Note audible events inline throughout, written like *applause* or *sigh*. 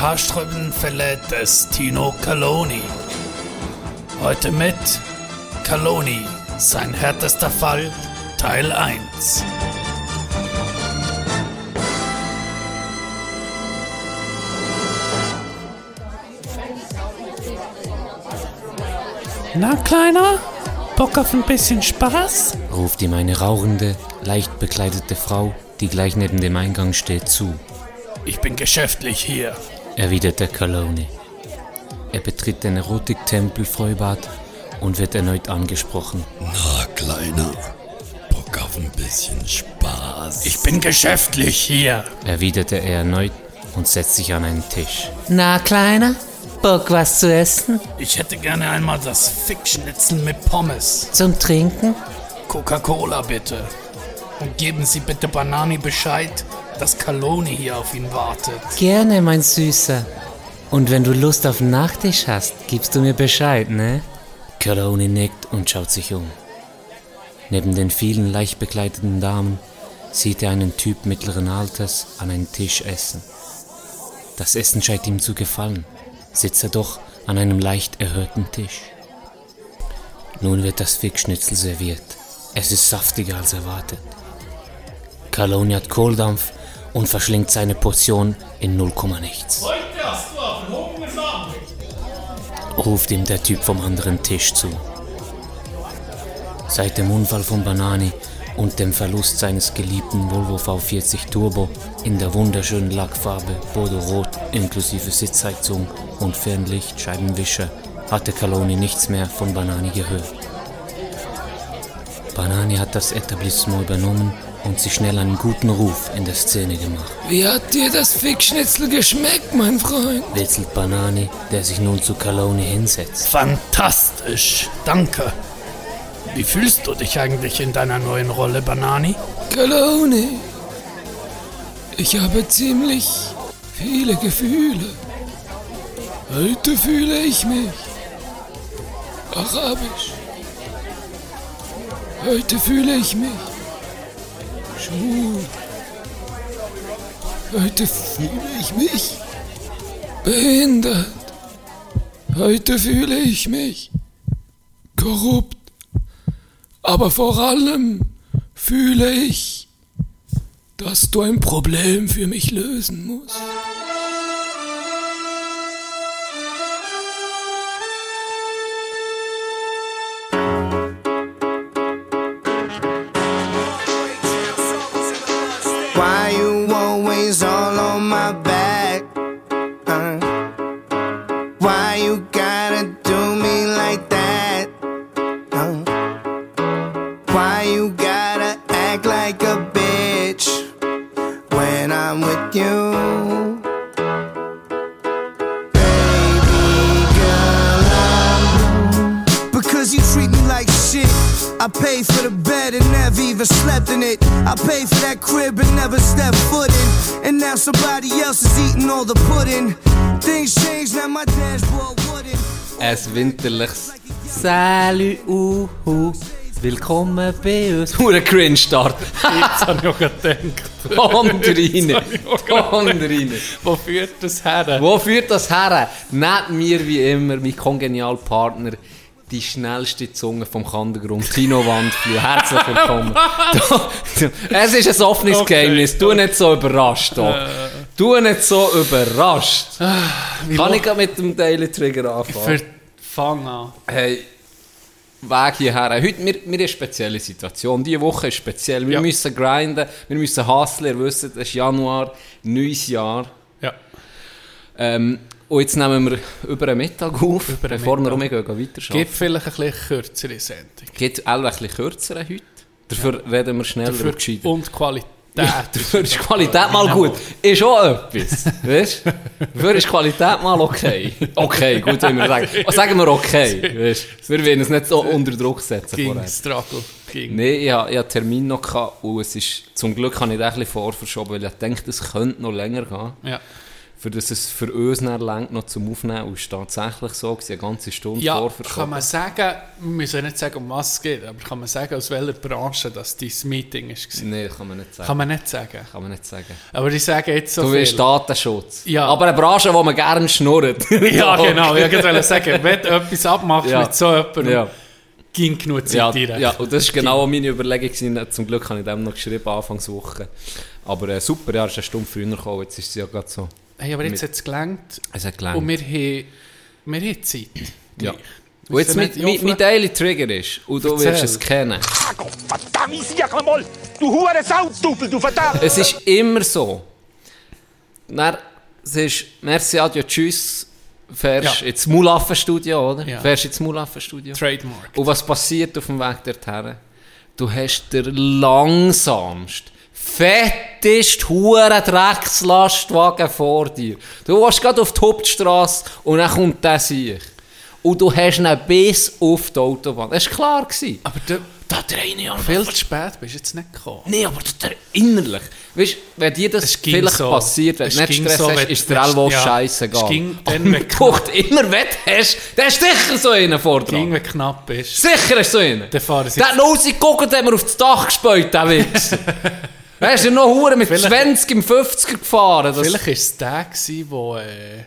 Haarströmenfälle des Tino Caloni. Heute mit Caloni, sein härtester Fall, Teil 1. Na, Kleiner? Bock auf ein bisschen Spaß? ruft ihm eine rauchende, leicht bekleidete Frau, die gleich neben dem Eingang steht, zu, Ich bin geschäftlich hier. Erwidert der Calone. Er betritt den Erotiktempel Freubad und wird erneut angesprochen. Na, Kleiner, Bock auf ein bisschen Spaß. Ich bin geschäftlich hier. erwiderte er erneut und setzt sich an einen Tisch. Na, Kleiner? Bock, was zu essen? Ich hätte gerne einmal das Fickschnitzel mit Pommes. Zum Trinken? Coca-Cola bitte. Und geben Sie bitte Banani Bescheid, dass Caloni hier auf ihn wartet. Gerne, mein Süßer. Und wenn du Lust auf Nachtisch hast, gibst du mir Bescheid, ne? Calone nickt und schaut sich um. Neben den vielen leicht bekleideten Damen sieht er einen Typ mittleren Alters an einen Tisch essen. Das Essen scheint ihm zu gefallen, sitzt er doch an einem leicht erhöhten Tisch. Nun wird das Fickschnitzel serviert. Es ist saftiger als erwartet. Calone hat Kohldampf und verschlingt seine Portion in 0, nichts. ruft ihm der Typ vom anderen Tisch zu. Seit dem Unfall von Banani und dem Verlust seines geliebten Volvo V40 Turbo in der wunderschönen Lackfarbe Bordeaux-Rot inklusive Sitzheizung und Fernlichtscheibenwischer hatte Caloni nichts mehr von Banani gehört. Banani hat das Etablissement übernommen und sich schnell einen guten Ruf in der Szene gemacht. Wie hat dir das Fickschnitzel geschmeckt, mein Freund? Witzelt Banani, der sich nun zu Caloni hinsetzt. Fantastisch. Danke. Wie fühlst du dich eigentlich in deiner neuen Rolle, Banani? Calone. Ich habe ziemlich viele Gefühle. Heute fühle ich mich arabisch. Heute fühle ich mich schwul. Heute fühle ich mich behindert. Heute fühle ich mich korrupt. Aber vor allem fühle ich, dass du ein Problem für mich lösen musst. Even slept in it. I pay for that crib and never stepped foot in. And now somebody else is eating all the pudding. Things change, now my dashboard wooden. Ein winterliches Salü, uhu. Willkommen bei uns. Hure cringe Start. *laughs* Jetzt habe ich auch gedacht. Komm rein. Komm rein. Wo führt das her? Wo führt das her? Neben mir wie immer mein Kongenialpartner, die schnellste Zunge vom Kandergrund, Tino Wandflur. Herzlich willkommen. Es ist ein offenes Okay, Geheimnis. Du nicht so überrascht. Doch. Du nicht so überrascht. Kann ich mit dem Daily Trigger anfangen? Fang an. Hey, Weg hierher. Heute, wir, wir eine spezielle Situation. Diese Woche ist speziell. Wir Ja. müssen grinden, wir müssen hustlen. Ihr wisst, es ist Januar, neues Jahr. Ja. Ähm, und jetzt nehmen wir über den Mittag auf, Über bevor wir Mittag. rumgehen, gehen weiter Gibt vielleicht ein bisschen kürzere Sendung. Geht auch ein bisschen kürzer heute. Dafür reden wir schneller Dafür und gescheiter. und Qualität. Ja, dafür ist Qualität mal gut. Ist auch etwas. Weißt du? Dafür ist Qualität mal okay. Okay, gut, wenn wir sagen. Oh, *laughs* sagen wir okay. Weißt? *laughs* Wir wollen es nicht so unter Druck setzen. Ging vorher. Struggle. Ging. Nein, ich hatte ich hatte einen Termin noch gehabt und es ist, zum Glück habe ich den ein bisschen vorverschoben, weil ich dachte, es könnte noch länger gehen. Ja. Für das es für uns dann längt noch zum Aufnehmen. Und es ist tatsächlich so, eine ganze Stunde Ja, vorverschoben. kann man sagen, wir müssen nicht sagen, um was es geht, aber kann man sagen, aus welcher Branche das dein Meeting war? Nein, kann man nicht sagen. Kann man nicht sagen. Kann man nicht sagen. Aber ich sage jetzt so du viel. willst Datenschutz. Ja. Aber eine Branche, wo man gerne schnurrt. *laughs* Ja, *laughs* genau. Ich wollte sagen, wenn du etwas abmachst Ja. mit so jemandem, Ja. ging genug Zeit Ja, direkt. ja, und das ist genau meine Überlegung. Zum Glück habe ich dem noch geschrieben, Anfangswoche. Aber äh, super, ja, ist eine Stunde früher gekommen. Jetzt ist es ja gerade so. Hey, aber jetzt hat es gelangt Es hat gelangt. und wir haben, wir haben Zeit. Ja. Gleich. Und jetzt nicht mit, mit Daily Trigger ist, und du Erzähl. wirst es kennen. Verdammt, sag mal, du hure Saudubel, du verdammt! Es ist immer so. Dann, es ist Merci, Adieu, Tschüss, fährst Ja. ins Mulaffenstudio, oder? Ja. Fährst ins Mulaffenstudio. Trademark. Und was passiert auf dem Weg dorthin? Du hast den langsamst, fettest, huren Dreckslastwagen vor dir. Du warst gerade auf die Hauptstrasse und dann kommt der sich. Und du hast ihn bis auf die Autobahn. Das war klar. Gewesen. Aber du, Da drehe ich an. viel zu spät bist du jetzt nicht gekommen. Nein, aber der innerlich. Weißt du, wenn dir das Es vielleicht so. passiert, wenn Es du nicht Stress so, hast, wenn- ist der wenn- Elbow ja, scheißegal. es ging dann, wenn du doch immer wett hast, der ist sicher so einen vor dran. Ging, wenn knapp ist. Sicher ist so einen. Dann fahren sie Der hat rausgeguckt, hat mir auf das Dach gespäut, der Wichser. *laughs* Ist ja noch hure mit Vielleicht- 20 im 50er gefahren. Das Vielleicht war es der, gewesen, wo, äh,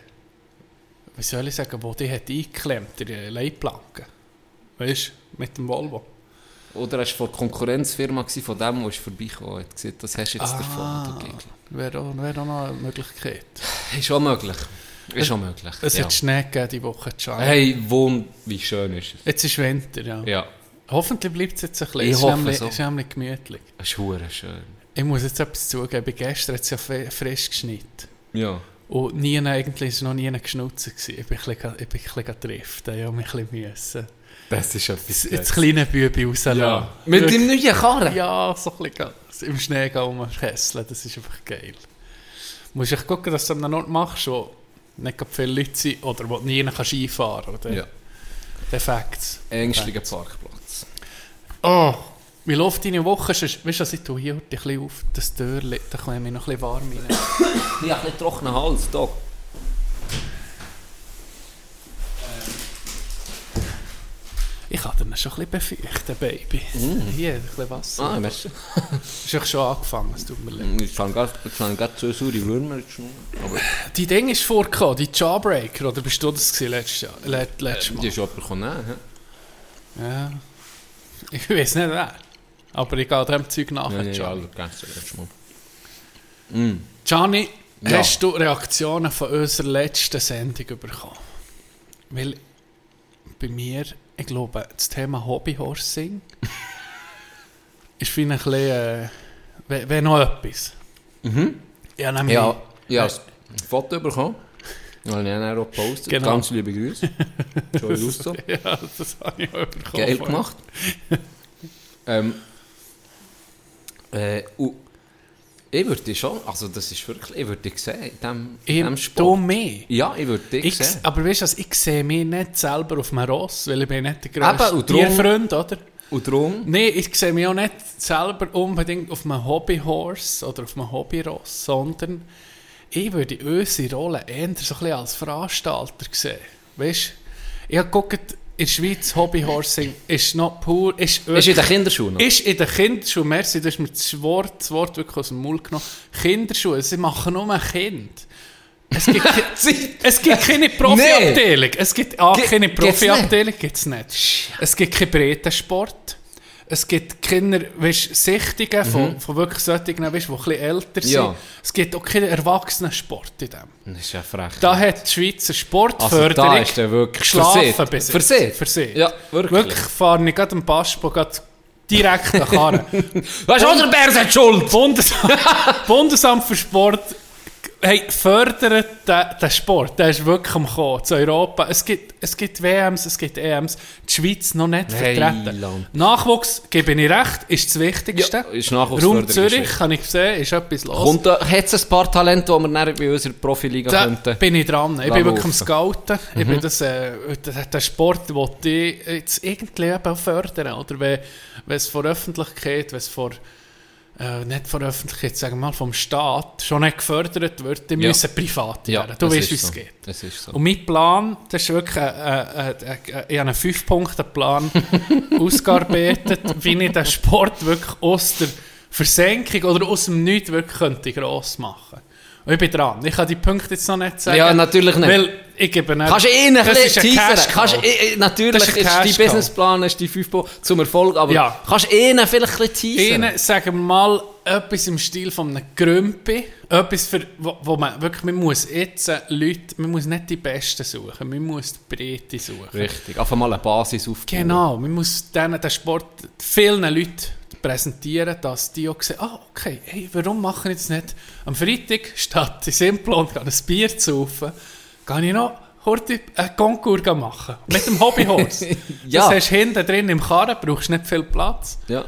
wie soll ich sagen, wo die hat eingeklemmt, die Leitplanke. Weißt du, mit dem Volvo. Oder er war von der Konkurrenzfirma, gewesen, von dem, der ist vorbeigekommen hat gesagt, das hast du jetzt Ah. davon. du. Wäre auch, wär auch noch eine Möglichkeit. Ist auch möglich. Ist auch möglich. Es ja. hat Schnee gegeben diese Woche. China. Hey, wund, wie schön ist es. Jetzt ist Winter, ja. Ja, Hoffentlich bleibt es jetzt ein bisschen. Ich es ist hoffe nämlich, so. es ist nämlich gemütlich. es ist hure schön. Ich muss jetzt etwas zugeben. Gestern hat es ja frisch geschneit. Ja. Und nie, eigentlich ist noch nie geschnutzt. Ich bin ein bisschen, driften. Ich habe mich ein bisschen müssen. Das ist etwas Das kleine Bübi rauslassen. Ja. Mit dem neuen Karren? Ja, so ein bisschen im Schnee gehen rumkesseln, das ist einfach geil. Du musst echt gucken, dass du an einem Ort machst, wo nicht viele Leute sind oder wo du nie kannst einfahren kannst. Ja. Defekt. Ängstlicher Parkplatz. Oh, wie läuft deine Woche? Weißt du, ich tue hier ein bisschen auf das Türchen, da ich mich noch ein bisschen warm rein. Ich habe ein bisschen trockenen Hals, da. Ich kann dir schon ein bisschen befeuchten, Baby. Hier, ein bisschen Wasser. Ah, weißt du. *laughs* ist echt schon angefangen, es tut mir leid. Ich fange gerade so saure Würmer jetzt schon. Aber Die Ding ist vorgekommen, die Jawbreaker, oder bist du das gewesen letztes, Jahr, let- letztes Mal? die ist jemand gekommen, hä? Ja. Ich weiß nicht wer. Aber ich gehe dem Zeug nach. Ja, ja, Gianni. letztes Mal. Gianni, Ja. hast du Reaktionen von unserer letzten Sendung bekommen? Weil bei mir, ich glaube, das Thema Hobbyhorsing *laughs* ist finde ich ein bisschen, äh, wäre wär noch etwas. Mhm. Ja, nämlich, Ja, ich habe ein Foto bekommen. Das habe ich dann auch gepostet. Genau. Ganz liebe Grüße. *laughs* Joey Russo. ja, das habe ich auch bekommen. Geil gemacht. *laughs* ähm, äh, und ich würde dich schon, also das ist wirklich, ich würde dich sehen in dem, in dem Sport. mehr. Ja, ich würde dich Ich, sehen. aber weißt du, was, ich sehe mich nicht selber auf einem Ross, weil ich bin nicht der grösste Tierfreund, oder? Und darum, Nein, ich sehe mich auch nicht selber unbedingt auf einem Hobbyhorse oder auf einem Hobbyross, sondern ich würde unsere Rolle eher so ein bisschen als Veranstalter sehen. Weißt du, ich habe geguckt, in der Schweiz Hobbyhorsing ist noch pur, ist, ist in den Kinderschuhen noch. ist in den Kinderschuhen, merci, du hast mir das Wort, das Wort wirklich aus dem Mund genommen. Kinderschuhe, sie machen nur ein Kind. Es gibt, *laughs* es gibt keine *laughs* Profiabteilung. Es gibt A, Ge- keine Profiabteilung, gibt es nicht. Es gibt keinen Breitensport. Es gibt keine weißt, Sichtungen von, von wirklich solchen, weißt, die ein bisschen älter sind. Mhm. Ja. Es gibt auch keinen Erwachsenensport in dem. Das ist ja frech. Da hat die Schweizer also Sportförderung da ist wirklich geschlafen versehen. bis jetzt. Versehen. Versehen. Ja, wirklich. Wirklich fahre ich gerade am Passpor gerade direkt nach Karren. Weißt du, unser Bär hat Schuld! Bundesamt, *laughs* Bundesamt für Sport hey, fördert den, den Sport. Der ist wirklich am Kommen zu Europa. Es gibt, es gibt WMs, es gibt EMs. Die Schweiz noch nicht Hey, vertreten. Land. Nachwuchs, gebe ich recht, ist das Wichtigste. Ja, ist Raum Zürich, habe ich gesehen, ist etwas los. Kommt da, hat es ein paar Talente, die wir dann bei unserer Profiliga Da könnten? bin ich dran. Ich bin wirklich am. Scouten. Ich Mhm. bin das, äh, der, der Sport, den ich jetzt irgendwie fördern. Oder wenn, wenn es vor Öffentlichkeit, wenn es vor äh, nicht von der Öffentlichkeit, sagen wir mal vom Staat, schon nicht gefördert wird, die Ja. müssen privat Ja, werden. Du weißt, wie es so. geht. Das ist so. Und mein Plan, das ist wirklich, äh, äh, äh, ich habe einen Fünf-Punkte-Plan *laughs* ausgearbeitet, wie ich den Sport wirklich aus der Versenkung oder aus dem Nichts wirklich könnte gross machen. Und ich bin dran. Ich kann die Punkte jetzt noch nicht sagen. Ja, natürlich nicht. Weil ich gebe nicht... Kannst du eh ein Das ist ein. Kannst, eh, eh, natürlich ist, ist ein die Cash-Cow. Businessplan ist die 5 zum Erfolg, aber Ja. kannst du ihnen vielleicht ein bisschen teasern? Ihnen, sagen wir mal, etwas im Stil von einem Grümpi. Etwas, für, wo, wo man wirklich, man muss jetzt äh, Leute, man muss nicht die Besten suchen, man muss die Breite suchen. Richtig, einfach mal eine Basis aufbauen. Genau, man muss denen den Sport vielen Leuten präsentieren, dass die auch sehen, ah, okay, hey, warum machen ich das nicht am Freitag, statt in Simplon ein Bier zu saufen, kann ich noch heute einen Konkurs machen. Mit dem Hobbyhorse. *laughs* Ja. Das hast du hinten drin im Karren, brauchst nicht viel Platz. Ja.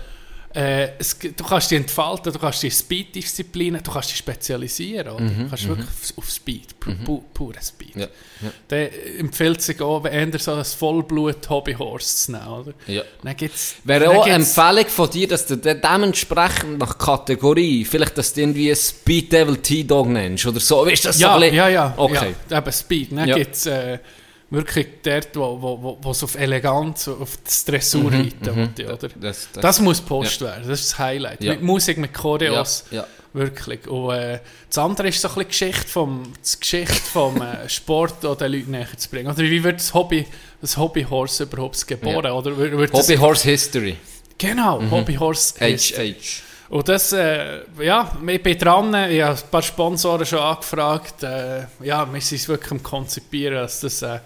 Äh, es, du kannst dich entfalten, du kannst dich Speed-Disziplinen, du kannst dich spezialisieren. Oder? du kannst wirklich auf, auf Speed, pu pu pure Speed. Mhm, Ja, ja. Der empfiehlt sich auch, wenn eher so ein Vollblut-Hobbyhorse zu nehmen. Oder? Ja. Dann gibt's, Wäre dann auch eine Empfehlung von dir, dass du de- dementsprechend nach Kategorie, vielleicht, dass du irgendwie ein Speed Devil T-Dog nennst oder so, weißt du, das Ja, so ja, ja. Okay. Ja, eben Speed. Dann Ja. gibt es äh, wirklich dort, wo, wo, wo, wo es auf Eleganz, auf das Dressur reiten will, oder? Mhm, Das- Das, das- muss gepostet werden, das ist das Highlight. Ja. Mit Musik, mit Choreos, Ja, ja. wirklich. Und äh, das andere ist so ein bisschen Geschichte vom, die Geschichte vom äh, *laughs* Sport auch den Leuten näher zu bringen. Oder wie wird das Hobby, das Hobbyhorse überhaupt geboren? Ja. Oder wird, wird das, Hobby Horse History. Genau, Hobbyhorse. ist- HH. Und das, äh, ja, ich bin dran, ich habe ein paar Sponsoren schon angefragt. Äh, ja, wir sind es wirklich am Konzipieren, dass das, äh,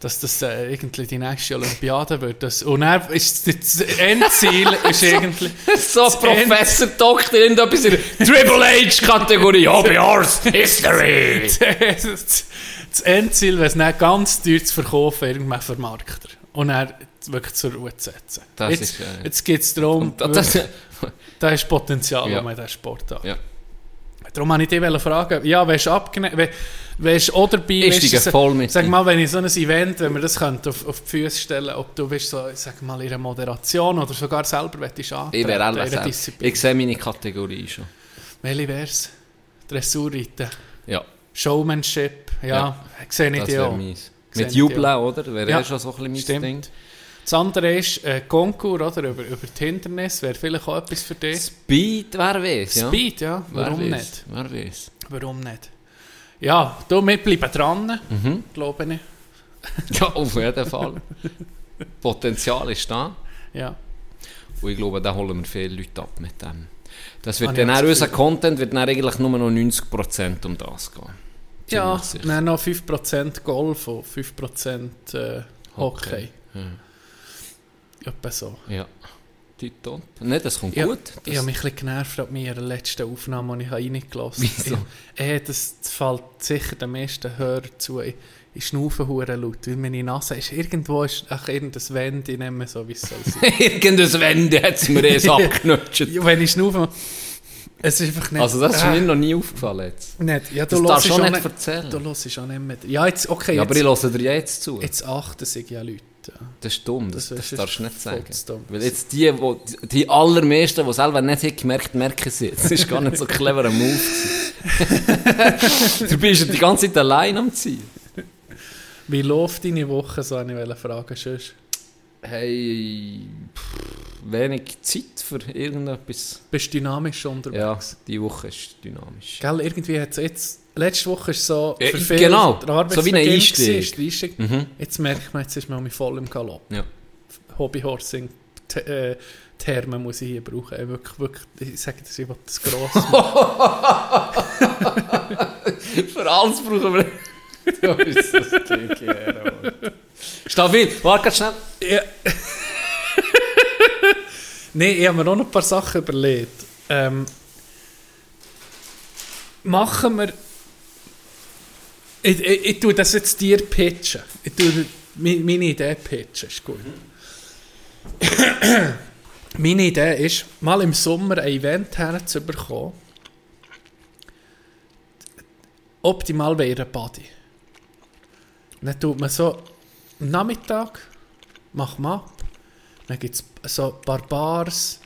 dass das äh, irgendwie die nächste Olympiade wird. Das, und dann ist das Endziel *laughs* ist irgendwie... So, Professor, Doktor, in der Triple H-Kategorie. Hobby Horse History. *laughs* das Endziel, wenn es nicht ganz teuer zu verkaufen, irgendwann Vermarkter. Und dann wirklich zur Ruhe zu setzen. Das jetzt ist, äh, jetzt geht es darum, Das, das, *laughs* da ist Potenzial, Ja. um in diesem Sport hat. ja. Darum wollte ich dich fragen, ja, wärst du abgeneigt, wär- wärst du auch dabei, Ich so- voll mit Sag mal, wenn ich so ein Event, wenn wir das könnte, auf, auf die Füße stellen, ob du bist so, sag mal, in einer Moderation oder sogar selber möchtest antreten, Ich wäre selbst. Disziplin. Ich sehe meine Kategorie schon. Welche wär's? Dressurreiten, Ja, Showmanship, ja, Ja. sehe ich das auch. Sehe Mit Jubeln, auch. oder? Wäre Ja, ja schon so ein bisschen mein Ding. Das andere ist äh, Konkurs, oder? Über, über die Hindernisse, wäre vielleicht auch etwas für dich. Speed, wer weiß, ja. Speed, ja, warum wer nicht? Wer weiß. Warum nicht? Ja, du, wir bleiben dran, Mhm. glaube ich. Ja, auf jeden Fall. Potenzial ist da. Ja. Und ich glaube, da holen wir viele Leute ab mit dem. Das wird dann das unser. Content wird dann eigentlich nur noch 90% um das gehen. Ja, Ziemlich sicher. dann noch 5% Golf und 5% äh, Hockey. Ja. Etwa so. Ja. Tipptopp. Nein, das kommt Ja, gut. Ich habe mich ein genervt an meiner letzten Aufnahme, die ich reingelassen habe. Wieso? Ich- *laughs* Äh, das fällt sicher den meisten Hörern zu. Ich, ich schnaufe hure laut, weil meine Nase ist irgendwo ist ach, irgendein Wände, ich nehme so, wie es soll sein. *laughs* Irgendein Wende hat es mir erst *laughs* abgenutscht. Ja, wenn ich schnaufe, es ist einfach nicht... Also das ist äh, mir noch nie aufgefallen jetzt. nicht. Ja, Das du darfst hörst du schon nicht erzählen. Du hörst schon nicht mehr. Ja, jetzt, okay, Ja, aber jetzt, ich höre dir jetzt zu. jetzt achten sich ja Leute. Ja. Das ist dumm, das, Das das, darfst du nicht sagen. Weil jetzt die, wo, die allermeisten, die selber nicht gemerkt merken sie jetzt. Das ist gar nicht so ein cleverer Move. *laughs* du bist ja die ganze Zeit allein am Ziel. Wie läuft deine Woche, so eine ich fragen sonst? Hey, pff, wenig Zeit für irgendetwas. Bist du dynamisch Ja, unterwegs? die Woche ist dynamisch. Gell, irgendwie hat es jetzt... Letzte Woche ist so... Ja, für viele genau, so wie ein Einstieg. Mhm. Jetzt merkt man, jetzt ist man voll im Galopp. Ja. Hobbyhorsing äh, Termen muss ich hier brauchen. Ich Wirklich, wirklich, ich sage das, ich will das gross *laughs* Für alles brauchen wir... *laughs* du bist das Ding, Stabil, warte ganz schnell. Ja. *laughs* Nein, ich habe mir noch ein paar Sachen überlegt. Ähm, machen wir. Ich, ich, tue das jetzt dir pitchen. Ich tue meine Idee pitchen, ist gut. *clears throat* meine Idee ist, mal im Sommer ein Event herzubekommen. Optimal wäre ein Body. Dann tut man so am Nachmittag, macht man ab. Dann gibt es so ein paar Bars,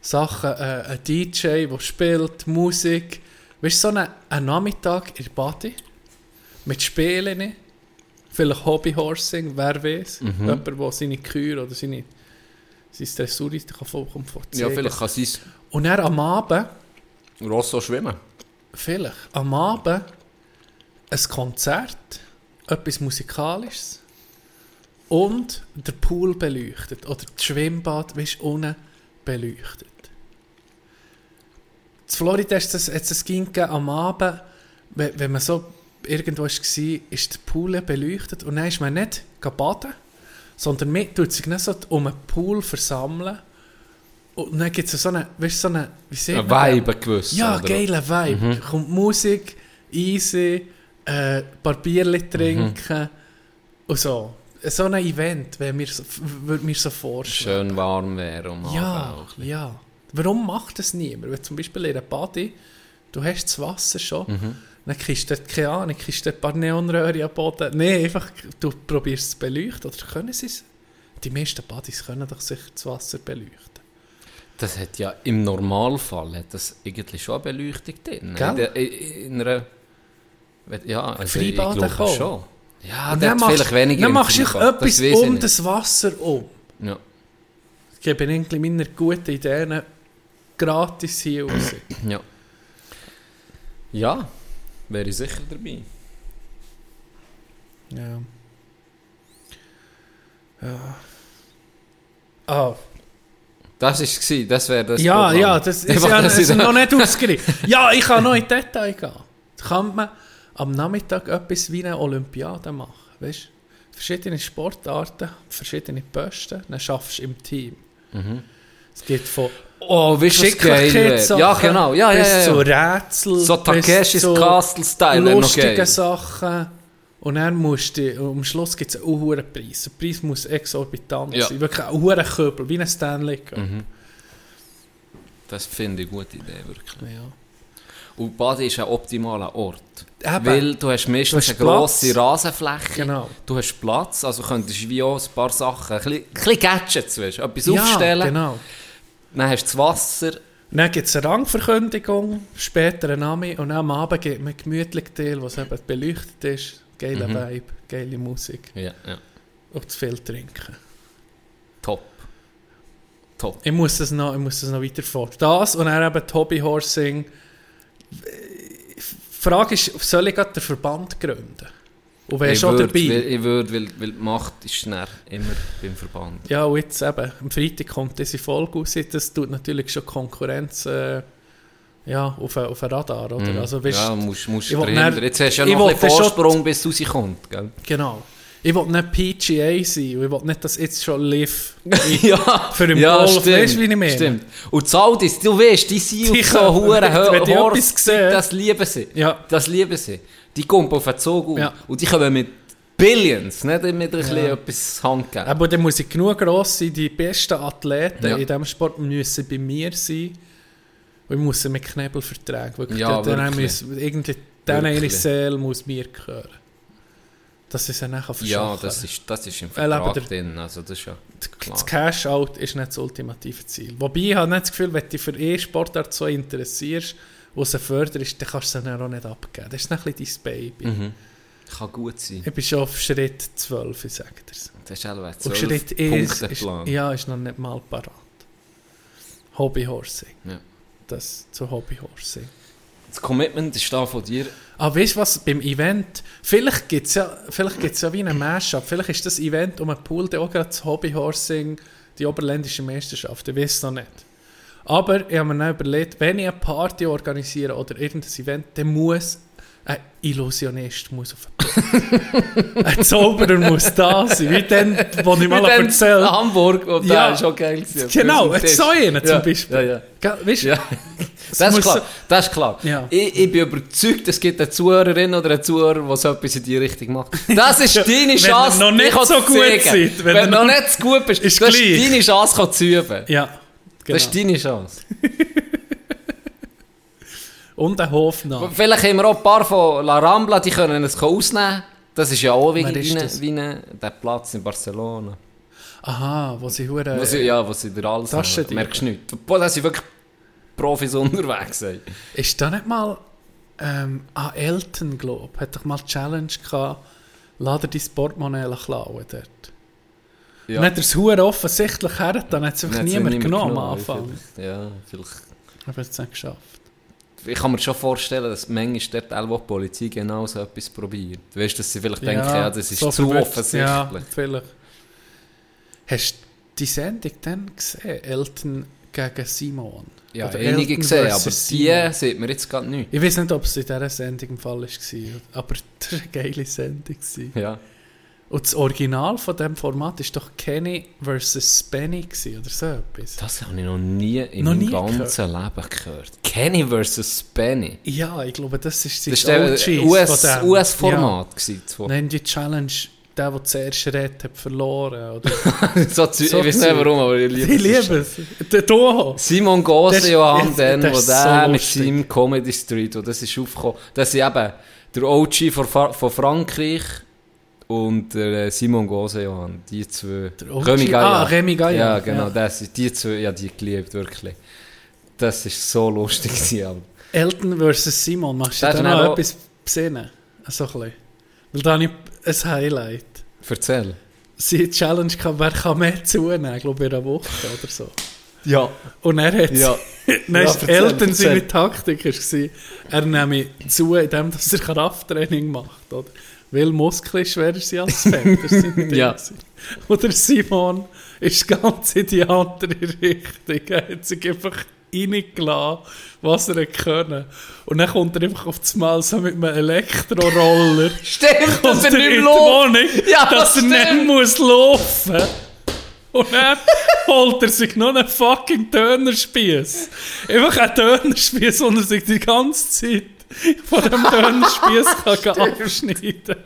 Sachen, äh, ein DJ, der spielt, Musik. Weißt du, so ein, ein Nachmittag in Body mit Spielen, vielleicht Hobbyhorsing, wer weiß. Mhm. Jemand, der seine Kühe oder seine, seine Dressurreiter kann vollkommen Ja, vorzeigen. vielleicht kann sein Und dann am Abend, Rosso schwimmen. vielleicht, am Abend ein Konzert, etwas Musikalisches und der Pool beleuchtet oder das Schwimmbad, weißt du, unten beleuchtet. In Florida ist das, jetzt es ging am Abend, wenn, wenn man so irgendwo war, ist der Pool beleuchtet und dann ist man nicht baden, sondern man tut sich nicht so um einen Pool versammeln und dann gibt es so eine, weißt, so eine, wie sieht Ein? Vibe gewiss. Ja, oder? geiler Vibe. Kommt Musik, easy, äh, ein paar Bierchen trinken und so. So ein Event, wenn mir so, würde mir so vorstellen. Schön warm wäre um Ja, ja. Warum macht das niemand? Wenn zum Beispiel in einer Body, du hast das Wasser schon, Mhm. Dann kriegst du keine Ahnung, kriegst du ein paar Neonröhren am Boden. Nein, einfach, du probierst es zu beleuchten. Oder können sie es? Die meisten Bodies können doch sich das Wasser beleuchten. Das hat ja im Normalfall hat das eigentlich schon eine Beleuchtung drin. Gell? In, der- in einer. Ja, also ich Freibad glaube auch. schon. Ja, dann machst, vielleicht weniger. dann machst du etwas das ich um das Wasser um. Ja. Ich gebe irgendwie meine guten Ideen gratis hier raus. ja. Ja, wäre ich sicher dabei. ja. Ja. Ah, Das war es, das wäre das ja, Programm. ja, das *laughs* ist, ja, das ist noch nicht ausgereift. Ja, ich kann noch in Detail gehen. Kann man am Nachmittag etwas wie eine Olympiade machen. Weißt? Verschiedene Sportarten, verschiedene Posten, dann schaffst du im Team. Es geht von Oh, du, was geil Ja, genau. Ja, bis ja, zu ja. Rätsel, So Takeshis zu Castle-Style lustige. Sachen. Und dann musst du, am Schluss gibt es einen hohen Preis. Der Preis muss exorbitant Ja. sein. Wirklich ein hoher Köbel, wie ein Stanley Cup. Das finde ich eine gute Idee, wirklich. Ja. Und Badi ist ein optimaler Ort. Eben. Weil du hast meistens Du hast eine grosse Platz. Rasenfläche. Genau. Du hast Platz, also könntest wie auch ein paar Sachen, ein bisschen, ein bisschen Gadgets, weißt, du, etwas aufstellen. Ja, genau. Dann hast du das Wasser. Dann gibt es eine Rangverkündigung, später ein Name und dann am Abend gibt man einen gemütlichen Teil, was eben beleuchtet ist. Geiler Mhm. Vibe, geile Musik Ja, ja. und zu viel trinken. Top. Top. Ich muss das noch, ich muss das noch weiter fort. Das und dann eben Hobbyhorsing. Die Frage ist, soll ich gerade den Verband gründen? Und schon würde, dabei? weil, ich würde, weil, weil die Macht ist schnell immer beim Verband. Ja, und jetzt eben, am Freitag kommt diese Folge raus, das tut natürlich schon Konkurrenz äh, ja, auf, auf ein Radar, oder? Mhm. Also, weißt, ja, musst, musst ich will dann- Jetzt hast du ja noch ein will bisschen dann schon- Vorsprung, bis es rauskommt. Gell? Genau. Ich will nicht PGA sein und ich will nicht, dass jetzt schon live *laughs* ja, für den ja, Golf, stimmt, weißt wie ich meine? Stimmt. Und die Aldis, du weißt, die sind auf so hohen sehen- das lieben sie. Ja. Das lieben sie. Die kommen auf den Zug auf. Ja. Und die kommen mit Billions, nicht mit ein bisschen Ja. etwas Handgeld. Aber dann muss ich genug gross sein, die besten Athleten Ja. in diesem Sport müssen bei mir sein. Und ich muss sie mit Knebelverträgen wirklich. Ja, dann wirklich. Muss, irgendwie, dann ihre Wirklich. Seele muss mir gehören. Dass ich sie dann verschachen Ja, das ist, das ist im Vertrag der- drin. Also das ist ja klar. Das Cash-Out ist nicht das ultimative Ziel. Wobei ich habe nicht das Gefühl, wenn du dich für E-Sportart so interessierst, wo sie förderst, dann kannst du sie dann auch nicht abgeben. Das ist ein bisschen dein Baby. Mhm. Kann gut sein. Ich bin schon auf Schritt 12, ich sage dir's. Das ist auch ein Und Schritt 1 ist, Punktenplan. ja, ist noch nicht mal parat. Hobbyhorsing. Ja. Das zu Hobbyhorsing. Das Commitment ist da von dir. Aber weißt du was, beim Event, vielleicht gibt es ja, vielleicht gibt's ja wie einen Mashup, vielleicht ist das Event um einen Pool dann auch gerade das Hobbyhorsing, die oberländische Meisterschaft, ich weiß es noch nicht. Aber ich habe mir dann überlegt, wenn ich eine Party organisiere oder irgendein Event, dann muss ein Illusionist muss auf den. *laughs* Ein Zauberer muss da sein, wie dann, wo ich mal dann erzählt Hamburg, und Ja. da ist auch geil gewesen. Genau, so einen zum Ja, Beispiel. Ja, ja. Gell, Weißt du? Ja. Das ist klar. Das ist klar. Ja. Ich, ich bin überzeugt, es gibt eine Zuhörerin oder einen Zuhörer, der so etwas in die Richtung macht. Das ist *laughs* deine Wenn Chance, noch nicht so gut seid, Wenn, wenn du ihr noch nicht so gut bist, Ist das ist gleich. deine Chance zu üben. Ja, genau. Das ist deine Chance. *laughs* Und ein Hof nach. Vielleicht haben wir auch ein paar von La Rambla, die können es ausnehmen. Das ist ja auch wie, ist wie, wie der Platz in Barcelona. Aha, wo sie hure. Was, ja, was sie dir alles Taschendiebe. haben. Merkst du nicht. Boah, da sind wirklich Profis *laughs* unterwegs. Ey. Ist da nicht mal ähm, an Eltern, glaub, hat doch mal die Challenge gehabt, dir dein Portemonnaie klauen dort. Ja. Und hat er es hure offensichtlich her, dann hat es einfach Dann niemand genommen am Anfang. Ja, vielleicht. Aber es nicht geschafft. Ich kann mir schon vorstellen, dass manchmal dort auch die Polizei genau so etwas probiert. Weißt du, dass sie vielleicht denken, ja, das ist so zu offensichtlich. Ja, vielleicht. Hast du die Sendung dann gesehen? Eltern gegen Simon? Ja, Oder einige Elton gesehen, aber versus die Simon? sieht man jetzt gerade nicht. Ich weiß nicht, ob es in dieser Sendung im Fall war, aber *laughs* das war eine geile Sendung. Ja. Und das Original von diesem Format war doch Kenny vs. Benny gewesen, oder so etwas. Das habe ich noch nie in meinem ganzen Leben gehört. Kenny vs. Benny. Ja, ich glaube, das ist Das der OGs US. US-Format. gewesen, Ja. zwei. Nein, die Challenge, der, der zuerst redet, hat verloren. Oder? *laughs* so, So ich weiß nicht warum, aber ich liebe ich liebe es. Der. Simon Das Gose, ist- Johann, das- das ist der so mit seinem Comedy Street, wo das ist aufgekommen, das ist eben der OG von, von Frankreich und der äh, Simon Gose, Johann, die zwei. Remy Gaillard. Ah, Remy Gaillard, Ja, genau, ja. das, die zwei, ja, die geliebt, wirklich. Das ist so lustig *laughs* aber. Elton vs. Simon, machst du da noch etwas besinnen? So ein bisschen. Weil da habe ich ein Highlight. Erzähl. Sie Challenge gehabt, wer kann mehr zunehmen, ich glaube in einer Woche oder so. Ja. Und er hat Ja. *laughs* Dann Ja, ist erzähl. seine Taktik war, er nehme zu, indem dass er Krafttraining macht. Oder? Weil Muskeln ist schwerer sind *laughs* als Fett. Ja. Oder Simon ist ganz in die andere Richtung. Er hat sich einfach reingelassen, was er können. Und dann kommt er einfach auf das Mal so mit einem Elektroroller. *laughs* Stimmt, dass er er nicht. Wohnung, Ja, dass er stimmt. nicht muss laufen Und dann *laughs* holt er sich noch einen fucking Dönerspieß. Einfach einen Dönerspieß, und er sich die ganze Zeit *laughs* von dem Dönerspieß *laughs* kann abschneiden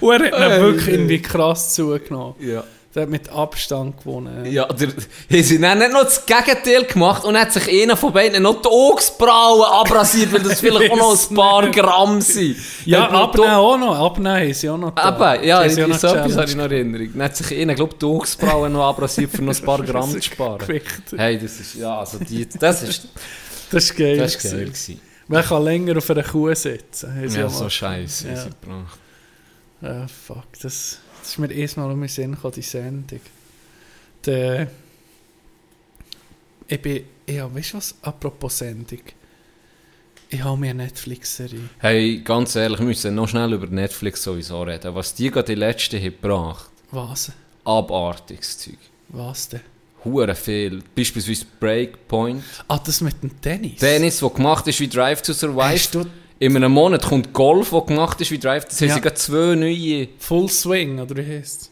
Und er hat ihn wirklich irgendwie krass zugenommen. Ja. Der hat mit Abstand gewonnen. Ja, der, haben sie dann nicht noch das Gegenteil gemacht und hat sich einer von beiden noch die Augsbrauen abrasiert, weil das vielleicht auch noch ein paar Gramm sind. Ja, abnehmen auch noch. Abnehmen haben sie auch noch. Eben, ja, so etwas habe ich noch in Erinnerung. Dann hat sich einer, glaube ich, die Augsbrauen noch abrasiert, für noch ein paar *laughs* Gramm zu sparen. Hey, das ist, ja, also die, das ist, Das ist geil. das ist geil gewesen. Man kann länger auf einer Kuh sitzen. Ja, so scheiße, Ja. gebracht. Ja, fuck, das, das ist mir erstmal um den Sinn gekommen, die Sendung. Der, ich bin, ja, weißt du was, apropos Sendung. Ich habe mir eine Netflix-Serie. Hey, ganz ehrlich, wir müssen noch schnell über Netflix sowieso reden. Was die gerade die letzte haben gebracht, Was? abartiges Zeug. Was denn? Hure viel. Beispielsweise Breakpoint. Ah, das mit dem Tennis? Tennis, der gemacht ist wie Drive to Survive. In einem Monat kommt Golf, der gemacht ist wie Drive. Das haben Ja. sie zwei neue. Full Swing, oder wie heisst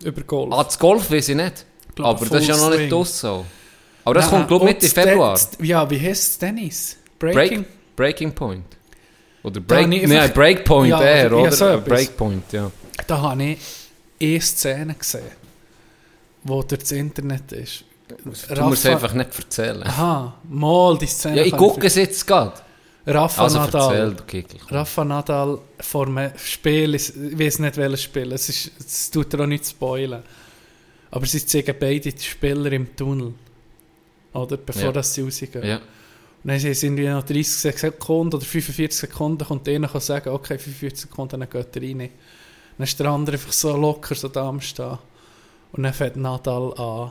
es? Über Golf. Ah, das Golf weiß ich nicht. glaub, Aber das ist ja noch nicht so. Aber das Nein, kommt, glaube ich, Mitte das Februar. Ja, wie heisst es Tennis? Breaking? Break, Breaking Point. Oder Break, ich einfach- Breakpoint Ja, eher, ja, oder? so etwas. Breakpoint, ja. Da habe ich eine Szene gesehen, wo durch das Internet ist. Du musst Rafa- einfach nicht erzählen. Aha, mal die Szene. Ja, ich kann gucke es jetzt gerade. Rafa Also Nadal. erzähl, du Kickel. Rafa Nadal vor einem Spiel, ich weiß nicht welches Spiel, es, ist, es tut er auch nicht spoilen. Aber sie zeigen beide die Spieler im Tunnel. Oder? Bevor Ja. das sie rausgehen. Ja. Und dann sind irgendwie noch 30 Sekunden oder 45 Sekunden, kommt einer und sagen, okay, 45 Sekunden, dann geht er rein. Dann ist der andere einfach so locker so da am Stehen. Und dann fängt Nadal an,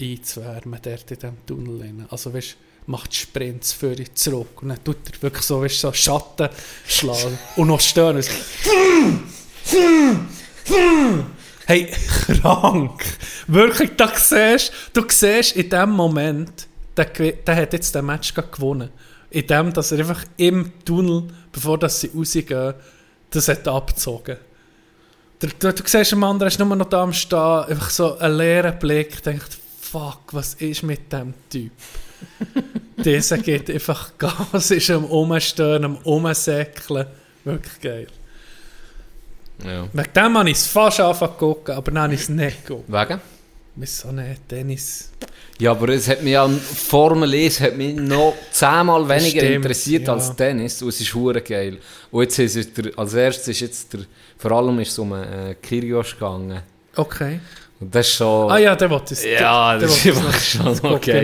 einzuwärmen, dort in diesem Tunnel. rein. Also weißt macht Sprints für ihn zurück. Und dann tut er wirklich so, weißt, so Schatten schlagen. und noch so, Hey, krank. Wirklich, da siehst, du siehst in dem Moment, der, der hat jetzt den Match gewonnen. In dem, dass er einfach im Tunnel, bevor dass sie rausgehen, das hat abgezogen. Du, du, du siehst am anderen, ist nur noch da am Stehen, einfach so einen leeren Blick, denkt, fuck, was ist mit dem Typ? *laughs* Dieser geht einfach Gas, ist am Umstehen, am Umsäckeln. Wirklich geil. ja. Wegen dem habe ich es fast angefangen zu gucken, aber dann habe ich es nicht geguckt. Wegen? Weiss so nicht, Tennis. Ja, aber es hat mich an Formel 1 hat mich noch zehnmal weniger Stimmt, interessiert ja. als Tennis und es ist hure geil. Und jetzt ist es der, als erstes ist jetzt der, vor allem ist es um äh, Kyrgios gegangen. Okay. Und das ist schon... Ah ja, der wollte es. Ja, der das ist schon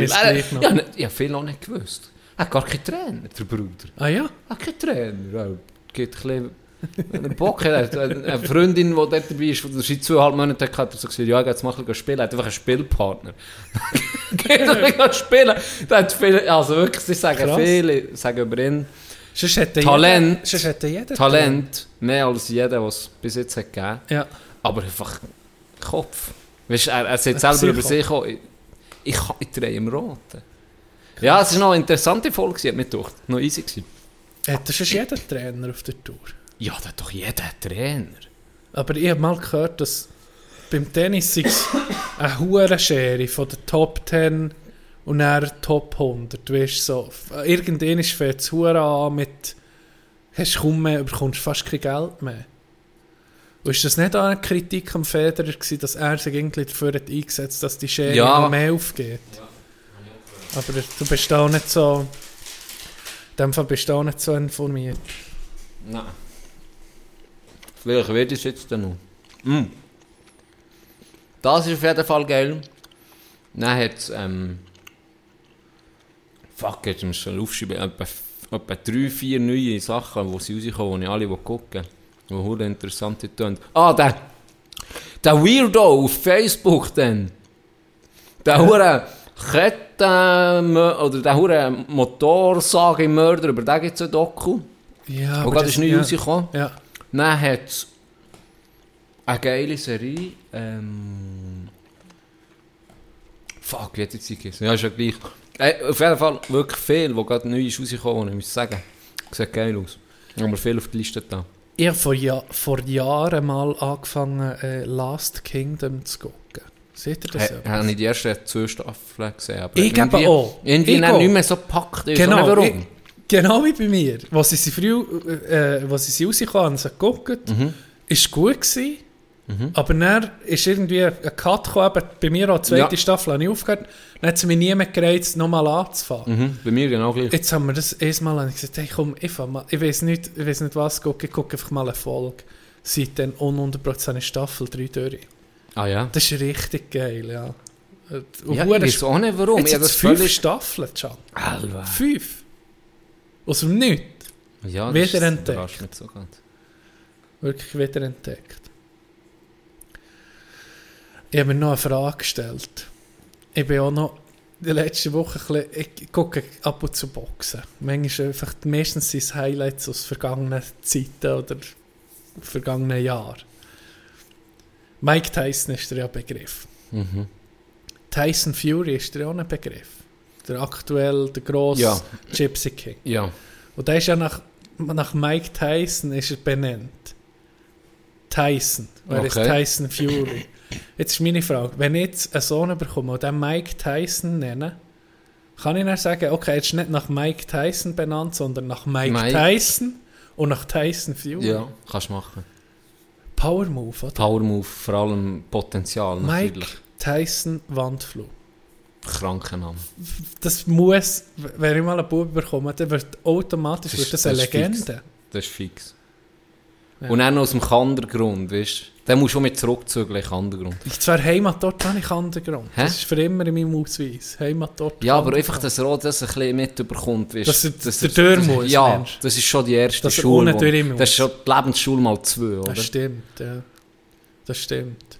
ist Äh. Ja, ne- ich habe viel noch nicht gewusst. Er hat gar keinen Trainer, der Bruder. Ah ja? Er hat keinen Trainer. Er geht ein bisschen... Wenn er Bock hat, eine Freundin, die dort dabei ist, die seit zweieinhalb Monaten hat, hat so gesagt, ja, ich jetzt ein bisschen spielen. Er hat einfach einen Spielpartner. *laughs* geht bisschen spielen. Der hat viele, also wirklich, sie sagen Krass. viele, sagen über ihn, Talent. Jeder, Talent, mehr als jeder, was es bis jetzt hat gegeben. Ja. Aber einfach Kopf. Weißt, du, er, er sagt selber über sich auch, ich, ich, kann- ich drehe im Roten. Ja, es war noch eine interessante Folge, hat mir gedacht. Noch easy gewesen. Hätte sonst jeder Trainer auf der Tour. Ja, da hat doch jeder Trainer. Aber ich habe mal gehört, dass beim Tennis eine hohe Schere von der Top 10 und dann Top 100. Weißt, so, irgendwann fängt es an mit hast kaum mehr, bekommst fast kein Geld mehr. Und ist das nicht auch eine Kritik am Federer gewesen, dass er sich irgendwie dafür hat eingesetzt dass die Schere Ja. noch mehr aufgeht? Aber du bist auch nicht so... In dem Fall bist du auch nicht so informiert. Nein. Vielleicht wird es jetzt dann noch. Mm. Das ist auf jeden Fall geil. Dann hat es, ähm... Fuck, jetzt muss ich schon aufschreiben. Etwa, etwa drei, vier neue Sachen, die sie rauskommen, die ich alle gucken will. Die interessant tönt. Ah, der... Der Weirdo auf Facebook dann. Der hure Ketten... Oder der hure Motorsage-Mörder, über den gibt es ein Doku. Ja, Wo gerade ist neu ja, rausgekommen. ja. Dann hat es eine geile Serie. Ähm, fuck, wie hat jetzt geheißen? Ja, ist ja gleich. Äh, auf jeden Fall wirklich viel, wo gerade neu ist rausgekommen, ich muss sagen. Sieht geil aus. Haben wir viel auf die Liste da. Ich habe vor, ja vor Jahren mal angefangen, äh, Last Kingdom zu gucken. Seht ihr das? Ich habe nicht die ersten zwei Staffeln gesehen. Aber Ich irgendwie- auch. Irgendwie Ich auch. nicht mehr so gepackt. Ich Genau, nicht ich, warum. genau wie bei mir. Als sie sie früh, äh, als sie sie rausgekommen haben, sie geguckt, Mhm. ist gut gewesen. Aber dann ist irgendwie ein Cut gekommen, bei mir auch die zweite Ja. Staffel habe ich aufgehört, dann hat sie mich nie mehr gereizt, nochmal anzufangen. Mhm, bei mir genau gleich. Jetzt haben wir das erstmal gesagt, hey, komm, ich, mal, ich weiß nicht, ich weiß nicht was gucken, ich gucke einfach mal eine Folge. Seitdem ununterbrochen eine Staffel 3 durch. Ah ja. Das ist richtig geil, ja. Und Ja, ich weiß auch nicht warum. Jetzt Ich das fünf völlig... Staffeln, Can. Alter. Fünf. Aus dem Nichts. Ja, Wieder das entdeckt. überrascht mich so ganz. Wirklich wieder entdeckt. Ich habe mir noch eine Frage gestellt. Ich bin auch noch die letzte Woche ein bisschen, ich gucke ab und zu Boxen. Manchmal einfach, meistens sind es Highlights aus vergangenen Zeiten oder vergangenen Jahren. Mike Tyson ist ja ein Begriff. Mhm. Tyson Fury ist der auch ein Begriff. Der aktuell, der grosse Ja. Gypsy King. Ja. Und der ist ja nach, nach Mike Tyson ist er benannt. Tyson. Wer ist Okay. Tyson Fury? Jetzt ist meine Frage, wenn ich jetzt einen Sohn bekomme und den Mike Tyson nenne, kann ich dann sagen, okay, jetzt ist nicht nach Mike Tyson benannt, sondern nach Mike, Mike. Tyson und nach Tyson Fury. Ja, kannst du machen. Power Move, oder? Power Move, vor allem Potenzial Mike natürlich. Tyson Wandflug. Kranker Name. Das muss, wenn ich mal einen Bub bekomme, dann wird automatisch Das wird ist- das eine das ist fix. Legende. Das ist fix. Ja. Und dann noch aus dem Kandergrund, weißt du? Dann musst du mit zurückzügeln, Kandergrund. Zwar Heimatort habe ich Kandergrund. Hä? Das ist für immer in meinem Ausweis. Heimatort. Ja, aber einfach, dass Rot das ein bisschen mitbekommt, weißt Dass er- Dass der das- muss, Ja, meinst das ist schon die erste Dass Schule. wo-. Das ist schon die Lebensschule mal zwei, oder? Das stimmt, ja. Das stimmt.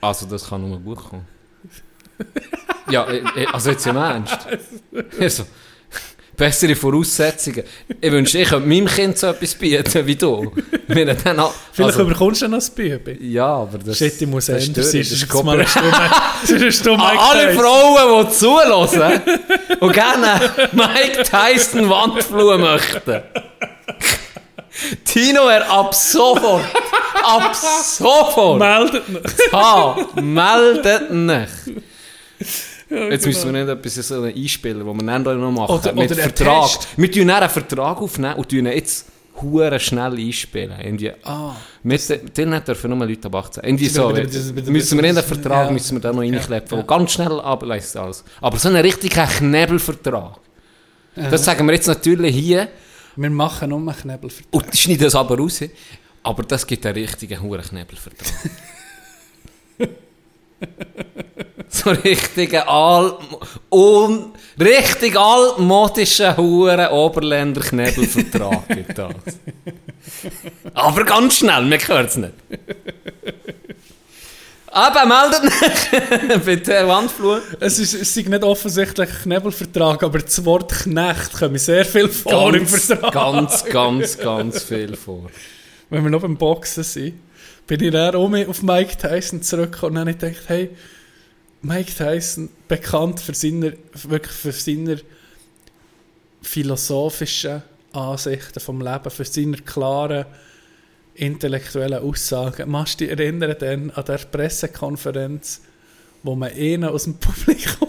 Also das kann nur gut kommen. ja, äh, äh, also jetzt im Ernst. *laughs* Also, bessere Voraussetzungen. Ich wünschte, ich könnte meinem Kind so etwas bieten wie du. Wir dann auch- Vielleicht also, überkommst du noch das Bübe. Ja, aber das... Shit, ich muss ändern. das ist ist es mal eine Stimme. *laughs* Ist. An alle Frauen, die zulassen und gerne Mike Tyson Wandflur möchten. Tino, er ab sofort, ab sofort, Meldet mich. ha, meldet Jetzt müssen wir nicht etwas so einspielen, wo wir dann noch machen. Oder- mit oder einen Vertrag. Test. Wir tun dann einen Vertrag aufnehmen und tun jetzt hure schnell einspielen. Irgendwie, Ah. mit, den dürfen nur Leute ab 18. Irgendwie so. müssen wir in den Vertrag Ja. müssen wir da noch reinkleppen, ja. ganz schnell ableistet alles. Aber so einen richtigen Knebelvertrag. Das sagen wir jetzt natürlich hier Wir machen nur einen Knebelvertrag. und schneiden das aber raus. Aber das gibt einen richtigen Hurenknebelvertrag. *laughs* *laughs* so richtigen alt, un, richtig altmodischen Huren Oberländer Knebelvertrag gibt *laughs* das. Aber ganz schnell, man hört es nicht. Aber meldet mich der Wandflur. Es ist, es ist nicht offensichtlich ein Knebelvertrag, aber das Wort Knecht kommt sehr viel vor im Ganz, Vertrag. ganz, ganz, ganz viel vor. Wenn wir noch beim Boxen sind, bin ich dann mit auf Mike Tyson zurückgekommen und dann habe ich gedacht, hey, Mike Tyson, bekannt für seine, wirklich für seine philosophischen Ansichten vom Leben, für seine klaren intellektuellen Aussagen. Machst du dich erinnern dann an der Pressekonferenz, wo man einen aus dem Publikum *laughs*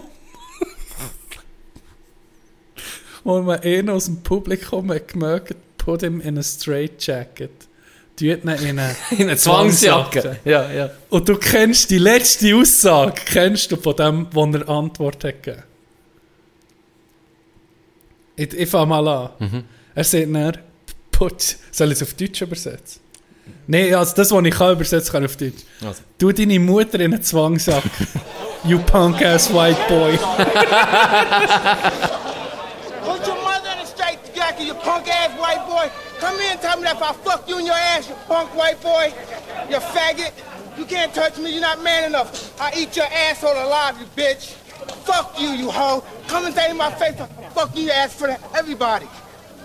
wo man einen aus dem Publikum hat gemerkt, put him in a straight jacket. Tut ihn in eine, *laughs* In einer Zwangsjacke. Ja, ja. Und du kennst die letzte Aussage, kennst du von dem, wo er Antwort hat gegeben. Ich, ich fange mal an. Mhm. Er sagt dann, put, soll ich es auf Deutsch übersetzen? Nein, also das, was ich kann übersetzen, kann auf Deutsch. Also. Du deine Mutter in einen Zwangssack. *laughs* you punk ass white boy. *laughs* Come here and tell me that if I fuck you in your ass, you punk white boy, you faggot. You can't touch me, you're not man enough. I eat your asshole alive, you bitch. Fuck you, you hoe. Come and say in my face, fuck you, you ass for everybody.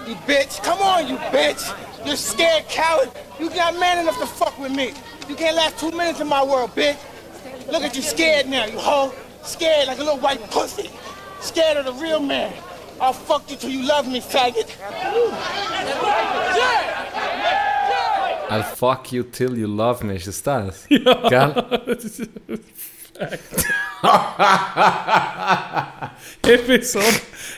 You bitch. Come on, you bitch. You're scared coward. You're not man enough to fuck with me. You can't last two minutes in my world, bitch. Look at you scared now, you hoe. Scared like a little white pussy. Scared of the real man. I'll fuck you till you love me, faggot. I'll fuck you till you love me, ist das das? Ja. Gell? Ich bin so,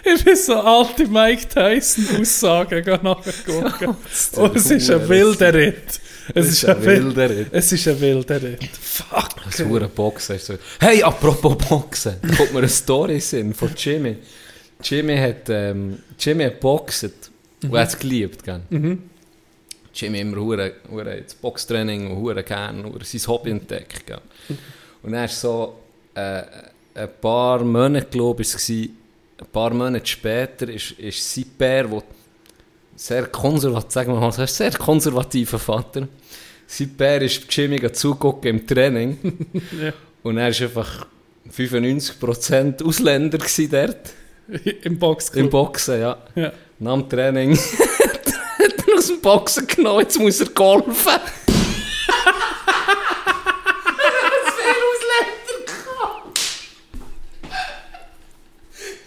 ich bin so alte Mike Tyson Aussagen nachgucken. Und es ist ein wilder Ritt. Es ist ein wilder Ritt. Es ist ein wilder Ritt. Fuck. Das hure Boxen ist so. Hey, apropos Boxen, da kommt mir eine Story in von Jimmy. Jimmy hat, ähm, Jimmy hat boxet und hat es geliebt, gell? Jimmy immer hure, hure das Boxtraining und hure gern, hure sein Hobby entdeckt, gell? Und er ist so, äh, ein paar Monate, glaube ich, es war, ein paar Monate später ist, ist sein Bär, der sehr konservativ, sagen wir mal, so, sehr konservativer Vater. Sein Bär ist Jimmy zugucken im Training. *laughs* Und er war einfach 95% Ausländer dort. *laughs* Im Boxclub. Im Boxen, ja. Ja. Nach dem Training *laughs* hat er aus dem Boxen genommen, jetzt muss er golfen. *laughs*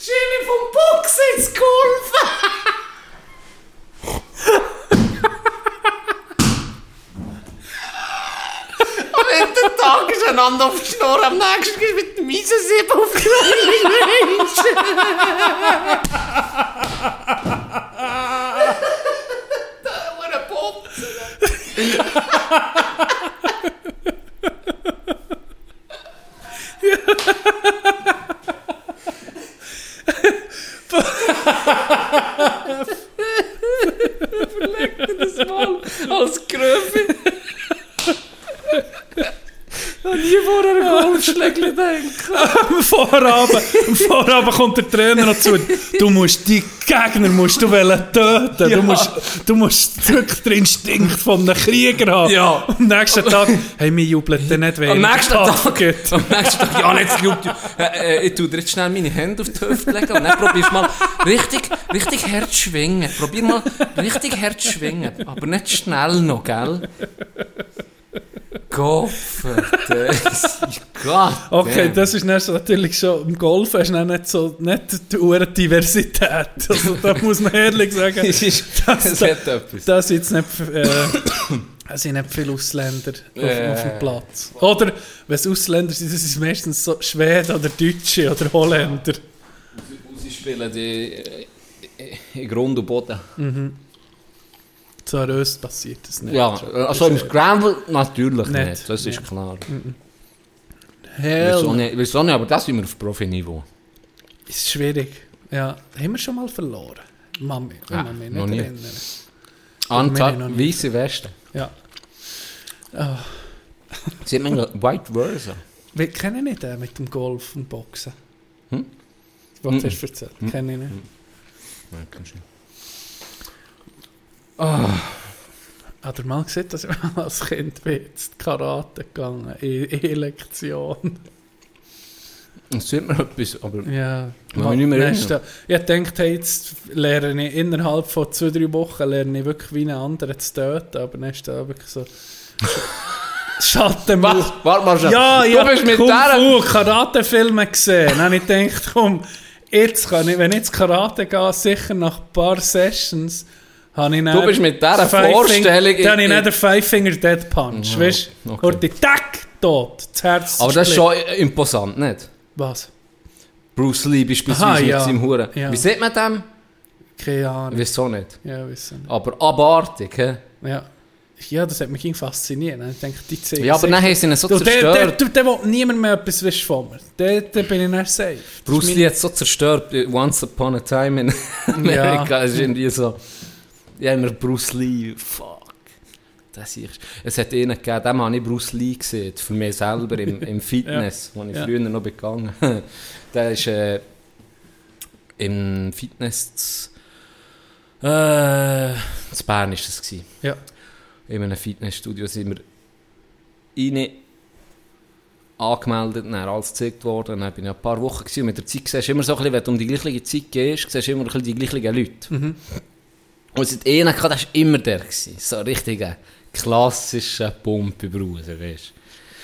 Jimmy vom Boxen ins Golfen! Am Ende des Tages ist einander auf die Schnur, am nächsten gehst du mit dem Eisensieb auf die Da war ein Boxen! Als Gröfe. Und nie vorher ein Golfschlägel denken. Am Vorabend, am Vorabend kommt der Trainer noch zu. Du musst die Gegner musst du wollen töten. Du musst, du musst wirklich den Instinkt von einem Krieger haben. Ja. Am nächsten Tag, hey, mir jubelt der nicht Am weniger. nächsten Tag, Gut. am nächsten Tag, ja, jetzt schaut äh, äh, ich tu dir jetzt schnell meine Hände auf die Hüfte legen und dann probierst mal richtig, richtig hart schwingen. Probier mal richtig hart schwingen, aber nicht schnell noch, gell? Gott, *laughs* Gott. Okay, das ist natürlich schon, im Golf hast du nicht so, nicht die hohe Diversität. *laughs* Also da muss man ehrlich sagen, *laughs* Es ist, das, das, hat etwas. das sind jetzt nicht, äh, es sind nicht viele Ausländer auf, Äh. auf dem Platz. Oder, wenn es Ausländer sind, das sind meistens so Schweden oder Deutsche oder Holländer. Sie spielen die äh, in Grund und Boden. So uns passiert das nicht. Ja, also im Scramble natürlich Nicht. nicht, das ist klar. Hell, Wieso nicht? Wieso nicht? Aber das sind wir auf Profiniveau. ist schwierig. Ja, haben wir schon mal verloren? Mami, Ja, kann mich noch nicht erinnern. Anzahl nicht. weiße Westen. Ja. Sie haben White Versa. Wir kennen nicht den mit dem Golf und Boxen. Hm? Was Mhm. hast du erzählt? Kenne ich nicht. Nein, kannst du nicht. Hat er mal gesehen, dass ich *laughs* mal als Kind bin jetzt Karate gegangen in E-Lektion. Es sind mir etwas, aber Ja, mich nicht mehr Nächste-. Ich dachte, hey, jetzt lerne ich innerhalb von zwei, drei Wochen lerne ich wirklich wie einen anderen zu töten, aber dann ist da wirklich so *laughs* Schattenmauer. Was? Warte mal schon. Ja, du ja, bist mit Kung der... Fu Karate-Filme gesehen. Dann habe ich gedacht, komm, jetzt kann ich, wenn ich jetzt Karate gehe, sicher nach ein paar Sessions, habe ich dann Du bist mit dieser Vorstellung Finger, dann habe ich dann den Five Finger Dead Punch, Ja, weißt du? okay. Und die Tack, tot, das Herz Aber das ist schon imposant, nicht? Was? Bruce Lee beispielsweise Aha, mit ja. seinem Huren. Ja. Wie sieht man dem? Keine Ahnung. Wieso nicht? Ja, wissen nicht. Aber abartig, hä? Ja. Ja, das hat mich fasziniert. Ich denke, die zeigen Ja, aber dann haben sie ihn so der, der, zerstört. der, der will niemand mehr etwas wissen von mir. Der, der bin ich dann safe. Das Bruce Lee hat so zerstört, äh, Once Upon a Time in *laughs* Amerika. Es ist irgendwie so... Ja, immer Bruce Lee, fuck. Das ist, es hat einen gegeben, dem habe ich Bruce Lee gesehen, für mich selber im, im *laughs* Fitness, wo ich Ja. früher noch begangen *laughs* Der ist äh, im Fitness äh, zu Bern ist das gewesen. Ja. In einem Fitnessstudio sind wir rein angemeldet, dann alles gezeigt worden. Dann bin ich ein paar Wochen gewesen, und mit der Zeit siehst du immer so ein bisschen, wenn du um die gleiche Zeit gehst, siehst du immer ein bisschen die gleichen Leute. Und einen gehabt, der war immer der. Gewesen. So richtiger klassischer Pumpe-Bruder, weißt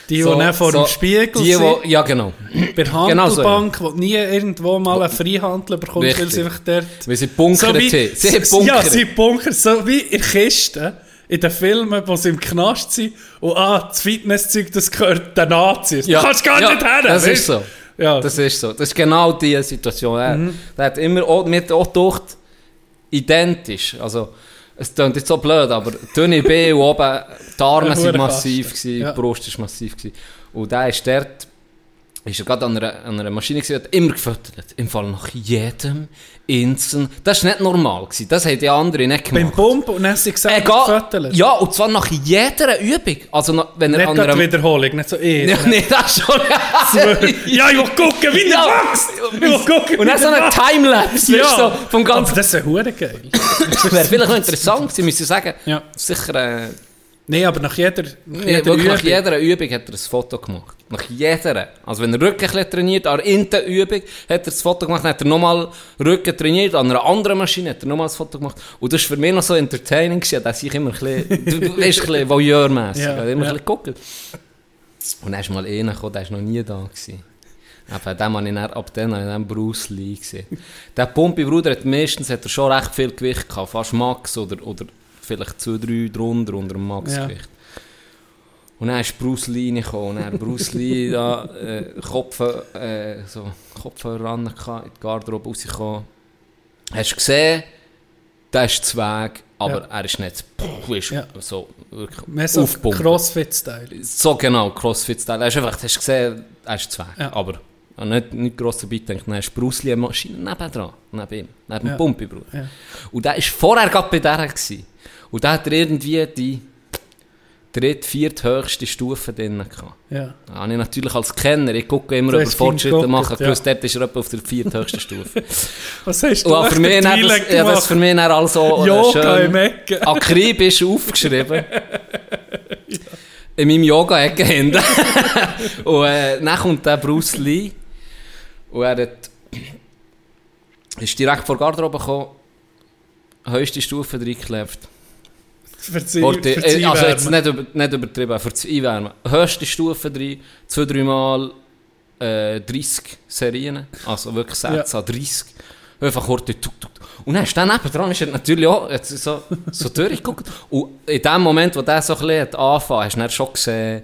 Die, die so, dann vor so, dem Spiegel die, sind, wo, Ja, genau. *clears throat* bei der genau so, Handelbank, wo nie irgendwo mal einen Freihandel bekommt, weil Richtig. sie einfach dort... Weil sie bunkern wie- haben. Sie haben s- bunkert. Ja, sie bunkern, so wie in Kisten, in den Filmen, wo sie im Knast sind, und ah, das Fitnesszeug, das gehört den Nazis. Ja, Du kannst gar ja, nicht her, Das weißt ist so. Ja, Das ist so. Das ist genau die Situation. Er, Mhm. der hat immer auch, mir hat auch gedacht, identisch. Also, es klingt jetzt so blöd, aber dünne B und oben, die Arme *laughs* Hurenkasten. massiv gewesen, Ja. die Brust war massiv gewesen. Und der ist dort, ist er gerade an einer, an einer Maschine gewesen, hat immer gefüttert. Im Fall nach jedem Inseln. Das war nicht normal gewesen. Das haben die anderen nicht beim gemacht. Pump und dann sie gesagt, gefüttert. Ja, und zwar nach jeder Übung. Also, nach- wenn er Nicht an einer... Wiederholung, nicht so *laughs* eh. Ja, nee, das schon. ja, ich will gucken, wie Ja. der wächst. Ich will gucken, Und dann so der ein Timelapse, Ja. so, vom Aber ganzen... das ist hure geil. *laughs* Wäre vielleicht noch interessant gewesen, müsste ich sagen. Ja. Sicher, äh, Nein, aber nach jeder, nach jeder wirklich nach Übung. jeder Übung hat er ein Foto gemacht. Nach jeder. Also wenn er Rücken ein trainiert, an der Übung hat er das Foto gemacht, dann hat er nochmal Rücken trainiert, an einer anderen Maschine hat er nochmal ein Foto gemacht. Und das war für mich noch so entertaining, dass ich immer ein bisschen, *laughs* du, weißt, ein bisschen voyeurmässig, Ja, immer ja. ein bisschen geguckt. Und dann ist mal einer gekommen, der war noch nie da. Gewesen. Eben, dem habe ich dann, ab dann habe ich dann Bruce Lee gesehen. Der Pumpi-Bruder hat meistens hat er schon recht viel Gewicht gehabt, fast Max oder, oder vielleicht zwei, drei drunter unter dem Max-Gewicht. Und dann ist Bruce Lee reingekommen. Und dann Bruce Lee *laughs* da, äh, Kopf, äh, so, Kopfhörer ran, in die Garderobe rausgekommen. Hast du gesehen, der ist Zweig, aber Ja. er ist nicht puh, ist Ja. so wirklich Mehr so. Crossfit-Style. So genau, Crossfit-Style. Er ist einfach, hast du gesehen, er ist Zweig. Ja. Aber äh, nicht, nicht gross dabei gedacht, dann ist Bruce Lee eine Maschine nebendran, neben ihm, neben Ja. dem Pumpi-Bruder. Ja. Und der war vorher gerade bei der. Gewesen. Und der hat er irgendwie die dritt, viert höchste Stufe drin gehabt. Ja. Da habe ich natürlich als Kenner, ich gucke immer, ob er Fortschritte machen. ja. Plus dort ist er auf der vierthöchsten Stufe. *laughs* Was hast du Und für mich dann das, ja, das für mich dann also Yoga im schön *laughs* akribisch aufgeschrieben. In meinem Yoga-Ecke hinten. *laughs* und äh, dann kommt der Bruce Lee. Und er hat, ist direkt vor Garderobe gekommen, höchste Stufe reingeklebt. Verzeih, Worte, äh, also jetzt nicht, über, nicht übertrieben, für das Einwärmen. Höchste Stufe drin, zwei, dreimal äh, 30 Serien, also wirklich Sätze an 30. Einfach Horte, tuk, tuk. Und dann ist dann nebendran, ist er natürlich auch jetzt so, so durchgeguckt. Und in dem Moment, wo der so ein bisschen angefangen, hast du dann schon gesehen,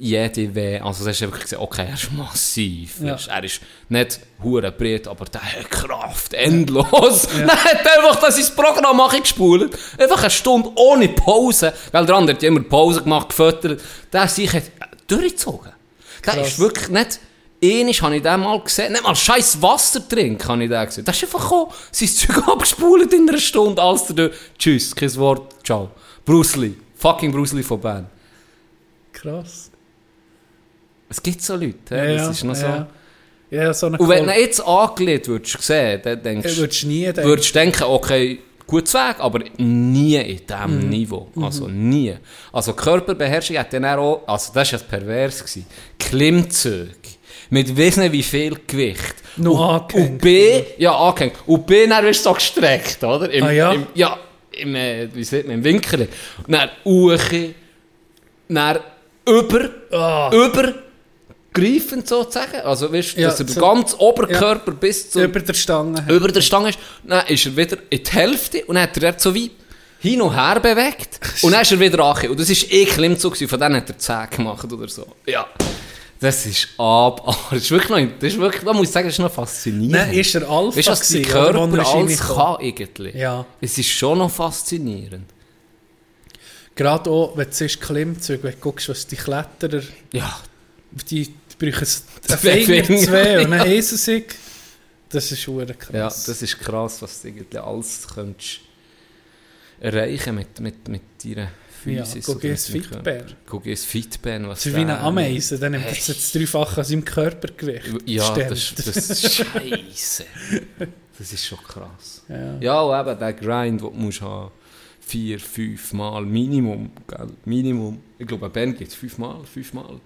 jede Weh. Also, das hast du einfach gesehen, okay, er ist massiv. Ja. Er ist nicht hure breit, aber der hat Kraft, endlos. *laughs* Dann hat einfach das ins Programm gespult. Einfach eine Stunde ohne Pause. Weil der andere hat ja immer Pause gemacht, gefüttert. Der sich hat durchgezogen. Der Krass. ist wirklich nicht... Einmal habe ich den mal gesehen, nicht mal scheiß Wasser trinken, habe ich den gesehen. Der ist einfach gekommen, sein Zeug abgespult in einer Stunde, als der. Tschüss, kein Wort, ciao. Bruce Lee, fucking Bruce Lee von Bern. Krass. Es gibt so Leute, ja, das ist noch so. ja. Ja, so eine Und wenn du jetzt angelegt würdest sehen, dann denkst Äh, würdest du nie denken. würdest du denken, okay, gut Weg, aber nie in diesem Mhm. Niveau. Also nie. Also Körperbeherrschung hat dann auch, also das war ja pervers, gewesen. Klimmzüge. Mit wissen wie viel Gewicht. Noch und, angehängt, Und B, ja, angehängt. Und B, dann wirst du so gestreckt, oder? Im, Ah, ja? Im, ja, im, äh, wie sieht man, im Winkel. Und dann Uche, dann über, Ah. Übergreifend sozusagen. Also, weißt du, Ja, dass er den so- ganzen Oberkörper bis zum über der Stange. über der Stange ist, dann ist er wieder in die Hälfte und dann hat er so wie hin und her bewegt *laughs* und dann ist er wieder angekommen. Und das war eh Klimmzug, gewesen, von denen hat er 10 gemacht oder so. Ja. Das ist ab, aber das ist wirklich noch, das ist wirklich, da muss ich sagen, das ist noch faszinierend. Nein, ist er Alpha Weißt was gewesen, oder, Körper er ist alles kann eigentlich? Ja. Es ist schon noch faszinierend. Gerade auch, wenn du siehst, Klimmzüge, wenn du guckst, was die Kletterer, Ja. die, die brauchen *laughs* einen Finger, Finger. zwei und dann *laughs* heissen sie. Das ist schon krass. Ja, das ist krass, was du irgendwie alles könntest erreichen mit, mit, mit deiner Ja, Physis. guck jetzt mit deinem Fitbär. Guck jetzt Fitbär, was Das ist wie eine Ameise, dann nimmt es jetzt dreifach an seinem Körpergewicht. Ja, das, das ist scheiße. *laughs* Das ist schon krass. Ja. Ja, und eben der Grind, den du musst haben, vier, fünf Mal Minimum, gell? Minimum. Ich glaube, Ben gibt es fünf Mal, fünf Mal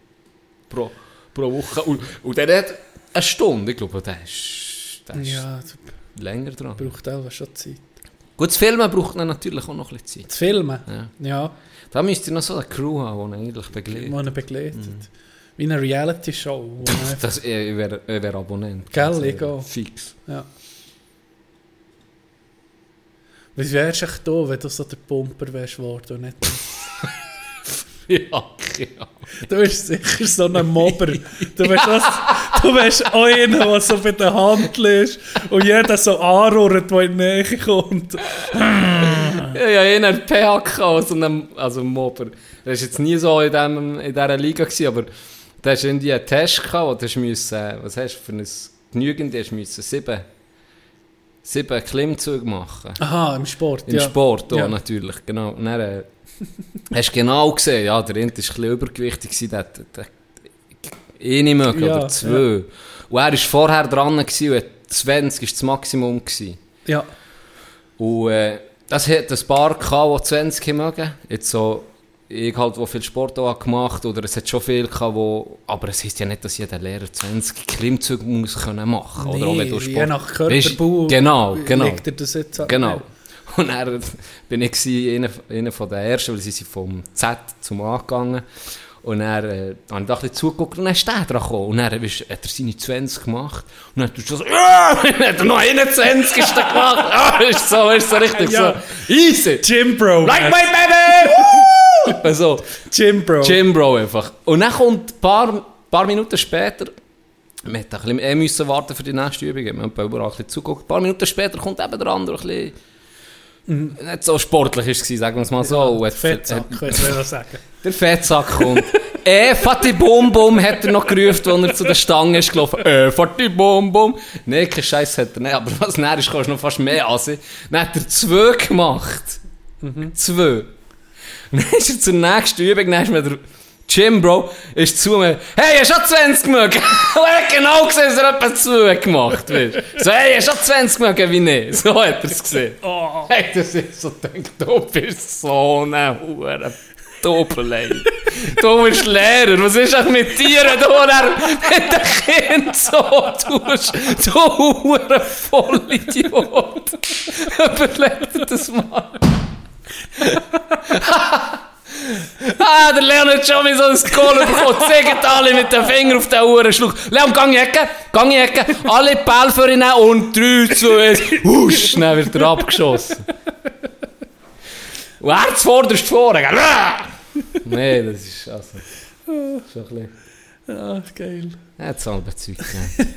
pro, pro Woche. Und, und der hat eine Stunde. Ich glaube, der ist, der ist Ja, länger dran. braucht auch schon Zeit. Gut, das Filmen braucht natürlich auch noch ein bisschen Zeit. Das Filmen? Ja. Ja, Da müsst ihr noch so eine Crew haben, die ihn eigentlich begleitet. die ihn begleitet. Wie eine Reality-Show. *laughs* Das, ich wäre wär Abonnent. Gell, Also, ich auch. Fix. Ja. Wie wärst du echt da, wenn du so der Pumper wärst worden und nicht... *laughs* *laughs* Ja, ja. Du bist sicher so ein Mobber. *laughs* Du wärst, was, du auch einer, der so bei der Hand ist und jeder so anrührt, der in die Nähe kommt. *laughs* Ja, ja, einer PHK, also ein Mobber. Der war jetzt nie so in, dem, in dieser Liga, gewesen, aber da hast irgendwie einen Test gehabt, wo du müssen, was hast du für ein genügend, du hast müssen sieben, sieben Klimmzüge machen. Aha, im Sport, Im ja. Sport auch Ja. natürlich, genau. Und dann äh, *laughs* hast du genau gesehen, ja, der eine war ein bisschen übergewichtig, der, der, der eh nicht mögen, Ja, oder zwei. Und er war vorher dran gewesen, und hat 20 war das Maximum. Gewesen. Ja. Und äh, das hat ein paar gehabt, die 20 haben mögen. Jetzt so, ich halt, wo viel Sport auch gemacht oder es hat schon viel gehabt, wo, aber es heisst ja nicht, dass jeder Lehrer 20 Klimmzüge muss können machen. oder auch wenn du Nee, Sport, je nach Körperbau Genau, genau. legt er das jetzt an. Genau. *laughs* Und dann bin ich einer, einer von den ersten, weil sie sind vom Z zum A gegangen. Und dann äh, habe ich da ein bisschen zugeguckt und dann ist der dran gekommen. Und dann ist, hat er seine 20 gemacht. Und dann *laughs* hat er so, ja, dann hat er noch 21 ist der gemacht. *laughs* Ah, ist so, ist so richtig Ja. so, easy. Gym Bro. Like my baby! Also, Gym Bro. Gym Bro einfach. Und dann kommt ein paar, paar Minuten später, wir hätten ein bisschen müssen warten für die nächste Übung, wir haben überall ein bisschen zugeguckt. Ein paar Minuten später kommt eben der andere ein bisschen, nicht so sportlich ist es, sagen wir es mal so. Und hat- Fettsack, ich mal sagen. *laughs* der Fettsack kommt. *laughs* äh, Fatih Bum Bum hat er noch gerufen, als er zu der Stange ist gelaufen. Äh, Fatih Bum Bum. Nein, kein Scheiß hat er nicht. Aber was näher ist, kannst du noch fast mehr ansehen. Dann hat er zwei gemacht. Zwei. Und dann ist er zur nächsten Übung, dann ist mir der Jim Bro, ist zu mir, hey, hast du auch 20 mögen? *laughs* Und er hat genau gesehen, dass er etwa zwei gemacht wird. So, hey, hast du auch 20 mögen wie nicht? So hat er es gesehen. Hey, das ist so, denkt, du bist so eine Hure Doppelei. Du bist Lehrer, was ist auch mit dir, du, wenn du den Kind so tust? Du Hure Vollidiot. Überleg dir das mal. *laughs* Ah, der Leon hat schon mal so ein Goal bekommen. Zeigt alle mit dem Finger auf den Uhrenschluck. Leon, gang in die Ecke, gang in die Ecke. Alle Bälle für ihn und 3, 2, 1. Husch, dann wird er abgeschossen. Und er zuvorderst vorne, gell? Nein, das ist also... So ein bisschen. Ja, geil. Er hat es halb Zeug gegeben.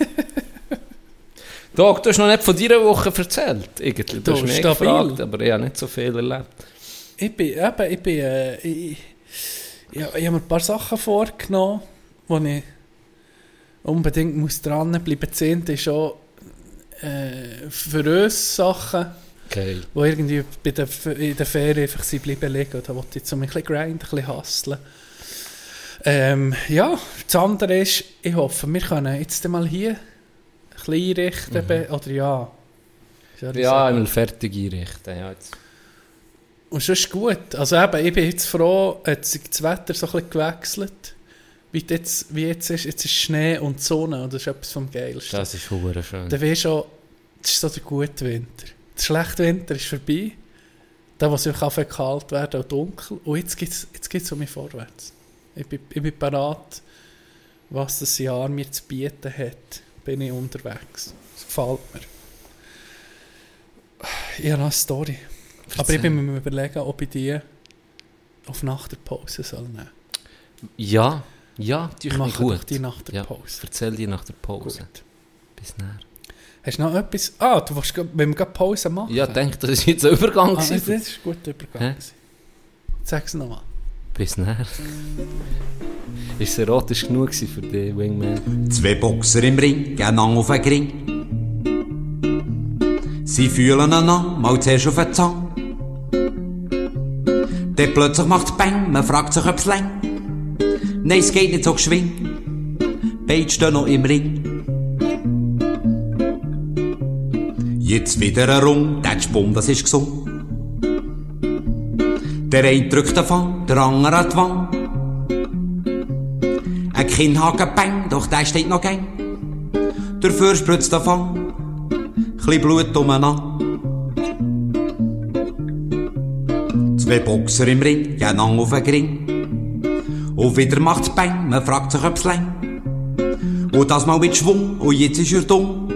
Doc, du hast noch nicht von deiner Woche erzählt. Irgendwie. Du Du, hast mich gefragt, aber ich habe nicht so viel erlebt. Ich bin, eben, ich bin, äh, ich, habe mir ein paar Sachen vorgenommen, wo ich unbedingt muss dranbleiben. Zehnte ist schon äh, für uns Sachen, Geil. die irgendwie bei der, in der Ferien einfach sind bleiben liegen. Da wollte ich jetzt so ein bisschen grinden, ein bisschen hustlen. Ähm, ja, das andere ist, ich hoffe, wir können jetzt mal hier ein bisschen einrichten, be- oder ja. Ja, einmal fertig einrichten. Ja, jetzt. Und schon ist gut. Also eben, ich bin jetzt froh, hat sich das Wetter so ein bisschen gewechselt. Wie jetzt, wie jetzt ist, jetzt ist Schnee und Sonne und das ist etwas vom Geilsten. Das ist hure schön. Dann weisst schon, das ist so der gute Winter. Der schlechte Winter ist vorbei. Der, wo es einfach kalt werden und dunkel. Und jetzt geht es jetzt geht's um mich vorwärts. Ich bin, ich bin bereit, was das Jahr mir zu bieten hat, bin ich unterwegs. Das gefällt mir. Ich habe noch eine Story. Aber ich bin mir überlegen, ob ich die auf nach der Pause soll nehmen Ja, ja, die Ich gut. die nach der ja, Pause. Erzähl dir nach der Pause. Gut. Bis näher. Hast du noch etwas? Ah, du willst, wenn wir gerade Pause machen? Ja, denk, das ist jetzt ein Übergang. Ah, das, gewesen. das ist ein guter Übergang. Sag es nochmal. Bis näher. Ist es erotisch genug für dich, Wingman? Zwei Boxer im Ring, gehen an auf den Ring. Sie fühlen einander, mal zuerst auf den Zahn. Dann plötzlich macht's Bang, man fragt sich, ob's lang. Nein, es geht nicht so geschwind. Beide stehen noch im Ring. Jetzt wieder ein Rung, der Spum, das ist gesund. Der eine drückt den Fang, der andere an die Wand. Ein Kinnhaken bang, doch der steht noch gang. Dafür spritzt der Fang, chli Blut umeinander. Zwei Boxer im Ring, gehen lang auf den Ring. Und wieder macht's bang, man fragt sich, ob's lang. Und das mal mit Schwung, und jetzt ist er dumm.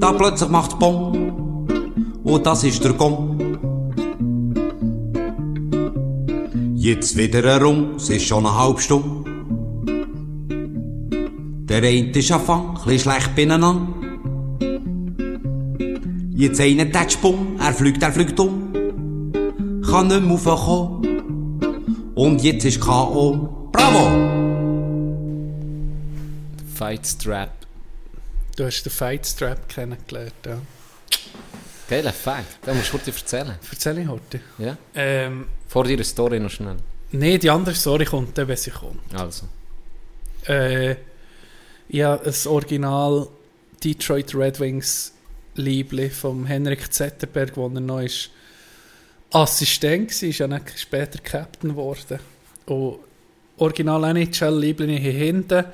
Da plötzlich macht's Bong, und das ist der Gong. Jetzt wieder Rung, es ist schon eine halbe Stunde. Der eine ist am Fang, schlecht beieinander. Jetzt der Sprung, er fliegt, er fliegt um. Kann nicht mehr raufkommen. Und jetzt ist K.O. Bravo! Fight Strap. Du hast den Fight Strap kennengelernt, ja. Geiler Fact. Den musst du dir erzählen. Erzähl ich heute. Ja? Ähm, Vor deiner Story noch schnell. nee, die andere Story kommt dann, wenn sie kommt. Also. Äh, ja, das Original Detroit Red Wings Liebling vom Henrik Zetterberg, wo er noch ist Assistent war, ist ja dann später Captain geworden. Und Original NHL Liebling hier hinten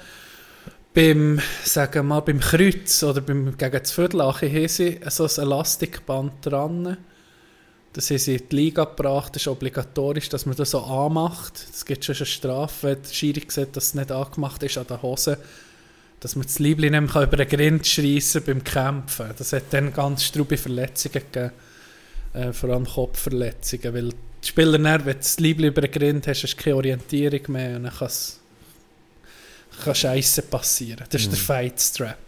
beim, sagen wir mal, beim Kreuz oder beim, gegen das Viertelache haben sie so ein Elastikband dran. Das haben sie in die Liga gebracht, das ist obligatorisch, dass man das so anmacht. Es gibt schon eine Strafe, wenn der Schiri sieht, dass es nicht angemacht ist an der Hose, dass man das Liebling nicht über den Grind schreissen beim Kämpfen. Das hat dann ganz strube Verletzungen gegeben, äh, vor allem Kopfverletzungen, weil die Spieler, dann, wenn du das Liebling über den Grind hast, hast du keine Orientierung mehr und dann kann es kann Scheiße passieren. Das ist der Fight Strap.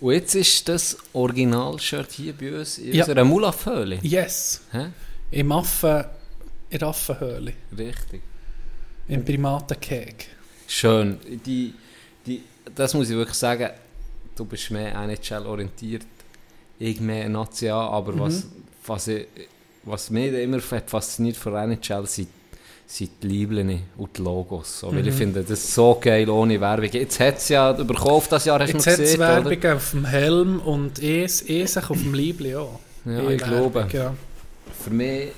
Und jetzt ist das Original-Shirt hier bei uns in Ja. unserer Mulafhöhle. Yes, Hä? im Affen, in der Affenhöhle, Richtig. im Primatenkeg. Schön. Die, die, das muss ich wirklich sagen, du bist mehr NHL-orientiert, ich mehr National, aber Mhm. was, was, ich, was mich immer fasziniert von NHL sind, sind die Lieblinge und die Logos. So, Weil ich Mhm. finde das so geil ohne Werbung. Jetzt hat es ja überkauft das Jahr, hast du Jetzt noch hat es gesehen, oder? Werbung auf dem Helm und es, es auf dem Liebling auch. Ja, Eh ich glaube. Ja. Für mich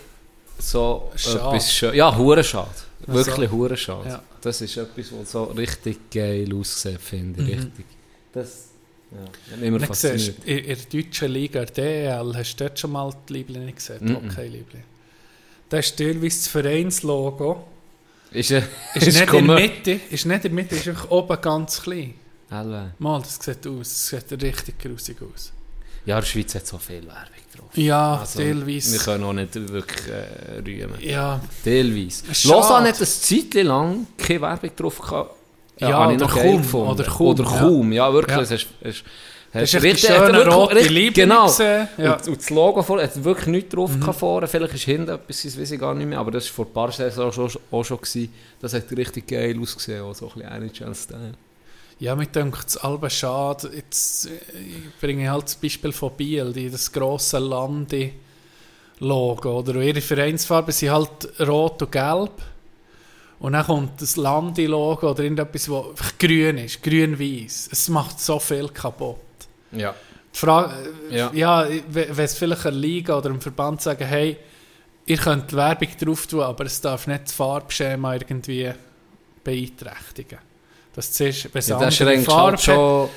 so Schade. etwas schön. Ja, hure schade. Also, Wirklich hure schade. ja. Das ist etwas, was so richtig geil aussieht, finde ich. Mhm. Richtig. Das ja, immer siehst in, der deutschen Liga, der DEL, hast du dort schon mal die Liebling gesehen, die Mhm. Hockey-Liebling. Da ist teilweise das Vereinslogo. Ist, äh, *laughs* Ist, nicht in der Mitte, ist nicht in der Mitte, ist einfach oben ganz klein. Alle. Mal, das sieht aus, das sieht richtig grusig aus. Ja, in der Schweiz hat so viel Werbung drauf. Ja, Also, teilweise. Wir können auch nicht wirklich äh, rühmen. Ja, Teilweise. Schade. Lausanne hat ein Zeitchen lang keine Werbung drauf gehabt. Ja, ich oder kaum, oder kaum, Oder ja. kaum, ja, wirklich. Ja. Es ist, es ist, Das ist hat schöne wirklich- rote richtig- Liebe Genau. gesehen, ja. Und, und das Logo vor, hat wirklich nichts drauf mhm. vorne. Vielleicht ist hinten etwas, das weiß ich gar nicht mehr. Aber das war vor ein paar Saisons auch schon, auch schon gewesen. Das hat richtig geil ausgesehen. Auch so ein bisschen NHL-Style. Ja, mir denkt es alle schade. Jetzt äh, ich bringe halt das Beispiel von Biel, die, das grosse Landi-Logo. Oder ihre Vereinsfarben sind halt rot und gelb. Und dann kommt das Landi-Logo oder irgendetwas, das grün ist, grün-weiß. Es macht so viel kaputt. Ja. Die Frage, äh, Ja. ja, wenn es vielleicht eine Liga oder ein Verband sagen, hey, ihr könnt Werbung drauf tun, aber es darf nicht das Farbschema irgendwie beeinträchtigen. Das ist, es Ja, das schränkt Farbe halt schon...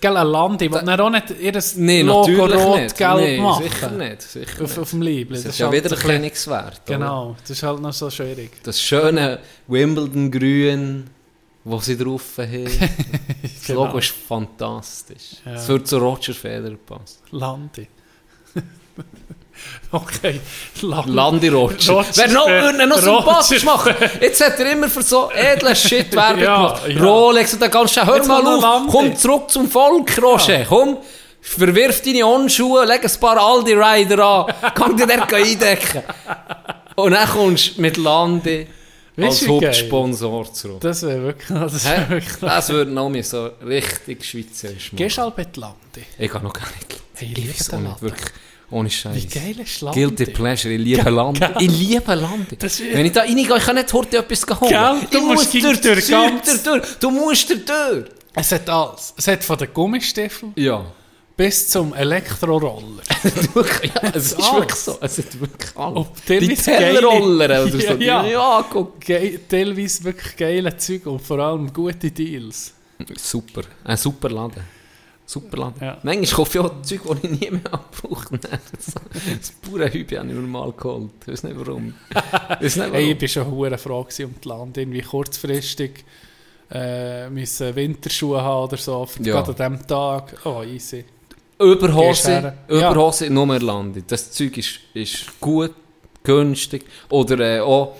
Gell, ein Landi, will dann auch nicht ihr Nee, Logo natürlich rot, nicht. gelb nee, machen. sicher nicht. Sicher Auf, auf dem Liebling. Das ist ist ja halt wieder bisschen- Kleinungswert. oder? Genau, das ist halt noch so schwierig. Das schöne Wimbledon-Grün, das sie drauf haben. *laughs* Das Genau. Logo ist fantastisch. Ja. Es würde zu Roger Federer passen. Landi. *laughs* *laughs* okay, Landi. Landi Roger. Roger Wer noch, ihn noch sympathisch machen. Jetzt hat er immer für so edle *laughs* Shit Werbung Ja, gemacht. ja. Rolex und kannst du hör Jetzt mal auf, Landi. komm zurück zum Volk, Roger. Komm, verwirf deine Onschuhe, leg ein paar Aldi-Rider an, *laughs* kann dir der eindecken. Und dann kommst du mit Landi als? Hauptsponsor zurück. Das wäre wirklich, das wär wirklich Das würde noch mal so richtig schweizerisch machen. Gehst du halt mit Landi? Ich kann noch gar nicht. Hey, ich liebe nicht, Laden. wirklich. Ohne Scheiß. Wie geil ist Landi? Guilty Pleasure, ich liebe Land. Ich liebe Land. Wenn ich da reingehe, ich kann nicht heute etwas holen. Gell, du ich musst durch durch ganz- durch. Du musst durch. durch. Es hat alles. Es hat von den Gummistiefeln Ja. bis zum Elektroroller. *laughs* Ja, es ist Alles. wirklich so. Es ist wirklich alles. Und Die Tellerroller oder so. *laughs* Ja, ja. ja guck. Ge teilweise wirklich geile Zeug und vor allem gute Deals. Super. Ein super Laden. Super Laden. Ja. Manchmal kaufe ich auch Zeug, die ich nie mehr abbrauche. *laughs* Das Bauernhübe habe ich mir mal geholt. Ich weiß nicht warum. Ich weiß nicht Hey, ich war schon hure froh um das Land. Irgendwie kurzfristig äh, müssen Winterschuhe haben oder so. Ja. Gerade an diesem Tag. Oh, easy. Überhose, her. Ja. Überhose nur mehr Landi. Das Zeug ist, ist gut, günstig. Oder äh, auch,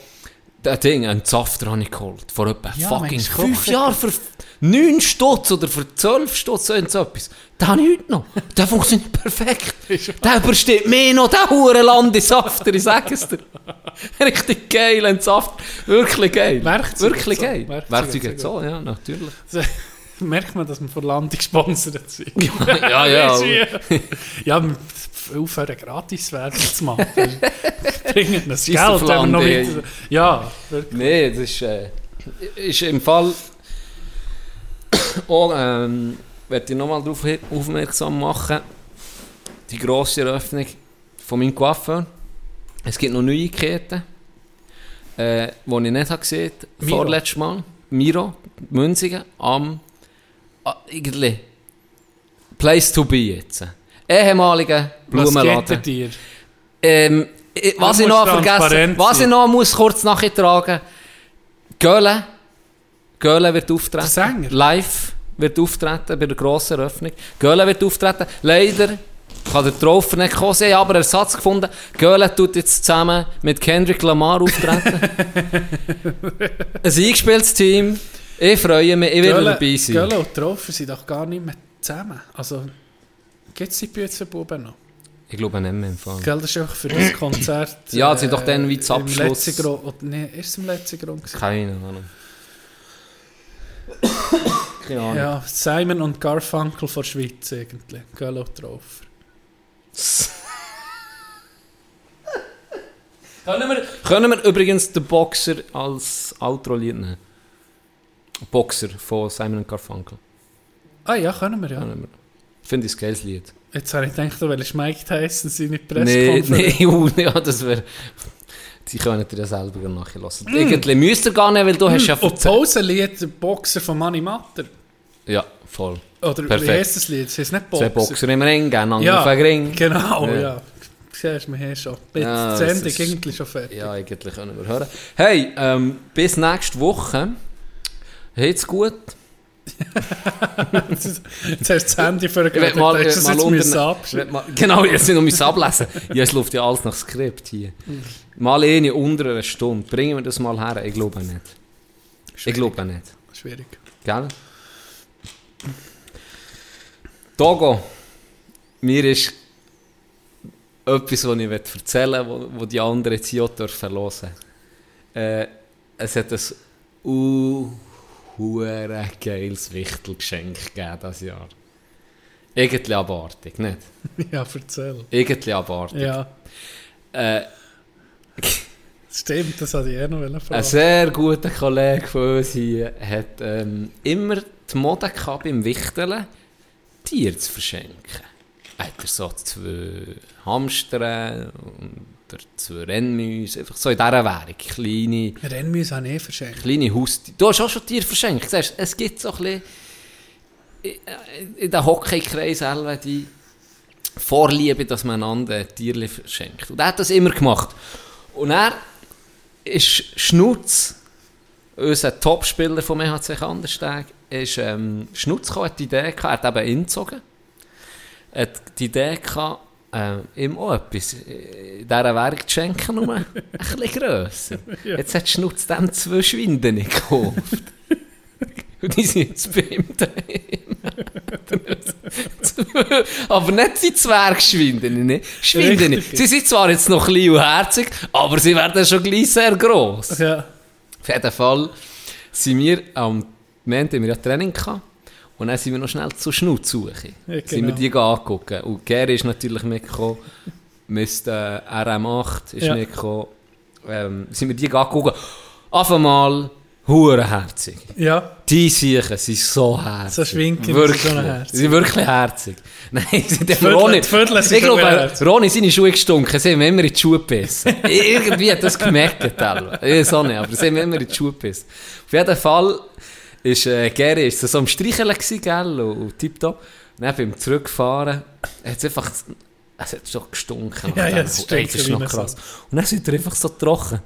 der Ding, einen Zafter habe ich geholt. Vor etwa Ja, fucking fünf. Jahren. Für 9 Stutz oder für 12 Stutz, so etwas. Habe ich heute noch. Der funktioniert perfekt. Der übersteht mehr noch, der hure Landi-Safter, ich sage es dir. Richtig geil, ein Saft. Wirklich geil. Werkzeug Wirklich hat so. geil. Werkzeug Werkzeug hat hat so ja, natürlich. *laughs* Merkt man, dass man von Landi gesponsert sind. *laughs* Ja, ja. *laughs* Ja, wir aufhören gratis Werbung zu machen. Bringen das Geld, wenn wir noch weiter... Ja, wirklich. Nee, das ist, äh, ist im Fall. Auch, *coughs* ähm, werde ich nochmal darauf aufmerksam machen. Die grosse Eröffnung von meinem Coiffeur. Es gibt noch Neuigkeiten, äh, die ich nicht habe gesehen habe. Vorletztes Mal. Miro, Münzigen, am. ah, irgendwie. Place to be jetzt. Ehemaliger er Blumenladen. Ähm, was ich noch vergessen was ich noch muss kurz nachtragen Göhle Göhle wird auftreten. Der Sänger? Live wird auftreten bei der grossen Eröffnung. Göhle wird auftreten. Leider kann der Traufer nicht kommen. Sie haben aber Ersatz gefunden. Göhle tut jetzt zusammen mit Kendrick Lamar auftreten. *laughs* Ein eingespieltes Team. Ich freue mich, ich werde dabei sein. Gölle und Traufer sind doch gar nicht mehr zusammen. Also, gibt es die Büzenbuben noch? Ich glaube nicht mehr im Fall. Gell, das ist auch für das Konzert... Ja, sie doch dann wie zum Abschluss- letzten Grund... Nee, ist es im letzten Grund? gewesen? Keine Ahnung. Keine Ahnung. Ja, Simon und Garfunkel von der Schweiz eigentlich. Gölle und Traufer. Können wir, können wir übrigens den Boxer als Outro-Lied nehmen? Boxer von Simon Garfunkel. Ah ja, können wir ja. Können wir. Finde ich ein geiles Lied. Jetzt habe ich gedacht, du willst Mike Tyson seine Nee, Pressekonferenz. nee, uh, *laughs* ja, das wäre... Die können dir ja selber nachher lassen. Irgendwie müsst ihr gar nicht, weil du hast ja Und erzählt- Pausenlied, der Boxer von Money Matter. Ja, voll. Oder wie Perfekt. heisst das Lied? Das heisst nicht Boxer. Zwei Boxer im Ring, einander Ja, auf den Ring. genau, Ja. ja. Siehst du, wir haben schon. Bitte, Ja, das Sendung ist- schon fertig. Ja, eigentlich können wir hören. Hey, ähm, bis nächste Woche. Habt's gut. *laughs* Jetzt hast du das Handy für Ich mal, das mal jetzt müssen unter, mal, *laughs* genau, jetzt nicht noch müssen ablesen. Ja, es läuft ja alles nach Skript hier. Mal eine unter einer Stunde. Bringen wir das mal her? Ich glaube nicht. Ich glaube nicht. Schwierig. Gell? Togo, mir ist etwas, was ich erzählen wo, wo die anderen jetzt hier dürfen hören. Äh, es hat ein uh, geiles Wichtelgeschenk gegeben dieses Jahr. Irgendwie abartig, nicht? *laughs* Ja, erzähl. Irgendwie abartig. Ja, Äh, *laughs* stimmt, das hatte ich eh noch Ein fragen. sehr guter Kollege von uns hier hat ähm, immer die Mode gehabt, beim Wichteln Tiere zu verschenken. Er hat er so zwei Hamster oder zwei Rennmäuse, einfach so in dieser Währung, kleine, Rennmäuse habe ich eh verschenkt. kleine Haustiere. Du hast auch schon Tiere verschenkt, siehst, es gibt so ein bisschen in- in den Hockeykreis selber die Vorliebe, dass man einander Tiere verschenkt. Und er hat das immer gemacht. Und er ist Schnutz, unser Topspieler vom EHC Kandersteg, ist ähm, Schnutz gekommen, hat die Idee gehabt, er hat eben ihn gezogen. Er hat die Idee gehabt, äh, ihm auch etwas in dieser Währung zu schenken, nur *laughs* ein bisschen grösser. Jetzt hat Schnutz dem zwei Schwinden gekauft. *laughs* Und *laughs* die sind jetzt bei ihm daheim. aber nicht die Zwergschwinden, ne? Schwinden. Sie sind zwar jetzt noch klein und herzig, aber sie werden schon gleich sehr gross. Ja. Auf jeden Fall sind wir am Moment haben wir ja Training gehabt. Und dann sind wir noch schnell zur Schnutzsuche. Ja, Sind wir genau. die angucken. Und Gary ist natürlich mitgekommen. Mit äh, RM8 ist Ja. mitgekommen. Ähm, sind wir die angucken. Auf einmal hurenherzig. Ja, Die Siechen sind so herzig. So schwinken, wirklich. so herzig. Sie sind wirklich herzig. *laughs* Nein, sie Viertel- Ronny. Ich glaube. Ronny seine Schuhe gestunken. Sie haben immer in die Schuhe gebissen. *laughs* Irgendwie hat das gemerkt. teilweise. Ich weiß auch nicht, aber sie haben immer in die Schuhe gebissen. Auf jeden Fall ist äh, Gary ist so am Streicheln gewesen, gell, und, und tipptopp. Dann beim Zurückfahren hat es einfach, es hat schon gestunken. Ja, ja, es Ey, stinkt das ist noch krass. Und dann sind wir einfach so trocken.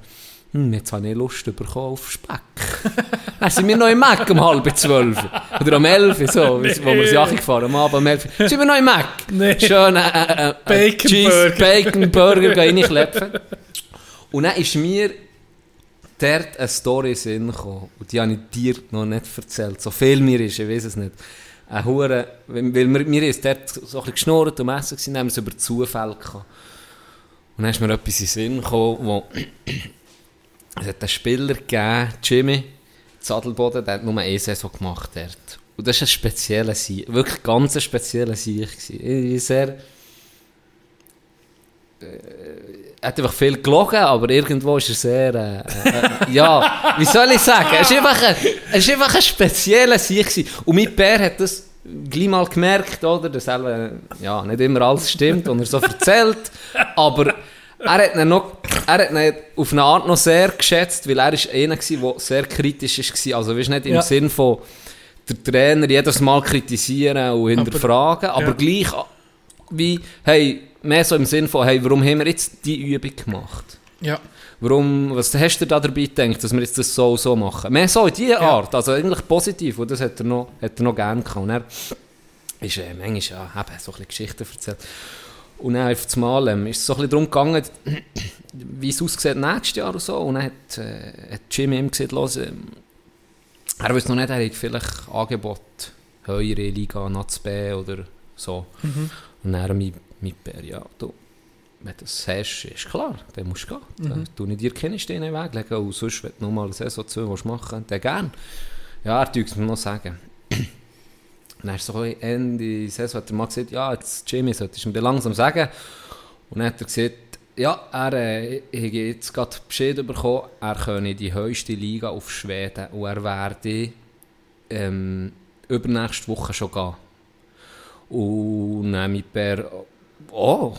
Hm, jetzt habe ich Lust bekommen auf Speck. *laughs* dann sind wir noch im Mac um halb zwölf. Oder um elf, so, *laughs* wo wir sie gefahren am Abend um elf. Sind wir noch im Mac? Nee. Schön äh, äh, äh, *laughs* Bacon Cheese, Burger. Bacon Burger reinklepfen. Und dann ist mir dort eine Story in gekommen. Und die habe ich dir noch nicht erzählt. So viel mir ist, ich weiß es nicht. Eine Hure, weil mir, mir ist dort so ein bisschen geschnurrt und messen gewesen, haben wir es über Zufall gehabt. Und dann ist mir etwas in den Sinn gekommen, wo es hat einen Spieler gegeben, Jimmy Zadelboden, der hat nur eine Saison gemacht dort. Und das ist ein spezieller Sieg, wirklich ganz ein spezieller Sieg ich Sehr, er hat einfach viel gelogen, aber irgendwo ist er sehr, äh, äh, ja, wie soll ich sagen, es ist einfach ein, spezieller Sieg. Und mein Bär hat das gleich mal gemerkt, oder, dass selber, ja, nicht immer alles stimmt, und er so erzählt, aber er hat ihn noch, er hat ihn auf eine Art noch sehr geschätzt, weil er ist einer der sehr kritisch war, also weißt, nicht im Ja. Sinn von, der Trainer jedes Mal kritisieren und hinterfragen, aber, ja. gleich wie, hey, mehr so im Sinn von, hey, warum haben wir jetzt die Übung gemacht? ja. Warum, was hast du da dabei gedacht, dass wir jetzt das so so machen? Mehr so in diese Art, also eigentlich positiv, und das hat er noch, hat er noch gerne gehabt. Und er ist äh, manchmal ja, eben, so ein bisschen Geschichten erzählt. Und dann auf das Mal ähm, ist es so ein bisschen darum gegangen, wie es aussieht nächstes Jahr und so. Und dann hat, äh, hat Jimmy ihm gesagt, los, ähm, er weiß noch nicht, er hat vielleicht Angebot, höhere Liga, Nats B oder so. Und dann mein, mein Bär, ja, du, wenn du das hast, ist klar, dann musst du gehen. Dann tu ich dir keine Steine Weg. Und sonst, wenn du noch mal eine Saison 2 willst machen dann gern. Ja, er tut es mir noch sagen. Und dann ist so Ende Saison hat er mal gesagt, ja, jetzt Jimmy, solltest du mir langsam sagen. Und dann hat er gesagt, ja, er äh, ich habe jetzt gerade Bescheid bekommen, er könne in die höchste Liga auf Schweden und er werde ähm, übernächste Woche schon gehen. Und dann mit Bär, oh,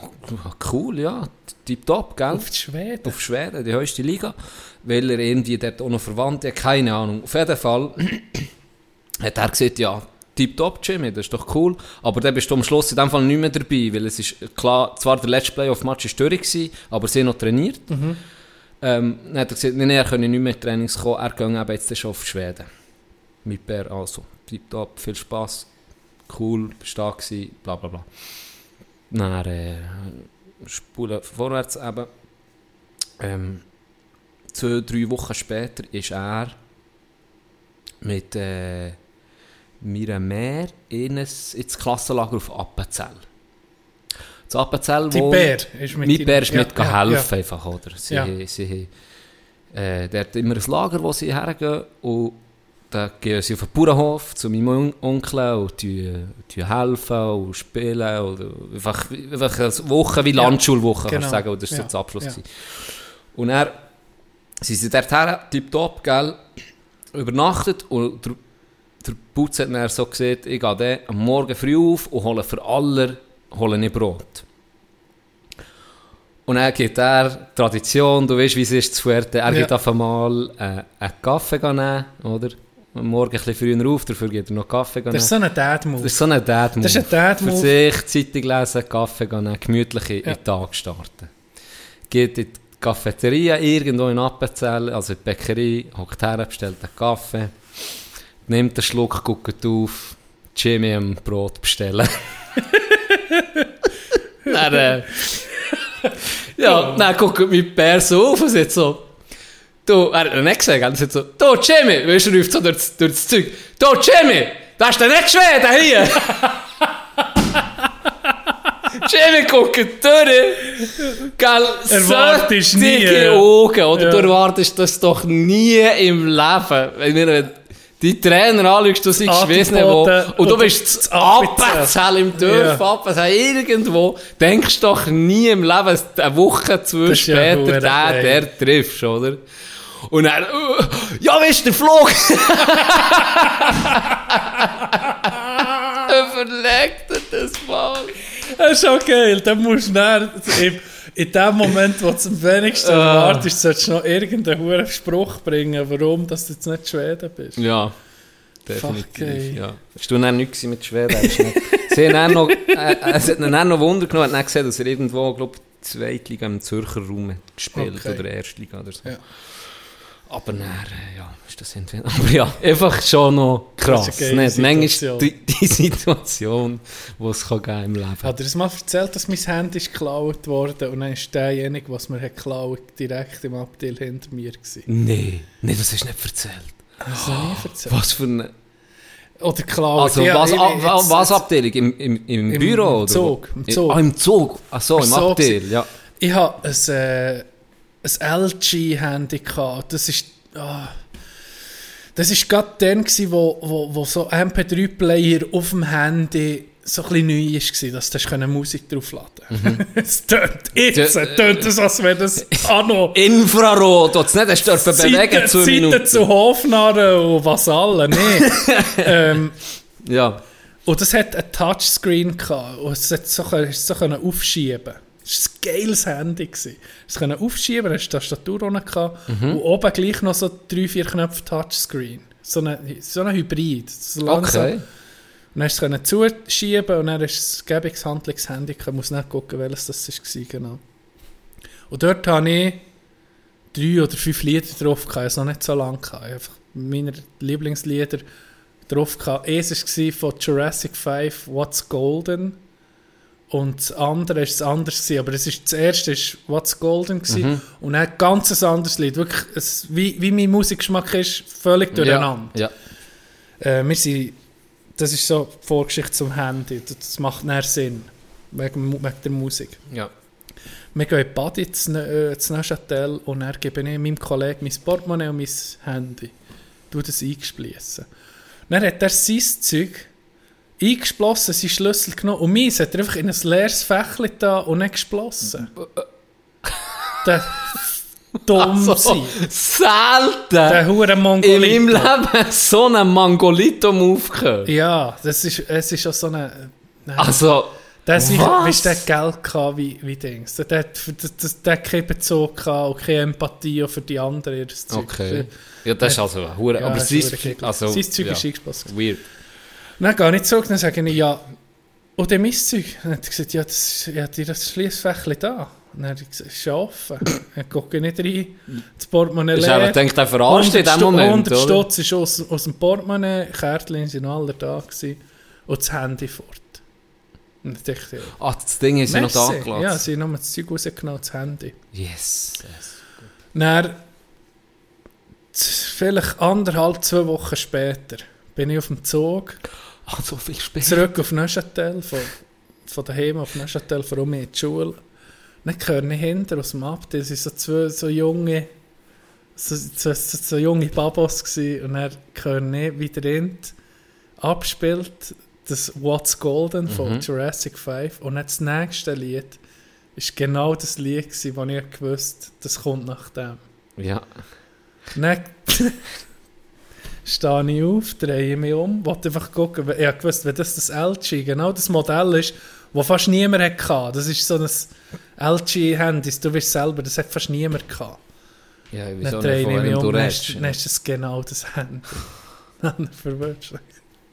cool, ja, tipptopp, gell? Auf die Schweden. auf Schweden, die höchste Liga, weil er irgendwie dort auch noch Verwandte hat, keine Ahnung. Auf jeden Fall *clears throat* hat er gesagt, ja, tipptopp, Jimmy, das ist doch cool, aber dann bist du am Schluss in dem Fall nicht mehr dabei, weil es ist klar, zwar der letzte Playoff-Match ist durch aber sie haben noch trainiert. Ähm, dann hat er gesagt, nein, er könne nicht mehr in Trainings kommen, er geht eben jetzt schon auf Schweden. mit Bär, also, tipptopp, viel Spass, cool, bist da gewesen, bla bla bla. Dann äh, spulen vorwärts eben. Ähm, zwei, drei Wochen später ist er mit äh, meiner Mehr in ein, ins Klassenlager auf Appenzell. Das Appenzell, Die wo... Bär ist mit Mein Bär ist ja, mit ja, helfen ja. einfach, oder? Sie, Ja. sie, äh, der hat immer ein Lager, wo sie hergehen und dann gehen sie auf den Bauernhof zu meinem Onkel und die, die helfen und spielen oder einfach, einfach eine Woche wie Ja, Landschulwoche, kannst genau. du sagen, und das war Ja, das Abschluss. ja. Und er sind sie dort her, tipptopp, gell, übernachtet und der, Putz hat dann so gesagt, ich gehe am Morgen früh auf und hole für alle hole ich Brot. Und dann geht er, Tradition, du weißt, wie es ist zu Fuerte, er Ja. geht auf einmal äh, einen Kaffee nehmen, oder? Am Morgen ein bisschen früher auf, dafür geht er noch Kaffee nehmen. Das ist so ein Dad-Move. Das ist so ein Dad-Move. Das ist ein Dad-Move. Für sich, Zeitung lesen, Kaffee nehmen, gemütlich in, in Ja. den Tag starten. Geht in die Cafeteria irgendwo in Appenzell, also in die Bäckerei, hockt her, bestellt einen Kaffee, nimmt einen Schluck, guckt auf, Jimmy am Brot bestellen. *laughs* dann, äh, ja, dann guckt mein Bär so auf und sagt so, du, er hat nicht gesagt, er sagt so, du Jimmy, weißt du, er ruft so durch, das- durch das Zeug, du Jimmy, das ist doch nicht Schweden hier! *laughs* Jimmy guckt durch, gell, Erwartest nie. Augen, oder Ja. du erwartest das doch nie im Leben. Wenn wir die Trainer anschaust, du siehst, ich nicht wo, und du bist zu Appenzell im Dorf, Ja. Appenzell, irgendwo, denkst doch nie im Leben, eine Woche, zwei ja später, den, geil. der triffst, oder? Und dann, uh, ja, weißt du, der Flug? *laughs* Überleg dir das mal. Das ist auch geil. Dann musst du dann, in, dem Moment, wo du am wenigsten *laughs* Ah. erwartest, solltest du noch irgendeinen hohen Spruch bringen, warum dass du jetzt nicht Schweden bist. Ja, definitiv. ja. Hast du dann nichts mit Schweden? *laughs* Sie haben noch, äh, es hat ihn noch Wunder genommen, hat dann gesehen, dass er irgendwo, glaube ich, Zweitliga im Zürcher Raum gespielt Okay. oder Erstliga oder so. Ja. Aber dann, äh, ja, ist das entweder. *laughs* Aber ja, einfach schon noch krass. Das ist Nicht? Manchmal die, die Situation, die es kann geben im Leben. Hat er es mal erzählt, dass mein Handy ist geklaut wurde und dann ist derjenige, was mir hat geklaut, direkt im Abteil hinter mir gewesen. Nee, nee, das du nicht erzählt. Du noch nie erzählt? Was für eine. Oder geklaut. Also, ja, was, ab- jetzt- was Abteilung? Im, im, im, Im Büro? oder Zug, im Zug. Ah, im Zug. Ach so, im Ach so, Abteil, ja. Ich hatte ein, äh, ein LG-Handy. gehabt. Das ist. ah, das war gerade dann, gewesen, wo, wo, wo so MP3-Player auf dem Handy so ein bisschen neu war, dass du Musik draufladen Mhm. *laughs* Es tönt jetzt, äh, tönt es, als wäre das Anno. *laughs* Infrarot, es nicht hast dürfen bewegen, zwei Zeiten Minuten. zu Hofnarren und was alle. Nee. *laughs* ähm, Ja. und das hat ein Touchscreen gehabt. Und es hat so, es so aufschieben. Es war ein geiles Handy. Es können aufschieben, es hatte Tastatur unten gehabt, Mhm. und oben gleich noch so drei, vier Knöpfe Touchscreen. So ein so eine Hybrid. So langsam. Okay. Und dann hast du es zuschieben und dann ist es ein gäbiges Handlungshandy. Ich muss nicht gucken, welches das war. Genau. Und dort habe ich drei oder fünf Lieder drauf gehabt. Es noch nicht so lange gehabt. Ich Einfach meine Lieblingslieder drauf gehabt. Eins war von Jurassic 5, What's Golden. Und das andere war es anders. Gewesen. Aber das, ist, das erste war What's Golden. Gewesen. Mhm. Und ein ganz anderes Lied. Wirklich, es, wie, wie mein Musikgeschmack ist, völlig durcheinander. Ja. Äh, wir sind, das ist so die Vorgeschichte zum Handy. Das, macht mehr Sinn. Wegen, wegen der Musik. Ja. Wir gehen in die Body zu, äh, zu Neuchâtel und dann gebe ich meinem Kollegen mein Portemonnaie und mein Handy. Du das eingespliessen. Dann hat er sein Zeug eingesplossen, seinen Schlüssel genommen und meins hat er einfach in ein leeres Fächchen da und nicht gesplossen. *laughs* Der dumm Also, sein. selten Der hure in Mongolito. meinem Leben so einen Mangolito-Move gehört. Ja, das ist, es ist auch so eine... Nein. Also, Der ist weißt, der Geld gehabt wie, wie Dings. Der, der, hat- für das- das- der hat keinen Bezug gehabt und keine Empathie für die anderen. Zeug. okay. Ja, das ist also ein Hure. Ja, aber das sein, also, Zeug ja. ist eingespaßt. Weird. Dann gehe ich zurück und sage ich, ja, und dann mein Zeug. Dann hat er gesagt, ja, das, ja dir das Schließfächchen da. Dann habe ich gesagt, es ist ja offen. Dann gucke ich nicht rein. Das Portemonnaie Ist einfach gedacht, der verarscht in dem Moment, 100 oder? Stutz ist aus, aus dem Portemonnaie, Kärtchen sind alle da gewesen, und das Handy fort. Und dann dachte ich, Ah, das Ding ist ja noch da gelassen. Ja, sie haben das Zeug rausgenommen, das Handy. Yes. Dann, z- vielleicht anderthalb, zwei Wochen später, bin ich auf dem Zug, So viel später. zurück auf Neuchâtel, von, von daheim auf Neuchâtel, von mir in die Schule. Dann höre ich hinter aus dem Ab, das waren so zwei so junge, so, so, so, so junge Babos gewesen. und dann höre ich, wie der Rind abspielt, das What's Golden von Mhm. Jurassic 5 und dann das nächste Lied ist genau das Lied gewesen, wo ich gewusst das kommt nach dem. Ja. Dann *laughs* stehe ich auf, drehe mich um, wollte einfach gucken, ich habe gewusst, wenn das das LG, genau das Modell ist, das fast niemand hatte. Das ist so ein LG-Handy, du weißt selber, das hat fast niemand gehabt. Ja, ich weiß auch nicht, ich von mich wem um, redest. dann ist das genau das Handy. *laughs* Dann.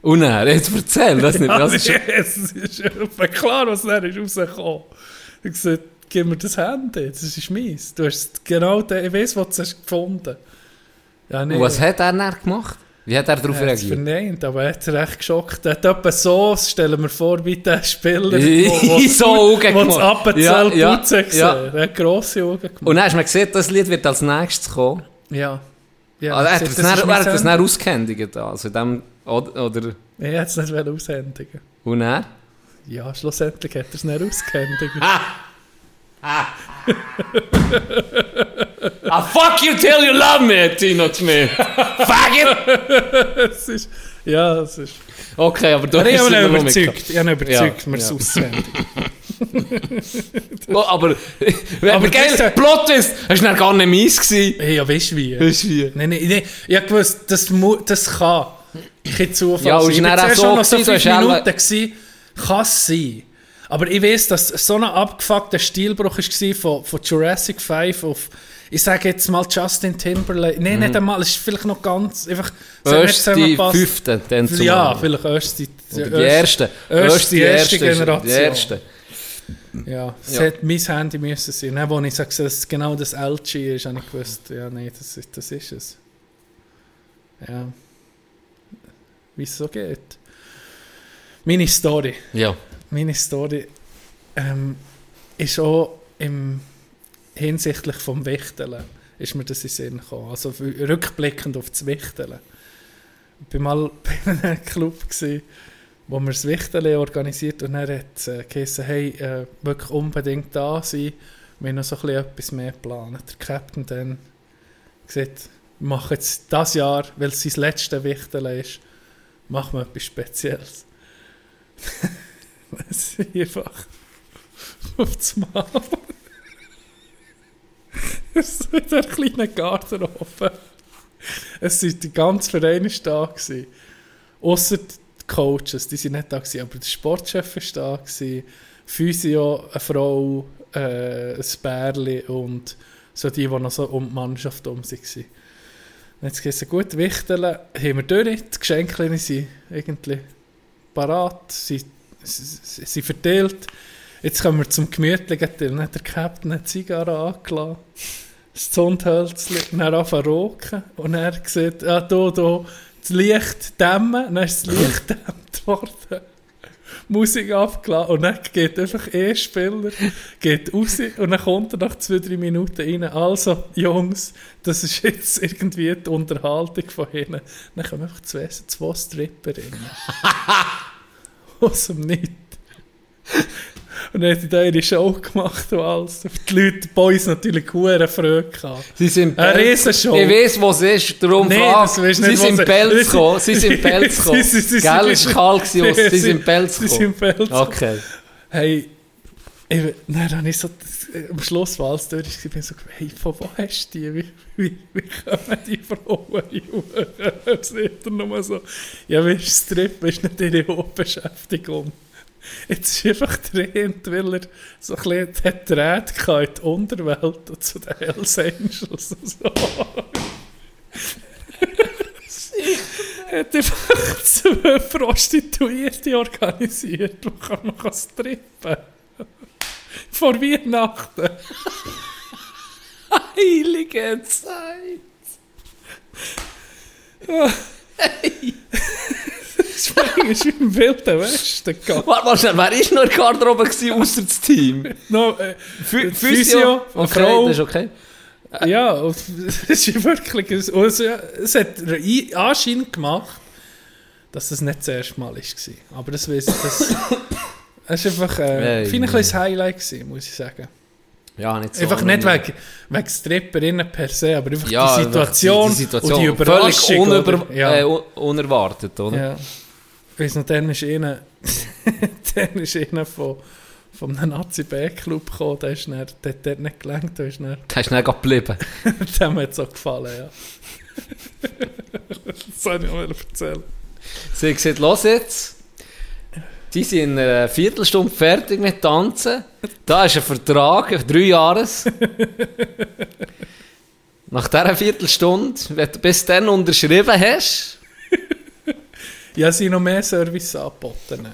Und er, jetzt erzähl, das nicht. *laughs* Ja, Das ist es ist ja klar, was dann ist rausgekommen. Ich habe gesagt, gib mir das Handy, das ist meins. Du hast genau den, ich weiss, was du hast gefunden. Ja, nee. Und was hat er dann gemacht? Wie hat er darauf Er hat es reagiert? verneint, aber er hat recht geschockt. Er hat etwa so, stellen wir vor, wie der Spieler, *laughs* In so Augen wo das gemacht. Appenzell Ja, ja, putzen gesehen. ja. Er hat grosse Augen gemacht. Und dann hast du mir gesehen, das Lied wird als nächstes kommen. ja. ja also er hat das das, er hat das dann ausgehändigt. Also dem, oder, oder, Ich hätte es nicht aushändigen und er? Ja, schlussendlich hat er es nicht ausgehändigt. Ah, *laughs* fuck you till you love me, Tino Schmidt. Faggot! es ist, ja, es ist... Okay, aber du Aber ich hast ihn überzeugt. Ich habe ihn überzeugt, Ja, wir es ja. aushändigen. Oh, aber, aber, Aber geil, das- Plot ist, du dann gar nicht mies gewesen. Hey, ja, weißt du wie? Weißt wie? Nein, nein, nein. Ich habe gewusst, das, das kann kein Zufall Ja, und sein. ist Ich dann war auch so schon noch so gewesen, fünf Minuten. Gewesen. Kann es sein. Aber ich weiß, dass so ein abgefuckter Stilbruch war von, von Jurassic 5 auf, ich sage jetzt mal Justin Timberlake. Nein, nicht einmal, es ist vielleicht noch ganz, einfach... es hat nicht Erst die zusammengepasst. fünfte, dann zum Ja, vielleicht erst die... Oder die erste. Erst die erste Generation. Die erste. Ja, es Ja. hätte mein Handy müssen sein. Dann, als ich sage, dass es genau das LG ist, habe ich gewusst, ja, nein, das ist, das ist es. Ja. Wie es so geht. Meine Story. Ja. Meine Story ähm, ist auch im, hinsichtlich vom Wichteln ist mir das in Sinn gekommen. Also rückblickend auf das Wichteln. Ich war mal *laughs* bei einem Club, gewesen, wo wir das Wichteln organisiert und dann hat es äh, geheißen, hey, äh, wirklich unbedingt da sein. Wir haben noch so ein bisschen etwas mehr geplant. Der Captain dann gesagt, wir machen jetzt das Jahr, weil es sein letztes Wichteln ist, machen wir etwas Spezielles. *laughs* Es ist einfach auf das Mal. Es ist in der kleinen Garderobe. Es sind die ganze Vereine da. Ausser die Coaches, die sind nicht da gewesen, aber der Sportchef war da gewesen, Physio, eine Frau, äh, ein Bärli und so die, die noch so um die Mannschaft um waren. Jetzt geht es gut, Wichteln haben wir durch, die Geschenke sind irgendwie parat, sie, sie, verteilt. Jetzt kommen wir zum gemütlichen hat der Captain eine Zigarre angelassen, das Zündhölzchen, dann anfangen rauchen und er sieht, ja, da, da, das Licht dämmen, dann ist das Licht *laughs* dämmt worden. Musik abgelassen und dann geht einfach ein Spieler geht raus und dann kommt er nach zwei, drei Minuten rein. Also, Jungs, das ist jetzt irgendwie die Unterhaltung von hinten. Dann kommen einfach zwei, zwei Stripperinnen. *laughs* Aus dem Nichts. Und dann hat die da ihre Show gemacht und alles. Die Leute, die Boys natürlich hure Freude gehabt. Sie sind Eine Pelz- Riesenshow. Ich weiß, wo es ist, darum Nee, frag. Sie sind sie- Pelz gekommen. *laughs* Sie sind Pelz Sie- gekommen. sie- sie- Gell, sie- es war kalt, sie- sie sind Pelz Sie gekommen. sind Pelz gekommen. Okay. Hey, ich, dann habe ich so, am Schluss, wo alles durch war, bin ich so, hey, von wo hast du die? Wie, wie, wie kommen die Frauen hin? Sagt er nur so, ja, weißt du, Strip ist nicht ihre Hauptbeschäftigung. Jetzt ist einfach dringend, weil er so ein bisschen Draht gehabt in die Unterwelt und zu den Hells Angels und so. Hat einfach *laughs* zwei Prostituierte organisiert, die kann man kann strippen *laughs* vor Weihnachten. *laughs* Heilige Zeit. *laughs* Das ist wie im Wilden Westen gegangen. Warte mal schnell, wer ist noch in der Garderobe ausser das Team? No, äh, Physio? Physio, Okay, Frau. das ist okay. Ja, und es ist wirklich. Es, also, ja, es hat einen Anschein gemacht, dass das nicht das erste Mal war. Aber das weiss ich. Das, es war einfach äh, Hey, ein kleines Highlight, gewesen, muss ich sagen. Ja, nicht so. einfach nicht wegen, wegen Stripperinnen per se, aber einfach ja, die, Situation die Situation und die Überraschung. Völlig unüber, oder? ja. äh, un- unerwartet, oder? ja. Weiss noch, dann ist einer, *laughs* dann ist einer von, von einem Nazi-B-Club gekommen, der, ist dann, der hat dort nicht gelangt, der ist dann Der ist nicht geblieben. *laughs* Dem hat es auch gefallen, ja. *laughs* das soll ich noch erzählen. Sie hat gesagt, los jetzt. Die sind in einer Viertelstunde fertig mit Tanzen. Da ist ein Vertrag, drei Jahres. Nach dieser Viertelstunde, wenn du bis dann unterschrieben hast, Ja, sie noch mehr Service angeboten.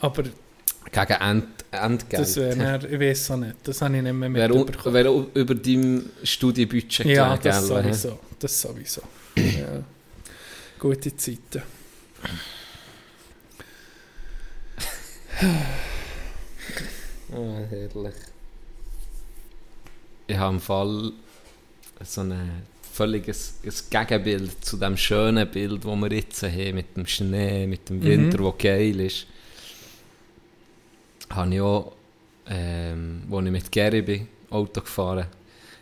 Aber gegen End Entgelt. das wäre, dann- ich weiß auch nicht, das habe ich nicht mehr mitbekommen. wäre über deinem Studienbudget Ja, das gell, sowieso. Das sowieso. ja. Gute Zeiten. Oh, herrlich. Ich habe im Fall so ein völliges ein Gegenbild zu dem schönen Bild, das wir jetzt haben, mit dem Schnee, mit dem Winter, der geil ist. Habe ich auch, ähm, als ich mit Gary bin, Auto gefahren,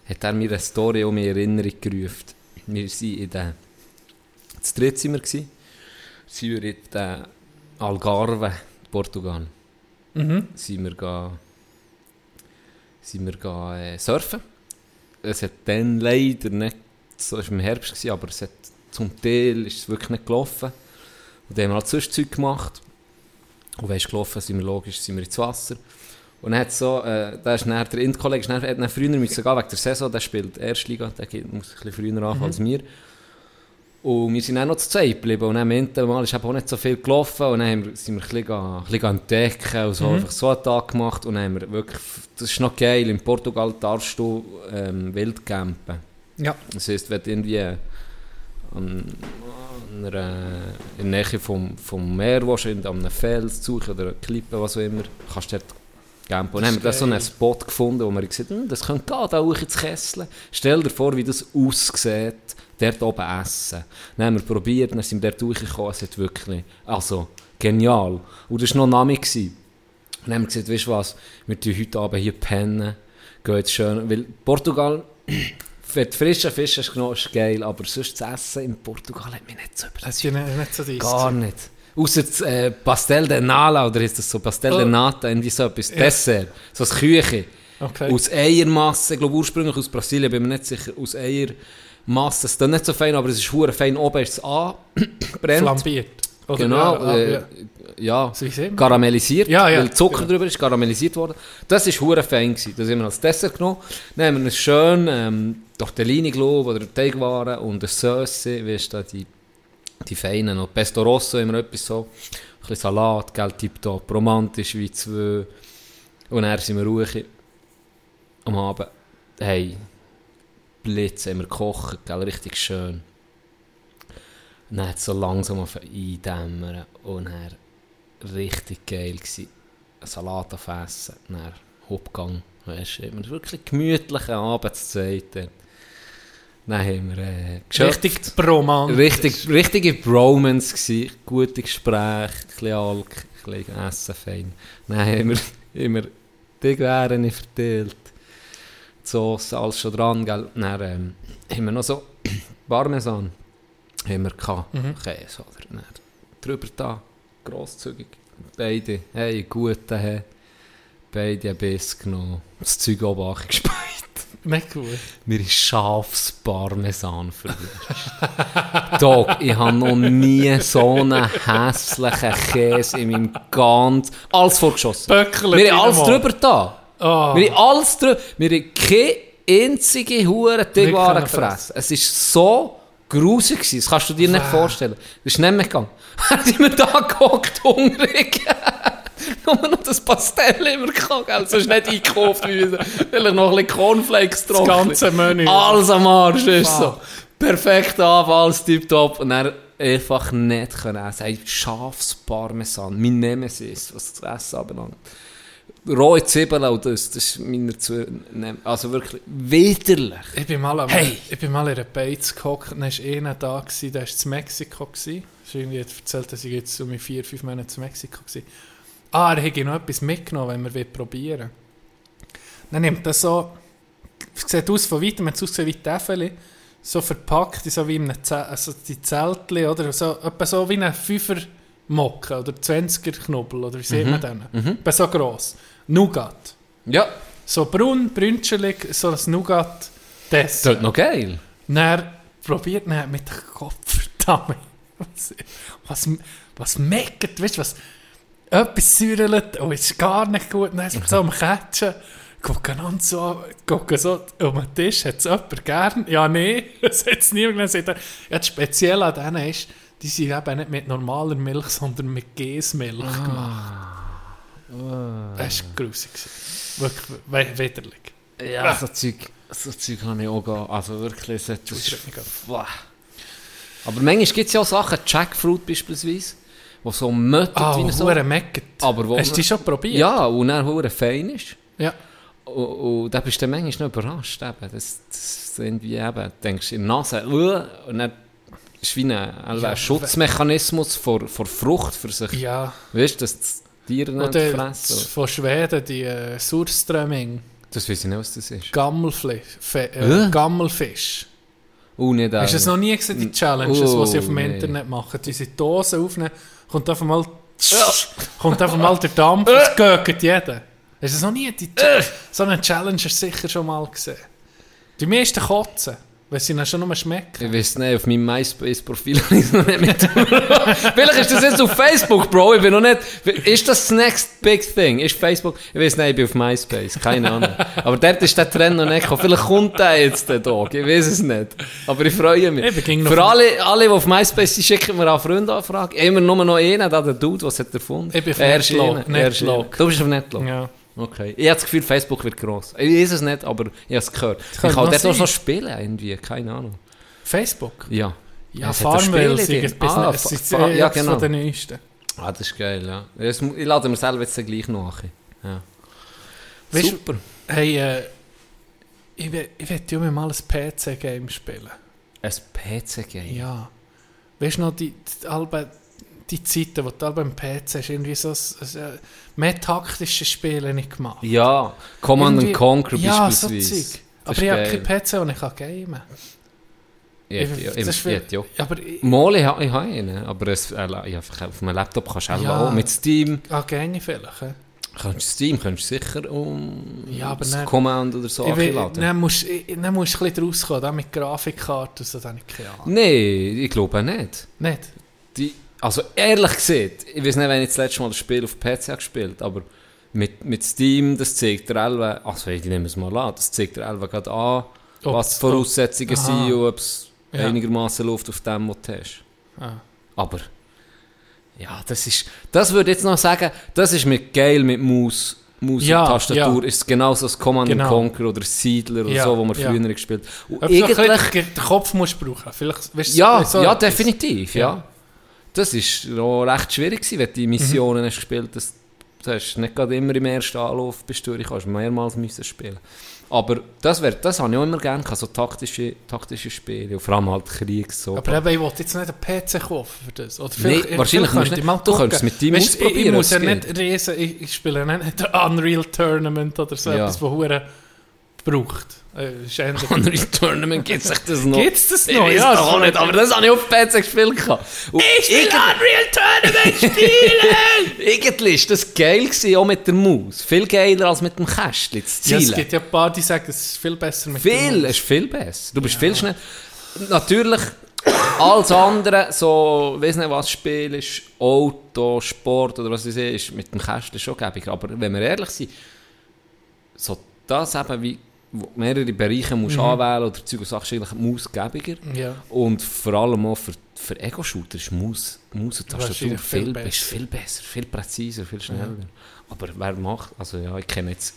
hat er mir eine Story um mich in Erinnerung gerufen. Wir waren in der, zu dritt sind wir gewesen, sind wir in der Algarve, Portugal Mhm. sind wir, ga, sind wir ga, äh, surfen. Es hat dann leider nicht, so war im Herbst, gewesen, aber es hat, zum Teil ist es wirklich nicht gelaufen. Und dann haben wir halt sonst Zeug gemacht. Und wenn es gelaufen sind wir logisch sind wir ins Wasser. Und dann hat so, äh, da ist dann, der dann, hat dann früher müssen gehen wegen der Saison, der spielt Erstliga, der geht, muss ein bisschen früher anfangen als wir. Und wir sind dann noch zu zweit geblieben. Und dann am Ende Mal ist auch nicht so viel gelaufen. Und dann haben wir, sind wir ein bisschen, ein bisschen entdecken und so, einfach so einen Tag gemacht. Und dann haben wir wirklich, das ist noch geil, in Portugal darfst du ähm, wild campen. Ja. Das heisst, wenn du irgendwie an, an einer, in der Nähe vom, vom Meer willst, in einem Fels suchen oder eine Klippe, was auch immer, kannst du dort campen. Und dann haben wir da so einen Spot gefunden, wo wir gesagt haben, hm, das könnte gehen, da hoch ins Kessel. Stell dir vor, wie das aussieht, dort oben essen. Dann haben wir probiert, dann sind wir dort durchgekommen, es hat wirklich, also, genial. Und das war noch Name. gewesen. Dann haben wir gesagt, weißt du was, wir tun heute Abend hier pennen, gehen jetzt schön, weil Portugal, *clears throat* wenn du frischen Fisch hast genommen, ist geil, aber sonst das Essen in Portugal hat mich nicht so Das ist überzeugt. nicht, so. Gar nicht. Außer das äh, Pastel de Nala, oder ist das so Pastel de Oh. Nata, irgendwie so etwas, Dessert, so ein Küche. Okay. Aus Eiermasse, ich glaube ursprünglich aus Brasilien, bin mir nicht sicher, aus Eiermasse. Es ist dann nicht so fein, aber es ist hure fein. Oben ist es angebrennt. Flambiert. Oder Genau, Ja, äh, ja. ja, karamellisiert, Ja, ja, weil Zucker genau. drüber ist, karamellisiert worden. Das war hure fein. Gewesen. Das haben wir als Dessert genommen. Dann haben wir einen schön ähm, Tortellini, glaube oder Teigwaren und eine Sauce, wie ist da die, die feinen, noch Pesto Rosso, immer etwas so. Ein bisschen Salat, gell, tipptopp, romantisch wie zwei. Und dann sind wir ruhig am Abend. Hey, Blitz haben wir gekocht, gell, richtig schön. Und dann hat es so langsam auf eindämmern und dann richtig geil gsi. Ein Salat auf Essen, dann Hauptgang, weißt du, immer wirklich gemütlichen Abend zu zweit. Dann haben wir äh. Richtig Broman. Richtig, richtige Bromance gsi, gute Gespräche, ein bisschen Alk, ein bisschen Essen fein. Dann haben wir *laughs* immer die Gewähren verteilt. Sauce, alles schon dran, gell. Dann ähm, haben wir noch so *clears throat* Parmesan haben wir gehabt. Mhm. Käse, oder? Dann drüber da, grosszügig. Beide, hey, guten, hey. Beide ein Biss genommen. Das Zeug oben angespeit. Nicht gut. Mir ist Schafsparmesan verwischt. *laughs* Dog, ich habe noch nie so einen hässlichen Käse in meinem ganz... Alles vorgeschossen. Böckle Wir haben alles drüber da. Ah. Wir haben alles drüber... Wir haben keine einzige hure können gefressen. Es war so grusig. gewesen, Das kannst du dir nicht vorstellen. Das ist nicht mehr gegangen. *laughs* Hat immer da gehockt, hungrig. *laughs* nur noch das Pastell immer gell? Sonst nicht eingekauft, wie wir vielleicht noch ein bisschen Cornflakes Das drauf. ganze Menü. Alles am Arsch, ist so. Perfekt ab, alles tipptopp. Und dann einfach nicht können essen. Schafsparmesan, mein Nemesis, was das Essen anbelangt. Rohe Zwiebeln und das, das ist meiner zu... ne- Also wirklich widerlich. Ich bin mal, am, Hey! ich bin mal in einer Beiz gehockt, dann war einer da, gewesen, der war in Mexiko. Gewesen. Irgendwie erzählt, dass ich jetzt um vier, fünf Monate in Mexiko war. Ah, er hätte noch etwas mitgenommen, wenn wir probieren wollen. Dann nimmt er so, es sieht aus von weitem, man hat es ausgesehen wie Täfeli, so verpackt, so wie in einem Zelt, also die Zeltli, oder so, etwa so wie ein Fünfer Mocke oder 20er Knubbel, oder wie sieht man den? Etwa so gross. Nougat. Ja, So braun, brünschelig, so ein Nougat. das ist noch geil. Dann probiert man mit dem Kopf, *laughs* verdammt. Was, was, was meckert, weißt du, was etwas säurelt und ist gar nicht gut. Dann ist man so am Catchen, gucken an so, an, gucken so um den Tisch, hat es jemand gern? Ja, nein, *laughs* das hat es niemand gesagt. Ja, das Spezielle an denen ist, die sind eben nicht mit normaler Milch, sondern mit Gäsmilch gemacht. Das war grusig. Wirklich we- widerlich. Ja, so Zeug, so Zeug kann ich auch gehen. Also wirklich, Das ist Wow. Aber manchmal gibt es ja auch Sachen, Jackfruit beispielsweise, wo so möttet Ah, wie so. meckert. Aber wo Hast du die schon probiert? Ja, und dann hure fein ist. Ja. Und, und da bist du manchmal noch überrascht. Eben. Das, das irgendwie eben, du denkst in der Nase, uh, und dann ist wie ein, ein Ja, Schutzmechanismus vor, vor Frucht für sich. Ja. Weißt du, dass die Tiere nicht Oder fressen. von Schweden, die äh, Surströmming, Das weiß ich nicht, was das ist. Gammelfisch. Äh, Äh? Gammelfisch. Oh, nicht Hast du es noch nie gesehen, die Challenges, Oh, die sie auf dem nee. Internet machen? Diese Dosen aufnehmen, kommt einfach mal, kommt einfach mal der Dampf, es gögt jeder. Hast du es noch nie? Die Cha- so eine Challenge hast du sicher schon mal gesehen. Die meisten kotzen, weil sie dann schon nur schmecken. Ich weiß nicht, auf meinem MySpace-Profil *laughs* habe ich es noch nicht mit. Vielleicht ist das jetzt auf Facebook, Bro. Ich bin noch nicht. Ist das das next big thing? Ist Facebook? Ich weiß nicht, ich bin auf MySpace. Keine Ahnung. Aber dort ist der Trend noch nicht gekommen. Vielleicht kommt der jetzt, der Tag. Ich weiß es nicht. Aber ich freue mich. Ich Für alle, alle, die auf MySpace sind, schicken mir auch Freundanfragen. Immer nur noch einen, der Dude, was hat er erfunden? Ich bin auf Er. Du bist auf Netlog? Ja. Okay. Ich habe das Gefühl, Facebook wird gross. Ich weiß es nicht, aber ich habe es gehört. Ich könnte kann noch dort auch so spielen, irgendwie. Keine Ahnung. Facebook? Ja. Ja, Farmville, sind drin. es Ah, sind Fa- ja, genau. den neuesten. Ah, das ist geil, ja. Das Ich lade mir selber jetzt gleich nach. Ja. Weißt Super. Hey, äh, ich will, ich will ja mal ein PC-Game spielen. Ein PC-Game. Ja. Weißt du noch, die, die, Albe, die Zeiten, wo du Albe am PC hast, irgendwie so ein, äh, mehr taktische Spiele nicht gemacht. Ja, Command Irgendwie- and Conquer ja, so beispielsweise. Das Aber ich habe keinen PC, den ich kann gamen Ich ja- Das ich- ich ja. Aber ich, Mal, ich habe ich habe einen, aber es, äh, ja, auf einem Laptop kannst du auch Ja. mit Steam. ah, gerne vielleicht. hä? Kannst du Steam kannst du sicher um Ja, aber das dann- Command oder so Ich will, laden. dann musst ich- dann du ein bisschen rauskommen, da mit Grafikkarte und so, da habe ich keine Ahnung. Nein, ich glaube nicht. Nicht? Die, also ehrlich gesagt, ich weiß nicht, wenn ich das letzte Mal das Spiel auf PC habe gespielt aber mit, mit Steam, das zeigt der Elva, also ich nehme es mal an, das zeigt der Elva gerade an, Ob- was die Voraussetzungen Aha. sind und ob es Ja. einigermaßen läuft auf dem, was du hast. Ah. Aber, ja, das ist, das würde ich jetzt noch sagen, das ist mit geil mit Maus, Maus Ja, und Tastatur, ja. ist genauso als Command Genau. Conquer oder Siedler oder Ja, so, wo ja. früher gespielt haben. Und Ob du eigentlich, den Kopf musst brauchen Vielleicht, weißt du, ja, so ja, definitiv, ja. Das war auch recht schwierig, gewesen, wenn du die Missionen hast gespielt hast. Du hast nicht gerade immer im ersten Anlauf bist du, ich kannst mehrmals müssen spielen. Aber das, wär, das habe ich auch immer gerne, gehabt, so taktische, taktische Spiele, und vor allem halt Krieg. So. Aber eben, ich wollte jetzt nicht einen PC kaufen für das. Oder Nee, wahrscheinlich nicht. könnte ich mal Du könntest mit deinem Weisst, ich, ich ausprobieren, muss ja nicht riesen, ich, ich spiele nicht ein Unreal Tournament oder so Ja. etwas, wo Hure braucht. Äh, Unreal *laughs* Tournament gibt es das noch. Gibt's das Ich noch? weiss Ja, auch nicht, aber das habe ich auf PC gespielt. Und Ich will Unreal Tournament spielen! *laughs* Irgendwie ist das geil gewesen, auch mit der Maus. Viel geiler als mit dem Kästchen zu ja, zielen. es gibt ja ein paar, die sagen, es ist viel besser mit Viel, der es ist viel besser. Du bist viel schneller. Natürlich, *coughs* alles andere, so, weiß nicht was Spiel ist, Auto, Sport oder was ich sehe, ist mit dem Kästchen schon gäbig. Aber wenn wir ehrlich sind, so das eben wie, wo mehrere Bereiche musst anwählen oder Zeug und Sachen, ist eigentlich mausgebiger. Ja. Und vor allem auch für, für Ego-Shooter ist Maus, Maus und Tastatur viel besser. ist viel besser, viel präziser, viel schneller. Aber wer macht, also ja, ich kenne jetzt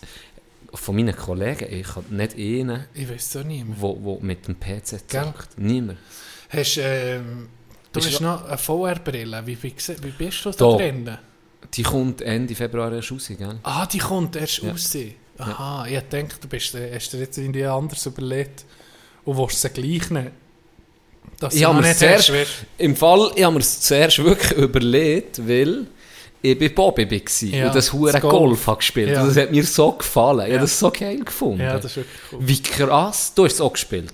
von meinen Kollegen, ich habe nicht einen, Ich weiß auch mehr. wo, wo mit dem PC zockt. Niemand. Hast, ähm, du hast noch eine VR-Brille. Wie, wie, wie bist du da Da. drin? Die kommt Ende Februar erst raus, gell? Ah, die kommt erst Ja. raus. Aha, ich denke, du bist, äh, hast dir jetzt irgendwie anders überlegt und willst sie gleich nehmen. Ich du habe mir zuerst, im Fall, ich habe mir es zuerst wirklich *laughs* überlegt, weil ich bei Bobby war Ja, und das hure das Golf, Golf. habe gespielt. Ja. Und das hat mir so gefallen. Ich habe Ja. das so geil gefunden. Ja, das ist cool. Wie krass, du hast es auch gespielt.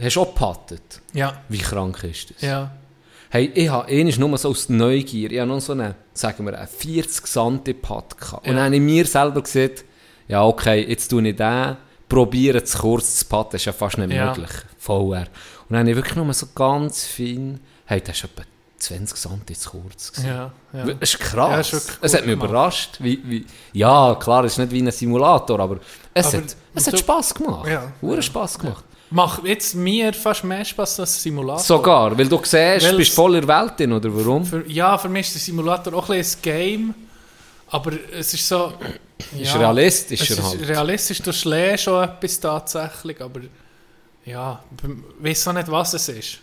Hast auch gepattet. Ja, Wie krank ist das? ja. Hey, ich habe einmal nur so aus Neugier, ich habe noch so einen, sagen wir, einen 40 Santi Putt gehabt. Und Ja. dann habe ich mir selber gesagt, ja okay, jetzt tue ich den, probiere zu kurz zu putten, ist ja fast nicht Ja. möglich. VR. Und dann habe ich wirklich nur so ganz fein, hey, das ist etwa 20 Santi zu kurz gewesen. Ja, ja. Das ist Ja, krass. ist wirklich es hat mich gemacht. überrascht. Wie, wie, ja, klar, es ist nicht wie ein Simulator, aber es Aber hat, es hat Spass gemacht. Ja. Ja. Spass gemacht. Macht jetzt mir fast mehr Spaß als ein Simulator. Sogar, weil du siehst, Weil du bist es- voll in der Welt drin, oder warum? Für, ja, für mich ist der Simulator auch ein bisschen ein Game. Aber es ist so. Ist realistischer es ist halt. Realistisch, du schlägst schon etwas tatsächlich, aber. Ja, weiß auch nicht, was es ist.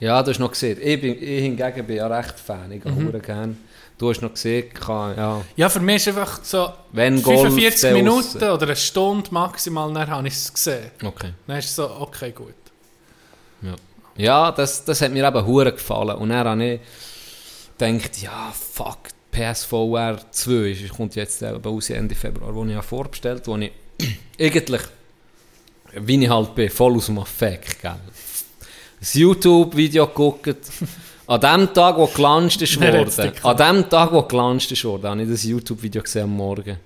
Ja, du hast noch gesehen. Ich, bin, ich hingegen bin ja recht Fan. Ich mhm. gerne. Du hast noch gesehen, kann, ja. Ja, für mich ist einfach so. Wenn Golf, 45 dann Minuten oder eine Stunde maximal, dann habe ich es gesehen. Okay. Dann ist es so, okay, gut. Ja, ja das, das hat mir eben hure gefallen. Und dann habe ich gedacht, ja, fuck, PSVR 2 ist, kommt jetzt eben raus Ende Februar, wo ich ja vorbestellt wo ich *clears throat* eigentlich, wie ich halt bin, voll aus dem Affekt, gell. Das YouTube-Video geguckt. *laughs* An dem Tag, wo gelauncht ist *laughs* worden, an dem Tag, wo gelauncht ist worden, habe ich das YouTube-Video gesehen am Morgen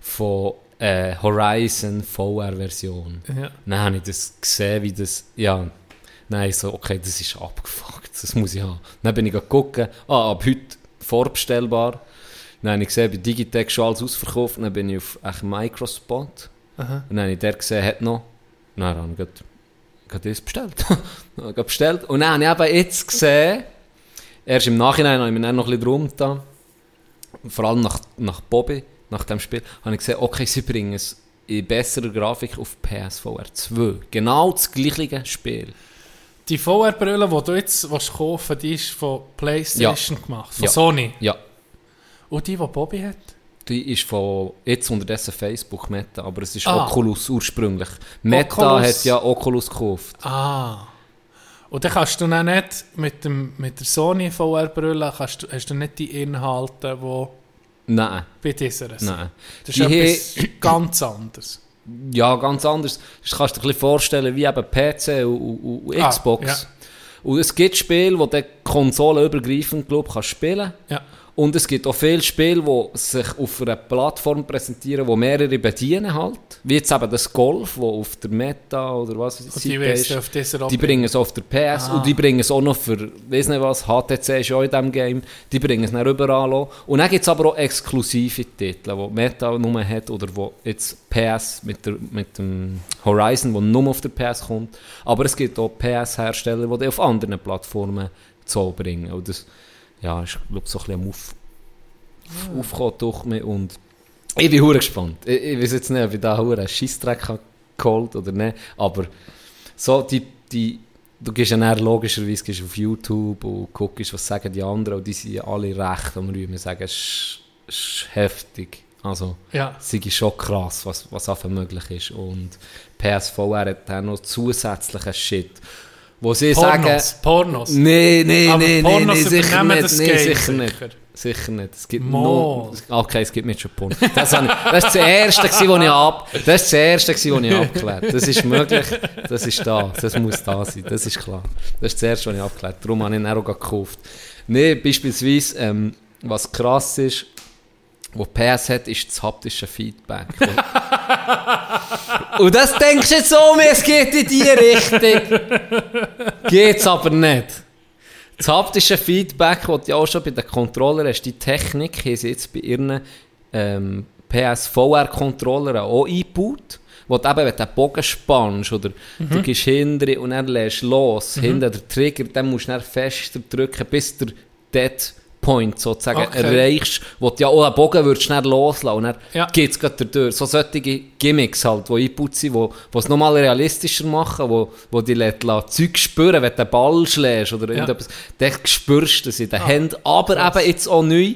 von äh, Horizon VR-Version. Ja. Dann habe ich das gesehen, wie das, ja, nein, so, okay, das ist abgefuckt, das muss ich haben. Dann bin ich gucken, ah, ab heute vorbestellbar. Dann habe ich gesehen, bei Digitec schon alles ausverkauft, dann bin ich auf echt Microspot. Aha. Und dann habe ich der gesehen, hat noch, dann habe ich grad, grad das bestellt. *laughs* Bestellt. Und dann habe ich eben jetzt gesehen, erst im Nachhinein habe ich mich dann noch ein bisschen drum getan, vor allem nach, nach Bobby, nach dem Spiel, habe ich gesehen, okay, sie bringen es in besserer Grafik auf PSVR 2. Genau das gleiche Spiel. Die VR-Brille, die du jetzt willst kaufen willst, die ist von PlayStation gemacht, von Ja. Sony. Ja, Und die, die Bobby hat? die ist von jetzt unterdessen Facebook Meta, aber es ist Ah. Oculus ursprünglich. Meta Oculus. hat ja Oculus gekauft. Ah. Und dann kannst du dann nicht mit, dem, mit der Sony VR-Brille, hast du nicht die Inhalte, die Nein, bei dieser sind. nein. Das Die ist etwas ganz anderes. Ja, ganz anders. Das kannst du dir ein bisschen vorstellen wie eben PC und, und, und Ah, Xbox. ja. Und es gibt Spiele, die du konsolenübergreifend glaub, kannst spielen Ja. Und es gibt auch viele Spiele, die sich auf einer Plattform präsentieren, die mehrere bedienen halt. Wie jetzt eben das Golf, wo auf der Meta oder was weiß Und die ist. Die bringen es auf der PS Ah. und die bringen es auch noch für, weiß nicht was, HTC ist auch in diesem Game, die bringen es dann überall auch. Und dann gibt es aber auch exklusive Titel, die Meta nur hat oder wo jetzt PS mit, der, mit dem Horizon, wo nur auf der PS kommt. Aber es gibt auch PS-Hersteller, die die auf anderen Plattformen zu bringen. Und das ja, ist glaube so ein bisschen am auf, Ah. aufkommen durch mich und ich bin hure gespannt. Ich, ich weiß jetzt nicht, ob ich da hure einen Scheissdreck geholt oder nicht, aber so die, die du gehst ja dann logischerweise gehst auf YouTube und guckst, was sagen die anderen und die sind ja alle recht am Rühmen, sagen, es ist, ist heftig. Also, Ja. ist schon krass, was, was einfach möglich ist. Und PSVR hat dann noch zusätzlichen Shit, wo sie sagen... Pornos. Pornos. Nee, nee, Aber nee, Pornos sicher nicht. das Nee, sicher nicht. Sicher nicht. Es gibt noch... Okay, es gibt mit schon Porno. Das, habe ich, das ist das Erste, was ich ab... Das ist das Erste, was ich abgeklärt Das ist möglich. Das ist da. Das muss da sein. Das ist klar. Das ist das Erste, was ich abgeklärt Darum habe ich ihn auch gekauft. Nee, beispielsweise, ähm, was krass ist, was PS hat, ist das haptische Feedback. *laughs* Und das denkst du jetzt so, es geht in die Richtung. Geht's aber nicht. Das haptische Feedback, das du ja auch schon bei den Controllern hast, die Technik haben sie jetzt bei ihren ähm, PS-VR-Controller auch eingebaut, wo du eben, wenn du den Bogen spannst oder du Mhm. gehst hinten und dann lässt los, hinten der Trigger, dann musst du dann fester drücken, bis der Dead Point sozusagen Okay. erreichst, wo du ja auch einen Bogen würdest schnell loslassen und dann Ja. geht es gerade durch. So solche Gimmicks halt, die eingebaut sind, die es nochmal realistischer machen, wo, wo die lässt, lässt Zeug spüren, wenn du den Ball schlägst oder irgendetwas, dann spürst du es in den Händen. Aber eben jetzt auch neu,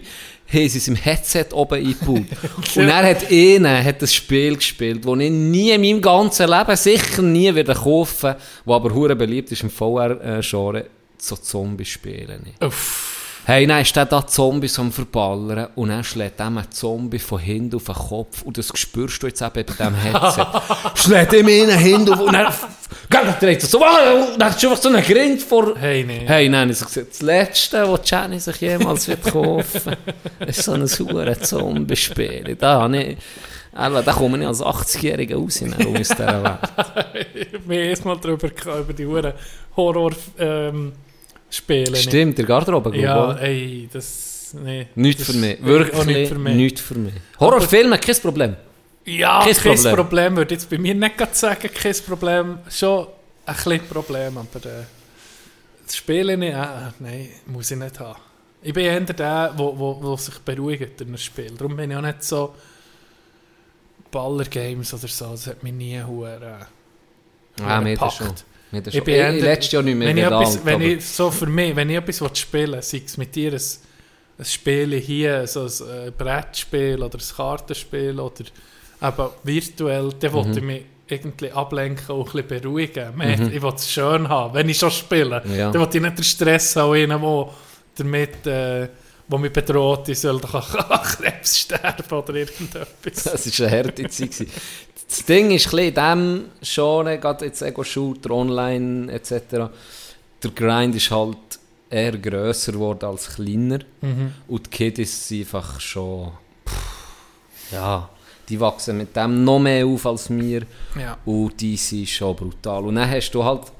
haben sie es im Headset oben eingebaut. *laughs* Und er hat einer hat ein Spiel gespielt, das ich nie in meinem ganzen Leben sicher nie wieder kaufen das aber hure beliebt ist im VR-Genre, so Zombie-Spiele. Hey, dann ist der da Zombies am Verballern und dann schlägt ihm ein Zombie von hinten auf den Kopf und das spürst du jetzt eben bei diesem Headset. *laughs* schlägt ihm einen hinten auf und dann, dreht er so, «Ah!» und dann du einfach so einen Grind vor... Hey, nee. Hey, nein, ich gesagt, das Letzte, was Jenny sich jemals wird kaufen *laughs* ist so ein sauer Zombie-Spiel. Da habe ich... Alter, Da komme ich als 80-Jähriger raus in aus dieser Welt. *laughs* Wir haben erstmal darüber über die Huren Horror-Spiele. Stimmt, der Garderobe, Ja, oder? ey, das... Nee. Nichts das für mich. ist Wirklich nicht für mich. nichts für mich. Horrorfilme, kein Problem. Ja, Kein kein, Problem. Problem. würde jetzt bei mir nicht sagen, kein Problem. Schon ein bisschen Problem, aber äh, das Spielen nicht, äh, nein, muss ich nicht haben. Ich bin eher der, wo, wo, wo sich beruhigt in einem Spiel. Darum bin ich auch nicht so Baller-Games oder so, das hat mich nie hure Ah, hure mir das schon. Ich bin Ich- eher- letztes Jahr nicht mehr wenn ich, etwas, wenn ich so für mich, wenn ich etwas spielen will, sei es mit dir ein, ein Spiel hier, so ein äh, Brettspiel oder ein Kartenspiel oder eben virtuell, dann Mhm. will ich mich irgendwie ablenken und ein bisschen beruhigen. Mehr, Ich will es schön haben, wenn ich schon spiele. Ja. Dann will ich nicht den Stress haben, einen, der damit, äh, wo mich bedroht, ich soll doch an *laughs* Krebs sterben oder irgendetwas. Das war eine harte Zeit. Das Ding ist ein in diesem Genre, gerade jetzt Ego-Shooter, Online etc., der Grind ist halt eher grösser geworden als kleiner. Mhm. Und die Kiddies sind einfach schon... pff, ja, die wachsen mit dem noch mehr auf als wir. Ja. Und die sind schon brutal. Und dann hast du halt,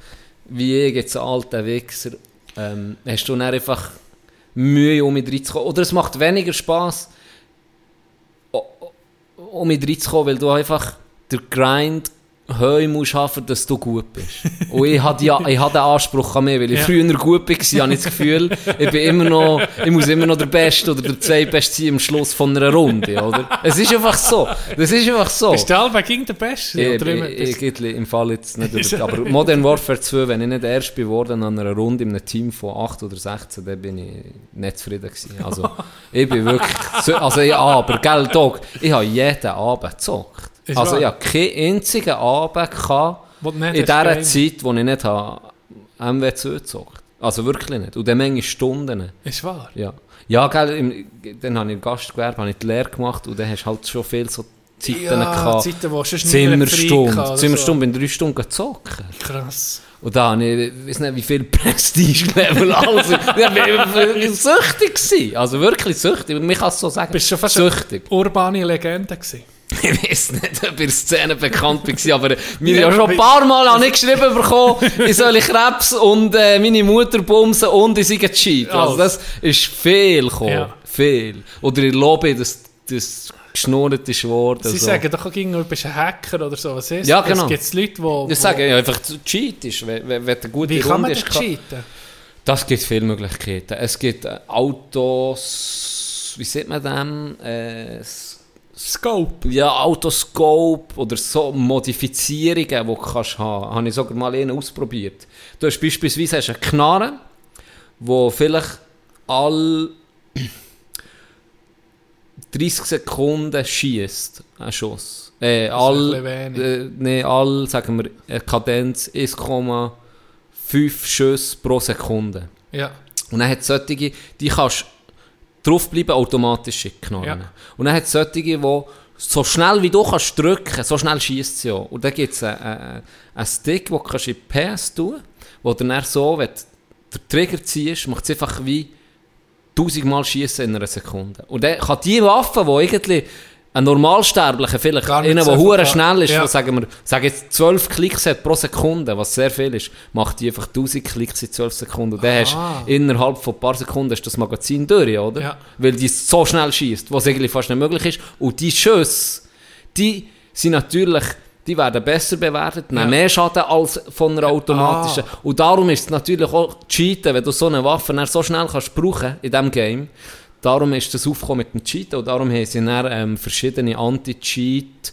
wie ich jetzt, alten Wichser, ähm, hast du dann einfach Mühe, um mit reinzukommen. Oder es macht weniger Spass, um mit reinzukommen, weil du einfach der Grind Heu musst haben, dass du gut bist. Und ich hatte ja, ich hatte den Anspruch an mich, weil ich Ja. früher gut war, habe ich das Gefühl, ich bin immer noch, ich muss immer noch der Beste oder der Zweitbeste sein am Schluss von einer Runde, oder? Es ist einfach so. Das ist einfach so. Bist du Alba gegen den Besten? Ich, oder immer- ich, ich, im Fall jetzt nicht aber Modern Warfare 2, wenn ich nicht erst geworden an einer Runde in einem Team von 8 oder 16, dann bin ich nicht zufrieden gewesen. Also, ich bin wirklich, so- also ja, aber, gell, Dog, ich habe jeden Abend gezockt. Ist Also, wahr? habe keinen einzigen Abend du in dieser Zeit, wo ich nicht habe, MW2 gezockt. Also wirklich nicht. Und dann Menge Stunden. Ist wahr? Ja, ja gell, im, dann habe ich im Gastgewerbe habe ich die Lehre gemacht und dann hast du halt schon viel so Zeiten Ja, gehabt. Zeiten, wo sonst Zimmerstunde. kann Zimmerstunde, bin drei Stunden gezockt. Krass. Und da habe ich, ich weiß nicht, wie viel *laughs* Prestige-Level alles. Ich war süchtig. Gewesen. Also wirklich süchtig. Man kann es so sagen. Bist du schon fast süchtig. eine urbane Legende gewesen? *laughs* Ich weiß nicht, ob ihr Szene bekannt war, aber mir Ja, ja schon ein paar Mal habe ich geschrieben bekommen, ich soll Krebs und äh, meine Mutter bumsen und ich sei gescheit. Also das ist viel gekommen. Ja. Viel. Oder ich lobe, dass das geschnurrt ist worden. Sie so. sagen doch auch gegen, du bist ein Hacker oder so. Was ist Ja, das? genau. Es gibt Leute, die... Ich sage ja einfach, cheat ist, wenn, wenn wenn eine gute Wie kann man denn cheaten? Das gibt viele Möglichkeiten. Es gibt äh, Autos, wie sieht man dem? Äh, Scope. ja, Autoscope oder so Modifizierungen, die du kannst haben. Habe ich sogar mal einen ausprobiert. Du hast beispielsweise hast eine Knarre, wo vielleicht all 30 Sekunden schießt, ein Schuss. Äh, all, äh, nee, all, sagen wir, eine Kadenz 1,5 Schüsse pro Sekunde. Ja. Und dann hat es solche, die kannst draufbleiben, automatisch knallen. Ja. Und dann hat es solche, die so schnell wie du kannst drücken, so schnell schießt sie auch. Und dann gibt es einen, einen, einen Stick, den du kannst in die PS tun wo du dann so, wenn du den Trigger ziehst, macht es einfach wie tausendmal schießen in einer Sekunde. Und dann kann die Waffe, die irgendwie ein Normalsterblicher, vielleicht einer, der hure schnell ist, Ja. wo, sagen wir, sagen jetzt 12 Klicks hat pro Sekunde, was sehr viel ist, macht die einfach 1000 Klicks in 12 Sekunden. Und dann hast innerhalb von ein paar Sekunden du das Magazin durch, oder? Ja. Weil die so schnell schießt, was eigentlich fast nicht möglich ist. Und die Schüsse, die sind natürlich, die werden besser bewertet, nehmen mehr Schaden als von einer automatischen. Ah. Und darum ist es natürlich auch cheaten, wenn du so eine Waffe so schnell kannst brauchen in diesem Game. Darum ist das aufgekommen mit dem Cheaten und darum haben sie dann ähm, verschiedene Anti-Cheat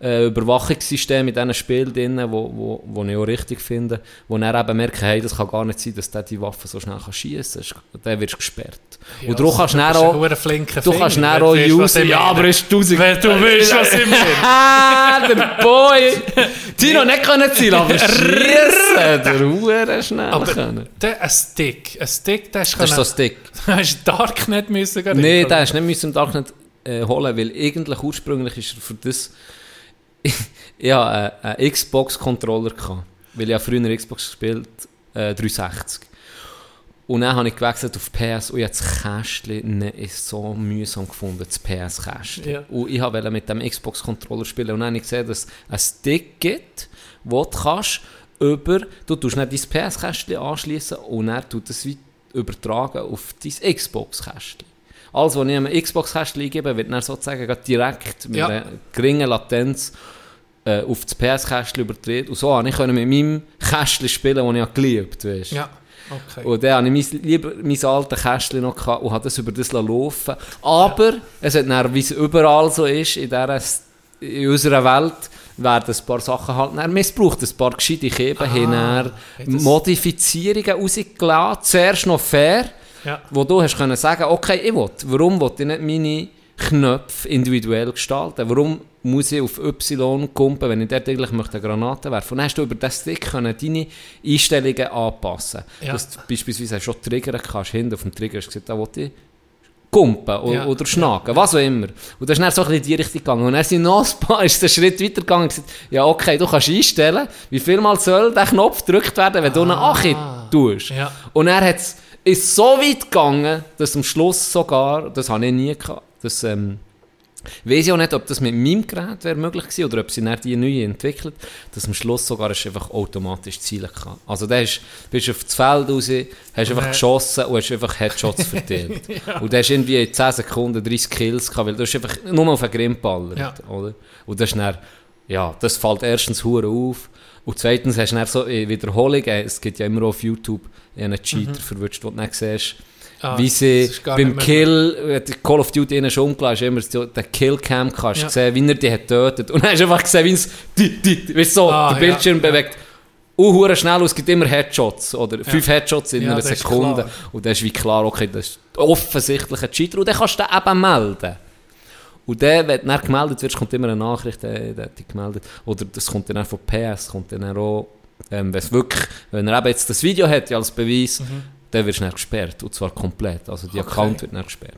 äh, Überwachungssysteme in diesen Spielen drin, wo, wo, wo ich auch richtig finde, wo dann eben merken, hey, das kann gar nicht sein, dass der die Waffe so schnell kann schiessen kann. Dann wirst du gesperrt. Ja, und du kannst dann ein auch... Du kannst dann auch ich Ja, aber es ist 1000... Wenn du weißt, was ich meine. *laughs* Ah, der Boy! Tino, nicht können zielen, aber *laughs* schiessen! Der Huren schnell Aber können. der, ein Stick, ein Stick, der ist Das ist so Stick. *laughs* Du hast Darknet müssen. Nein, hast du nicht müssen im Darknet äh, holen, weil eigentlich ursprünglich ist er für das... ich hatte äh, einen Xbox-Controller, gehabt, weil ich ja früher Xbox gespielt äh, 360. Und dann habe ich gewechselt auf PS und ich habe das Kästchen nicht so mühsam gefunden, das PS-Kästchen. Ja. Und ich wollte mit dem Xbox-Controller spielen und dann habe ich gesehen, dass es einen Stick gibt, wo du kannst über, du tust nicht dein PS-Kästchen anschließen und dann tut es übertragen auf dein Xbox-Kästchen. Alles, was ich einem Xbox-Kästchen eingebe, wird dann sozusagen direkt mit Ja. einer geringen Latenz äh, auf das PS-Kästchen übertragen. Und so konnte ich mit meinem Kästchen spielen, das ich ja geliebt habe. Ja, okay. Und dann hatte ich mein, lieber mein altes Kästchen noch gehabt und habe das über das laufen Aber es hat dann, wie es überall so ist, in, dieser, in unserer Welt, werden ein paar Sachen halt dann missbraucht. Ein paar gescheite Keben haben dann das- Modifizierungen rausgelassen. Zuerst noch fair, Ja. wo du hast können sagen, okay, ich will, warum will ich nicht meine Knöpfe individuell gestalten? Warum muss ich auf Y kumpen, wenn ich dort eigentlich möchte eine Granate werfen? Und dann hast du über den Stick können deine Einstellungen anpassen. Ja. Dass du beispielsweise schon triggern kannst, hinten auf dem Trigger hast du gesagt, da will ich kumpen o- Ja. oder schnacken, was auch immer. Und das ist dann so ein bisschen in die Richtung gegangen. Und dann sind noch ein paar, *laughs* ist der Schritt weitergegangen und gesagt, ja okay, du kannst einstellen, wie viel mal soll der Knopf gedrückt werden, wenn du einen Achi tust. Ja. Und er hat's, ist so weit gegangen, dass am Schluss sogar, das habe ich nie gehabt, dass, ähm, weiß ich auch nicht, ob das mit meinem Gerät wäre möglich gewesen oder ob sie dann die neue entwickelt, dass am Schluss sogar hast du einfach automatisch zielen kann. Also da bist du auf das Feld raus, hast einfach geschossen und hast einfach Headshots verteilt. *laughs* Und du hast irgendwie in 10 Sekunden 30 Kills gehabt, weil du hast einfach nur auf einen Grimm ballert, Ja. oder? Und das ist dann, ja, das fällt erstens hure auf und zweitens hast du dann so in Wiederholung, äh, es gibt ja immer auf YouTube einen Cheater verwünscht, wo du dann siehst, Ah, wie sie beim nicht Kill, Call of Duty innen schon umgelassen, ist immer so, der Killcam kannst Ja. sehen, wie er die hat getötet. Und dann hast du einfach gesehen, wie es, die, die, die, weißt du, so, Ah, der Bildschirm ja, ja. bewegt. Uh, hure schnell, es gibt immer Headshots, oder fünf Headshots in Ja, einer Sekunde. Und dann ist wie klar, okay, das ist offensichtlich ein Cheater. Und dann kannst du den eben melden. Und der, wenn du dann gemeldet wirst, kommt immer eine Nachricht, äh, der hat dich gemeldet. Oder das kommt dann auch von PS, kommt dann auch, ähm, wirklich, wenn er eben jetzt das Video hat, ja, als Beweis, dann wirst du dann gesperrt. Und zwar komplett. Also, Mhm. Okay. Account wird dann gesperrt.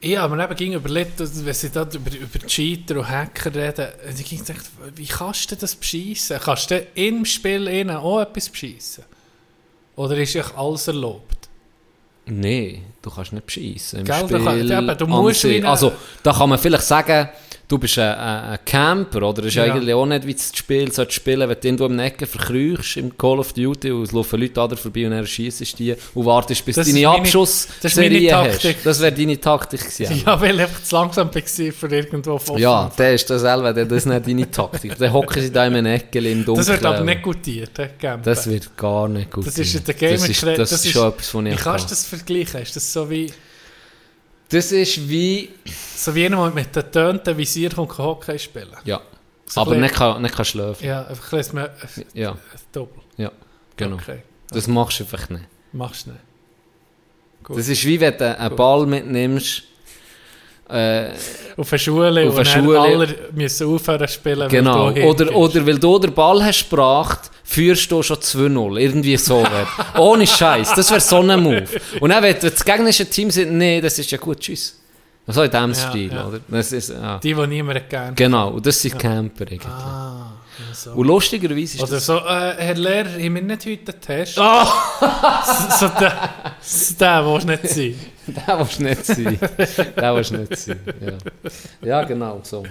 Ich habe mir eben ging überlegt, wenn sie da über, über Cheater und Hacker reden, ich ging gedacht, wie kannst du das beschissen? Kannst du im Spiel innen auch etwas beschissen? Oder ist echt alles erlaubt? Nein, du kannst nicht bescheissen. Im Gell, Spiel kann- eben, du musst sich. wie eine- Also, da kann man vielleicht sagen, du bist ein, ein, Camper, oder? Das ist Ja. eigentlich auch nicht, wie du das Spiel sollst spielen wenn du irgendwo im Ecken verkrüchst im Call of Duty und es laufen Leute an dir vorbei und dann schießt die und wartest, bis Das deine Abschussserie das hast. Taktik. Das wäre deine Taktik gewesen. *laughs* Ja, weil ich einfach zu langsam war für irgendwo von Ja, der ist das selber, das ist nicht deine Taktik. Dann hocken sie da in einem Ecken im Dunkeln. Das wird aber nicht gutiert, he, Gampen. Das wird gar nicht gut. Das ist der das Gamer ist, das ist schon etwas, was ich Wie kann. kannst du das vergleichen? Ist das so wie, Das ist wie... so wie jemand, der mit den tönten Visier kommt Hockey spielen? Ja. So aber nicht kann, nicht kann schlafen. Ja, einfach ein bisschen Ja. ein Doppel. Ja, genau. Okay. Das machst du einfach nicht. Machst du nicht. Gut. Das ist wie wenn du einen Ball mitnimmst. Äh, Auf der Schule Auf und dann Schule. alle müssen aufhören zu spielen, weil genau. du Oder, oder weil du den Ball hast gebracht, führst du schon 2-0. Irgendwie so. wär. Ohne Scheiß. Das wäre so ein Move. Und dann, wenn wenn das gegnerische Team sagt, nee, das ist ja gut, tschüss. So in diesem Ja, Stil, ja. oder? Das ist, ja. Die, die niemand kennt. Genau, und das sind Camper eigentlich. Ah, ja, so. Und lustigerweise ist Oder das... so, äh, Herr Lehrer, haben wir nicht heute einen Test? Ah! so, *laughs* so der, so der willst *laughs* du nicht sein. Der willst du nicht sein. Der willst du nicht sein, ja. Ja, genau, so.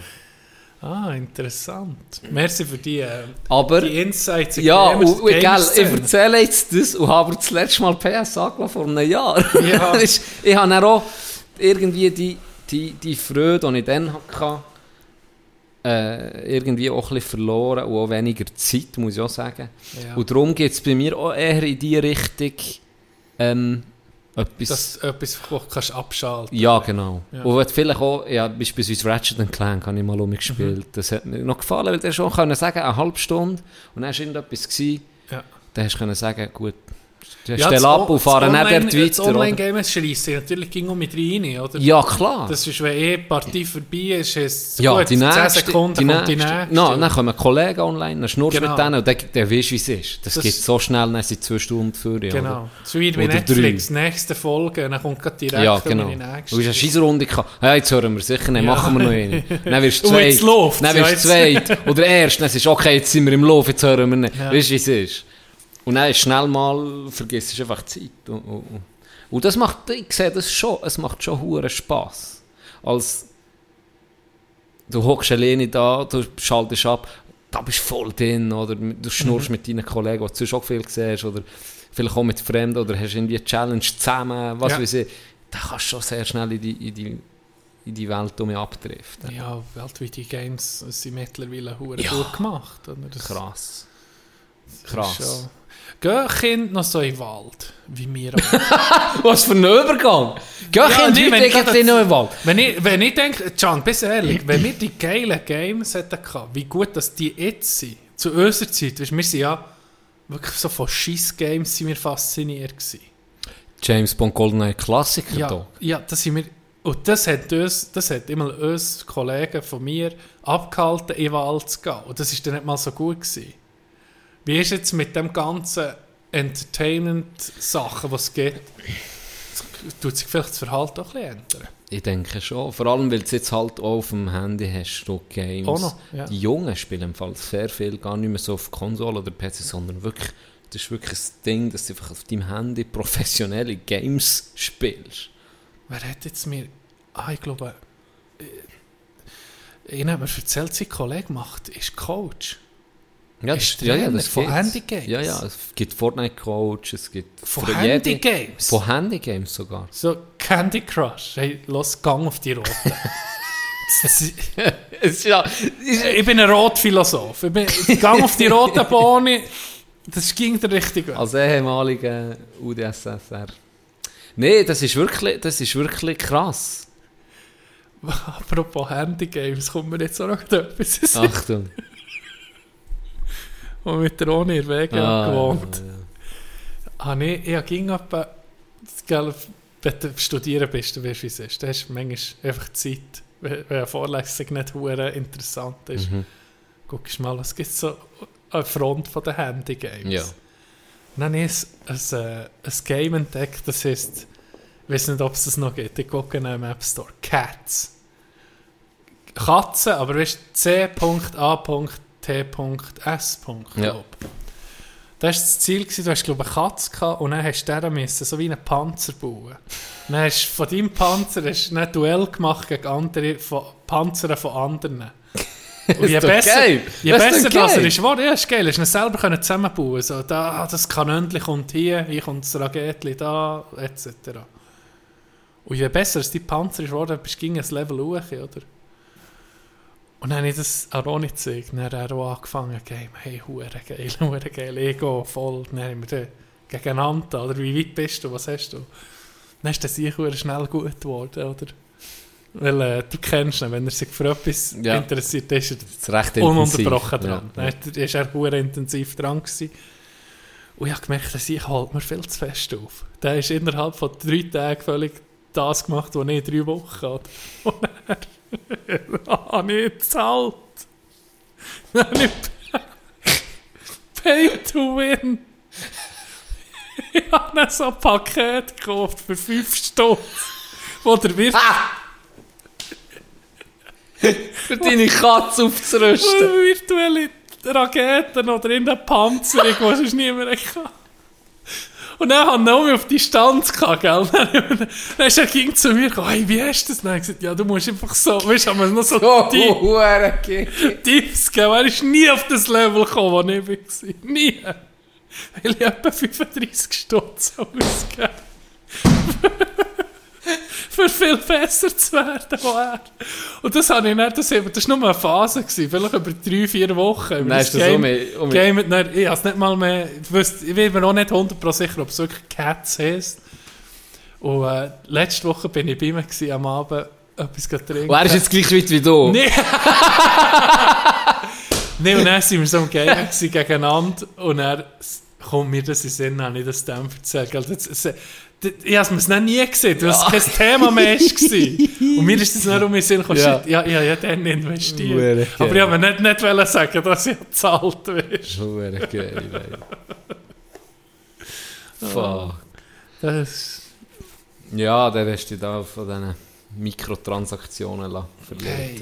Ah, interessant. Merci für die, äh, Aber... die Insights. in Ja, und, und gell, ich erzähle jetzt das und habe das letzte Mal PS angelassen vor einem Jahr. *laughs* Ja. *laughs* ich, ich habe dann auch irgendwie die, die, die Freude, die ich dann hatte, äh, irgendwie auch ein bisschen verloren und auch weniger Zeit, muss ich auch sagen. Ja. Und darum geht es bei mir auch eher in die Richtung, ähm, etwas... Dass du etwas kannst abschalten ja, genau. Ja. Und vielleicht auch, ja, beispielsweise Ratchet Clank habe ich mal umgespielt. Mhm. Das hat mir noch gefallen, weil du schon können sagen, eine halbe Stunde und dann war irgendetwas, gewesen, Ja. dann hast du können sagen, gut, du Ja, stell das ab und fahren das nicht dort Das weiter. oder? Online-Game schreissen natürlich ging um mit rein, oder? Ja, klar. Das ist, wenn eh die Partie vorbei ist, ist es ja, gut, die 10 nächste, Sekunden die kommt die nächste. nächste. No, dann kommen Kollegen online, dann schnurst du Genau. mit denen und dann, dann weißt du, wie es ist. Das, Das- geht so schnell, dann sind zwei Stunden für dich. Genau. So wie bei Netflix, nächste Folge, dann kommt gerade direkt Ja, genau. die Du nächste. hast eine Scheissrunde gehabt. Ja, jetzt hören wir sicher, dann Ja. machen wir noch eine. *laughs* Dann wirst du zweit. Dann wirst du zweit. *laughs* Oder erst, dann ist okay, jetzt sind wir im Lauf, jetzt hören wir nicht. Ja. Weißt du, wie es ist? Und dann ist schnell mal, vergisst du einfach die Zeit. Und, und, und. und das macht, ich sehe das schon, es macht schon hure Spass. Als du hockst alleine da, du schaltest ab, da bist du voll drin, oder du schnurrst mit deinen Kollegen, die du sonst auch viel siehst, oder vielleicht auch mit Fremden, oder hast irgendwie eine Challenge zusammen, was Ja. weiß ich. Da kannst du schon sehr schnell in die, in die, in die Welt um mich abdriften. Ja, weltweite Games sind mittlerweile hure Ja. gut gemacht. Oder? Das, Krass. das Krass. Gehen Kinder noch so in den Wald, wie wir auch. *laughs* Was für ein Übergang! Geh Ja, ja, nee, heute nicht noch im Wald. Wenn ich, wenn ich denke, Can, bist du ehrlich, wenn wir die geilen Games hätten gehabt, wie gut dass die jetzt sind, zu unserer Zeit, weißt, wir sind ja wirklich so von Schiss-Games sind wir fasziniert gewesen. James Bond GoldenEye Klassiker Ja, da. ja, das sind wir, und das hat uns, das hat immer uns Kollegen von mir abgehalten, in den Wald zu gehen. Und das ist dann nicht mal so gut gewesen. Wie ist jetzt mit dem ganzen Entertainment-Sachen, was es gibt, tut sich vielleicht das Verhalten auch ein bisschen ändern? Ich denke schon. Vor allem, weil du jetzt halt auch auf dem Handy hast, du Games. Auch noch, ja. Die Jungen spielen im Fall sehr viel, gar nicht mehr so auf Konsole oder PC, sondern wirklich, das ist wirklich ein Ding, dass du einfach auf deinem Handy professionelle Games spielst. Wer hat jetzt mir, ah, ich glaube, äh, ich habe mir erzählt, sein Kollege macht, ist Coach. Ja, Ist ja, ja, das von. Handygames? Ja, ja, es gibt Fortnite-Coach, es gibt... Von Handygames? Von Handygames sogar. So Candy Crush, hey, los, gang auf die Rote. *laughs* Das ja... ich bin ein Rotphilosoph. Ich bin, gang auf die rote *laughs* Bohne, das ging der richtige Weg. Als ehemaliger UdSSR. Nee, das ist wirklich, das ist wirklich krass. *laughs* Apropos Handygames, kommt mir jetzt auch noch etwas. Achtung. Und mit der Ohne in Wege Ah, gewohnt. Ah, nee, ich ging etwa, wenn du studieren bist, du weißt, wie es ist. Da hast du manchmal einfach Zeit, wenn, eine Vorlesung nicht interessant ist. Mhm. Guckst mal, es gibt so eine Front von den Handygames. Ja. Dann habe ich ein, ein, äh, ein Game entdeckt, das heißt, ich weiß nicht, ob es das noch gibt, ich gucke in einem App Store, Cats. Katzen, aber weißt du, Ja. glaub. Das war das Ziel, gewesen, du hast glaube ich eine Katze gehabt und dann hast du müssen, so wie einen Panzer bauen. Dann hast du von deinem Panzer hast du ein Duell gemacht gegen andere von Panzer von anderen. *laughs* Und je ist besser, geil. je Das ist besser das er ist, war, ja, ist geil. Du ihn selber können zusammenbauen so, da, ah, das Kanönchen kommt hier, hier kommt das Raketli da, etc. Und je besser es die Panzer ist geworden, bist du gegen ein Level hoch, oder? Und dann habe ich das an Ronny gezeigt, dann hat er auch angefangen, Game, hey, hure geil, *laughs* hure geil, Ego, voll, dann haben wir den gegeneinander, oder wie weit bist du, was hast du? Dann ist der sicher schnell gut geworden, oder? Weil äh, du kennst ihn, wenn er sich für etwas Ja. interessiert, ist er ist recht ununterbrochen intensiv. dran. Ja, Dann ist er hure intensiv dran gewesen. Und ich habe gemerkt, dass ich holt mir viel zu fest auf. Der ist innerhalb von drei Tagen völlig das gemacht, was ich in drei Wochen hatte. *laughs* *laughs* Habe ich gezahlt. Dann habe ich Pay to win. *laughs* Ich habe dann so ein Paket gekauft für 5 Stunden, wo der Wirt, *laughs* Für deine Katze aufzurüsten. virtuelle Raketen oder in der Panzerung, die sonst niemand kann. Und dann hat Naomi auf Distanz gehabt, gell? *laughs* Dann dann ist er ging zu mir gekommen, hey, wie hast du das? Dann habe ich gesagt, ja, du musst einfach so, weißt du, haben wir noch so *laughs* Oh, tief. *laughs* Tipps gegeben. Er ist nie auf das Level gekommen, wo ich war. Nie. Weil ich etwa 35 Stutz ausgegeben für viel besser zu werden als er. Und das habe ich nicht, das, das war nur eine Phase, gewesen, vielleicht über drei, vier Wochen. Nein, ist das um mich- um mich- Game, nein, ich habe es nicht mal mehr, ich, wüsste, ich bin mir auch nicht 100% sicher, ob es wirklich Cats heisst. Und äh, letzte Woche bin ich bei ihm gewesen, am Abend etwas trinken. Und er ist jetzt gleich weit wie du. Nee. *laughs* nee, und dann sind wir so am Game gegeneinander und er kommt mir das in den Sinn, habe ich das dem erzählt. gell. Ich habe es noch nie gesehen, weil es kein Thema mehr war. *laughs* Und mir ist das nicht um den Sinn gekommen, Ja. shit, ja, ja, ja, dann investiert. Hure Aber ich geil. mir nicht, nicht wollen sagen, dass ich gezahlt werde. Hure geil, ey. Fuck. Das Ja, dann hast du dich da von diesen Mikrotransaktionen verlieren. hey.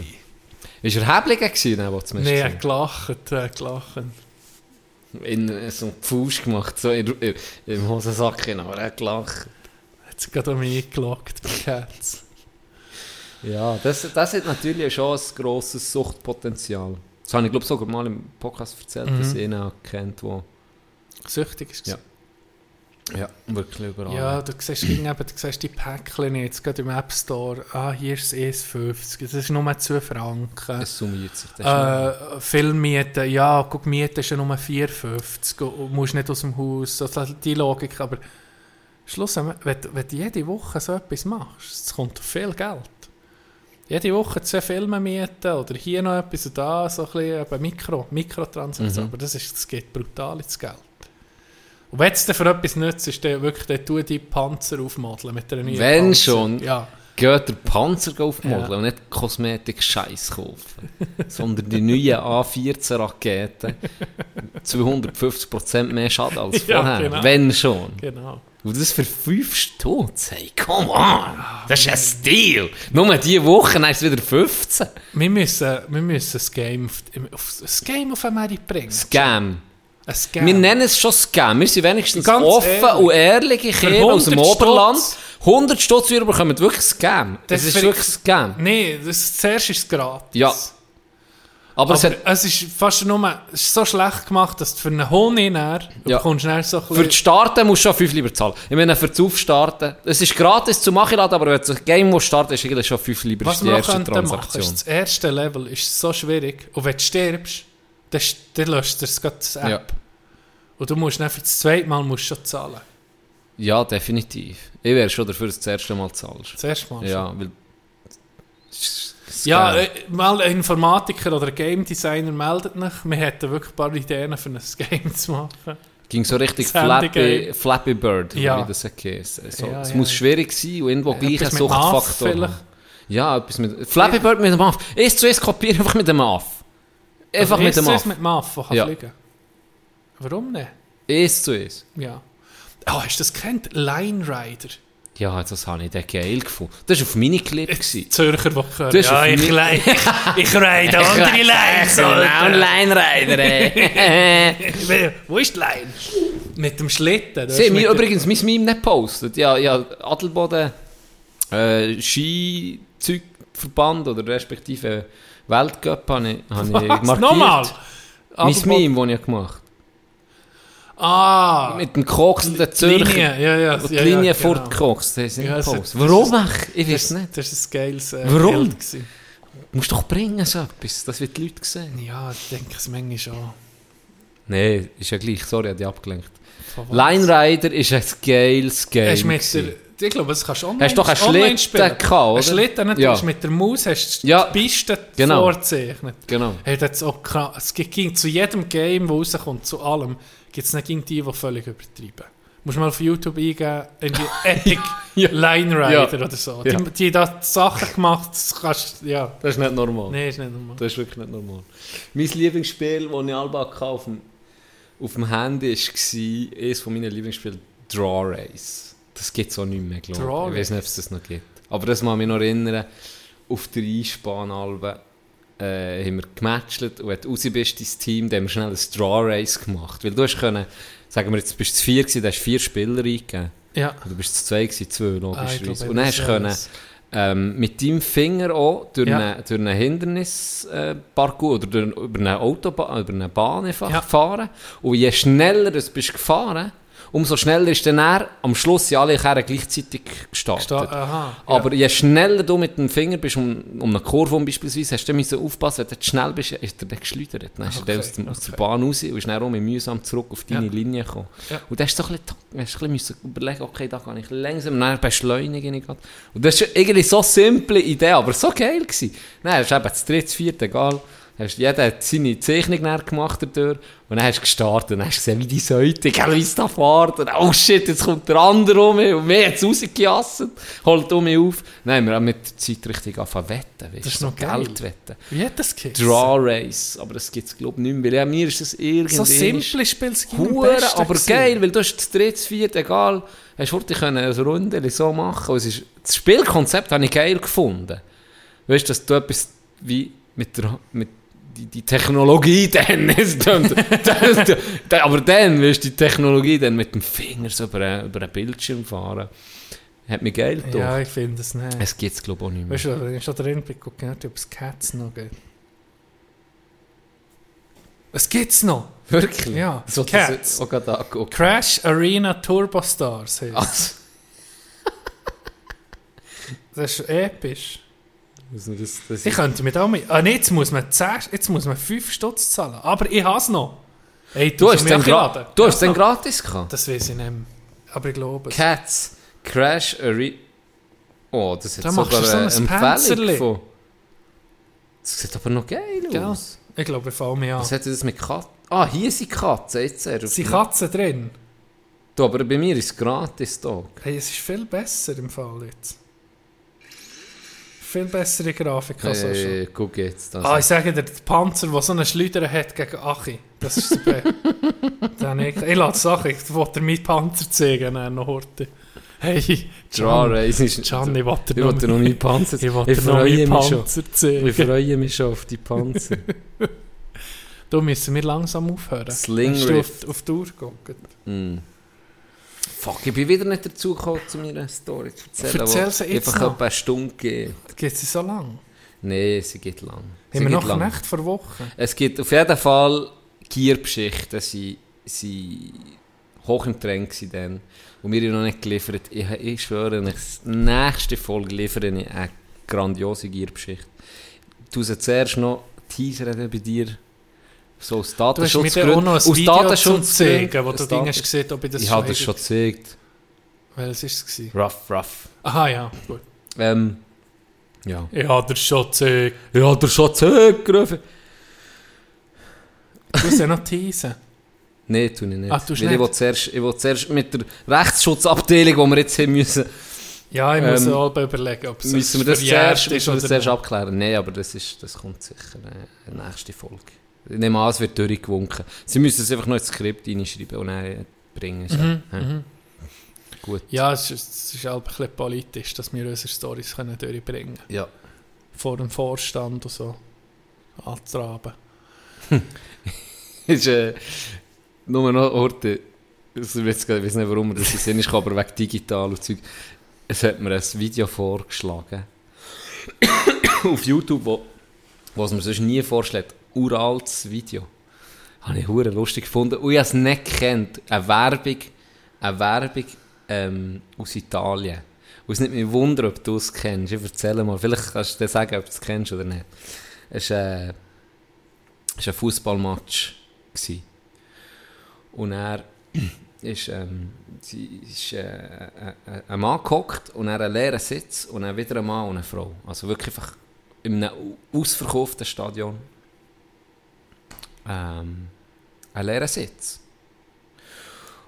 Ist er Häbligen gewesen, Nee, er hat gelacht, er hat gelacht. In so einen Pfusch gemacht, so in, in, im Hosensack hinein, aber er hat gelacht. Hat sich gerade an mich bei Cats. Ja, das, das hat natürlich schon ein grosses Suchtpotenzial. Das habe ich glaube sogar mal im Podcast erzählt, dass ich ihn kennt, wo Süchtig ist. Ja. Ja, wirklich überall. Ja, du siehst, eben, du siehst die Päckchen jetzt, gerade im App Store. Ah, hier ist es 50, das ist nur 2 Franken. Es summiert sich das. Äh, Filmmiete, ja, guck, Miete ist ja nur 4,50 und du musst nicht aus dem Haus, also die Logik, aber schlussendlich, wenn, du- wenn du jede Woche so etwas machst, es kommt viel Geld. Jede Woche zwei Filme mieten oder hier noch etwas und da, so ein bisschen eben Mikro, Mikrotransaktion, Mhm. aber das, ist, das geht brutal ins Geld. Und wenn es dir für etwas nützt, ist dann wirklich, dann tu die Panzer aufmodeln mit einer neuen Wenn Panzer. schon. Ja. Geht der Panzer aufmodeln Ja. und nicht Kosmetik-Scheiß kaufen. *laughs* sondern die neuen A14-Raketen. 250% *laughs* mehr Schaden als Ja, vorher. genau. Wenn schon. Genau. Und das für 5 Stutz. Hey, come on! Das ist ein Stil! Nur diese Woche ist es wieder 15. Wir müssen, wir müssen das Game auf, auf, das Game auf Amerika bringen. Scam. Wir nennen es schon Scam. Wir sind wenigstens Ganz offen ehrlich. und ehrliche Kinder aus dem 100 Oberland. Stutz. 100 Stutz wir bekommen wirklich Scam. Das, ist für- wirklich Scam. Nein, das, zuerst ist es gratis. Ja. Aber, Aber es hat, es ist fast nur es ist so schlecht gemacht, dass du für einen Honig näher Ja. bekommst schnell so für das. Starten musst du schon 5 lieber zahlen. Ich meine, für das Aufstarten, es ist gratis zu machen, aber wenn du ein Game starten ist eigentlich schon 5 lieber Was die erste könnten machen, Transaktion. ist das erste Level ist so schwierig und wenn du stirbst, dann, dann löscht das gerade das App. Ja. Und du musst dann für das zweite Mal musst schon zahlen. Ja, definitiv. Ich wäre schon dafür, dass du das erste Mal zahlst. Das erste Mal Ja, weil... Ja, äh, mal ein Informatiker oder ein Game Designer meldet mich. Wir hätten wirklich ein paar Ideen für ein *laughs* Game zu machen. Ging so richtig Flappy. Flappy Bird, Ja. wie das heisst. So, Ja, es ja. muss schwierig sein und irgendwo gleich ein Suchtfaktor. Ja, etwas mit... Flappy Bird mit dem Aff. Erst zuerst kopieren, einfach mit dem Aff. Einfach mit dem Aff. Aff. mit dem Aff, der kann Ja. fliegen. Warum nicht? Erst zuerst. Ja. Oh, hast du das kennt? Line Rider. Ja, das habe ich dann geil gefunden. Das war auf Miniclip. Zürcher, die hören. Du hast Ja, ich, leih- *laughs* ich reite andere Lines. *laughs* Alter. Line-Rider, ey. *laughs* Wo ist die Line? Mit dem Schlitten. Sie haben übrigens mein Meme nicht gepostet. Ja, ja, Adelboden äh, Skizeugverband oder respektive Weltcup habe ich, habe ich *laughs* markiert. Nochmal? Mein Meme, das ich gemacht Ah. Mit dem koksenden Zürcher. Linie, ja, ja. Und die ja, Linie ja, fortgekokst. Das Ja, das- Warum ist-? Ich weiß Das, nicht. das ist ein geiles äh, Warum? Bild gewesen. Du musst doch bringen so etwas, das wird die Leute sehen. Ja, ich denke es manchmal schon. Nein, ist ja gleich. Sorry, ich habe dich abgelenkt. Line Rider ist ein geiles Game. Hast du mit der, ich glaube, das kannst du online, Hast du doch einen online Schlitten spielen. gehabt, oder? Ein Schlitten, nicht? Ja. Du hast mit der Maus hast du Ja. die Piste Genau. vorzeichnet. Genau. Hey, das ist auch krass. Es gibt gibt zu jedem Game, das rauskommt, zu allem, gibt es nicht die, die völlig übertreiben. Musst mal auf YouTube eingeben, in die *laughs* Epic Line Rider Ja. oder so. Ja. Die, die da Sachen gemacht, das kannst ja. Das ist nicht normal. Nein, ist nicht normal. Das ist wirklich nicht normal. Mein Lieblingsspiel, das ich Alba hatte auf dem, auf dem Handy war, eines von meinen Lieblingsspielen, Draw Race. Das gibt es auch nicht mehr, glaube ich. Ich weiß nicht, ob es das noch gibt. Aber das muss mich noch erinnern, auf der Einsbahnalbe äh, haben wir gematcht und wenn du raus bist, dein Team, dann haben wir schnell ein Straw Race gemacht. Weil du hast können, sagen wir jetzt, bist du zu vier gewesen, da hast du vier Spieler eingegeben. Ja. Und du bist zu zwei gewesen, zwei Ah, logischerweise. glaube, und dann hast du können, ähm, mit deinem Finger auch durch Ja. einen, einen Hindernisparcours oder durch, über eine Autobahn, über eine Bahn einfach Ja. gefahren. Und je schneller du bist gefahren, umso schneller ist dann er, am Schluss sind alle Kerren gleichzeitig gestartet. Sta- aha, Aber je schneller du mit dem Finger bist, um, um eine Kurve um beispielsweise, hast du müssen aufpassen, wenn du schnell bist, ist er dann geschleudert. Dann ist er Okay, aus, dem, aus der. Bahn raus und ist dann auch mühsam zurück auf deine Ja. Linie gekommen. Ja. Und dann hast du so ein bisschen, ein bisschen überlegen, okay, da kann ich langsam, dann beschleunige ich grad. Und das ist irgendwie so eine simple Idee, aber so geil gewesen. Dann hast du eben das dritte, vierte, egal, hast, jeder hat seine Zeichnung gemacht dadurch, und dann hast du gestartet und hast du gesehen, wie die gell, wie es da fährt, und oh shit, jetzt kommt der andere um mich, und mir hat es rausgejasset, holt um mich auf. Haben wir auch mit der Zeit richtig angefangen wetten, weißt, Das ist so noch geil. Geld wetten. Wie hat das geheißen? Draw Race, aber das gibt es glaube ich nicht mehr, weil ja, mir ist das irgendwie... So simple Hure, besten aber geil, weil du hast das dritte, das vierte, egal, hast können eine Runde so machen. Und es ist, das Spielkonzept habe ich geil gefunden. Weißt du, dass du etwas wie mit der mit die, die Technologie *laughs* dann, aber dann, du, die Technologie dann mit dem Finger so über, einen- über einen Bildschirm fahren, hat mich geil gedacht. Ja, ich finde es nicht. Es gibt es glaube ich auch nicht mehr. Weißt du, wenn ich schon drin bin, ob es Cats noch gibt. Es gibt's noch. Wirklich? Ja, so, Cats. auch angeguckt. Crash Arena Turbo Stars heisst. Also, Das ist episch. Also das, das Ich könnte mit auch mit. Ah, nee, jetzt muss man 10, jetzt muss man 5 Stutz zahlen. Aber ich has noch. Hey, du hast den, gra du hast has den gratis gehabt. Das weiß ich nicht mehr. Aber ich glaube es. Cats Crash Arena. Oh, das hat Da sogar so eine Empfehlung von. Das sieht aber noch geil Gell? aus. Ich glaube, ich fange mich an. Was hat das mit Katzen? Ah, hier sind Katzen. Jetzt er. Sind Katzen drin? Du, aber bei mir ist es gratis da. Hey, es ist viel besser im Fall jetzt. Viel bessere Grafik als auch schon. Hey, guck jetzt. Also. Ah, ich sage dir, der Panzer, der so einen Schleuder hat gegen Achi, das ist super. *laughs* Dann ich, ich lasse Sache, ich wollte dir meinen Panzer zeigen, dann noch heute. Hey, Draw Race ist. Can, ich wollte *laughs* Ich wollte noch nie Panzer. Ich wollte Ich noch meinen schon. Panzer Ich zeigen. freue mich schon auf die Panzer. *laughs* Da müssen wir langsam aufhören. Sling Hast du auf, auf die Uhr geguckt? Mm. Fuck, ich bin wieder nicht dazu gekommen, zu meiner Story zu erzählen. Erzähl sie jetzt einfach noch. eine Stunde geht. Geht sie so lang? Nein, sie geht lang. Sie Haben wir geht noch lang. Knecht vor Wochen? Es gibt auf jeden Fall Gierbeschichten, sie sie hoch im Trend dann. Und wir haben noch nicht geliefert. Ich, ich schwöre, in der nächsten Folge liefere ich eine grandiose Gierbeschichte. Du sie zuerst noch teasern bei dir. So aus Datenschutzgründen. aus Datenschutzgründen. zeigen, wo du Dinge gesehen, ob ich das Ich habe das schon gezeigt. Welches war es? gewesen? Rough, rough. Aha, ja, gut. Ähm, ja. Ich habe dir schon gezeigt. Ich habe dir schon gezeigt. Du musst ja noch teasen. *laughs* Nein, tue ich nicht. Ah, Weil nicht? Ich will, zuerst, ich will zuerst mit der Rechtsschutzabteilung, die wir jetzt haben müssen, Ja, ich muss Ähm, auch überlegen, ob es müssen wir das zuerst, ist müssen wir das oder zuerst abklären. Nein, aber das, ist, das kommt sicher äh, in der nächsten Folge. Ich nehme an, es wird durchgewunken. Sie müssen es einfach noch ins Skript reinschreiben und dann bringen. So. Mhm, Ja. mhm. Gut. Ja, es ist, es ist halt ein bisschen politisch, dass wir unsere Storys können durchbringen können. Ja. Vor dem Vorstand und so. Antraben. *laughs* ist äh, nur noch Orte. Ich weiß nicht, warum das gesehen ist, aber wegen digital und Zeug. Es hat mir ein Video vorgeschlagen. *coughs* auf YouTube, wo, was mir sonst nie vorschlägt. Uraltes Video. Habe ich hure lustig gefunden. Und ich habe es nicht gekannt. Eine Werbung, eine Werbung ähm, aus Italien. Und es nicht mich wundern, ob du es kennst. Ich erzähle mal. Vielleicht kannst du dir sagen, ob du es kennst oder nicht. Es ist, äh, war ein Fußballmatch. Und er *clears throat* ist, ähm, ist äh, äh, äh, ein Mann gehockt und er einen leeren Sitz und dann wieder ein Mann und eine Frau. Also wirklich einfach in einem ausverkauften Stadion. Ähm, einen leeren Sitz.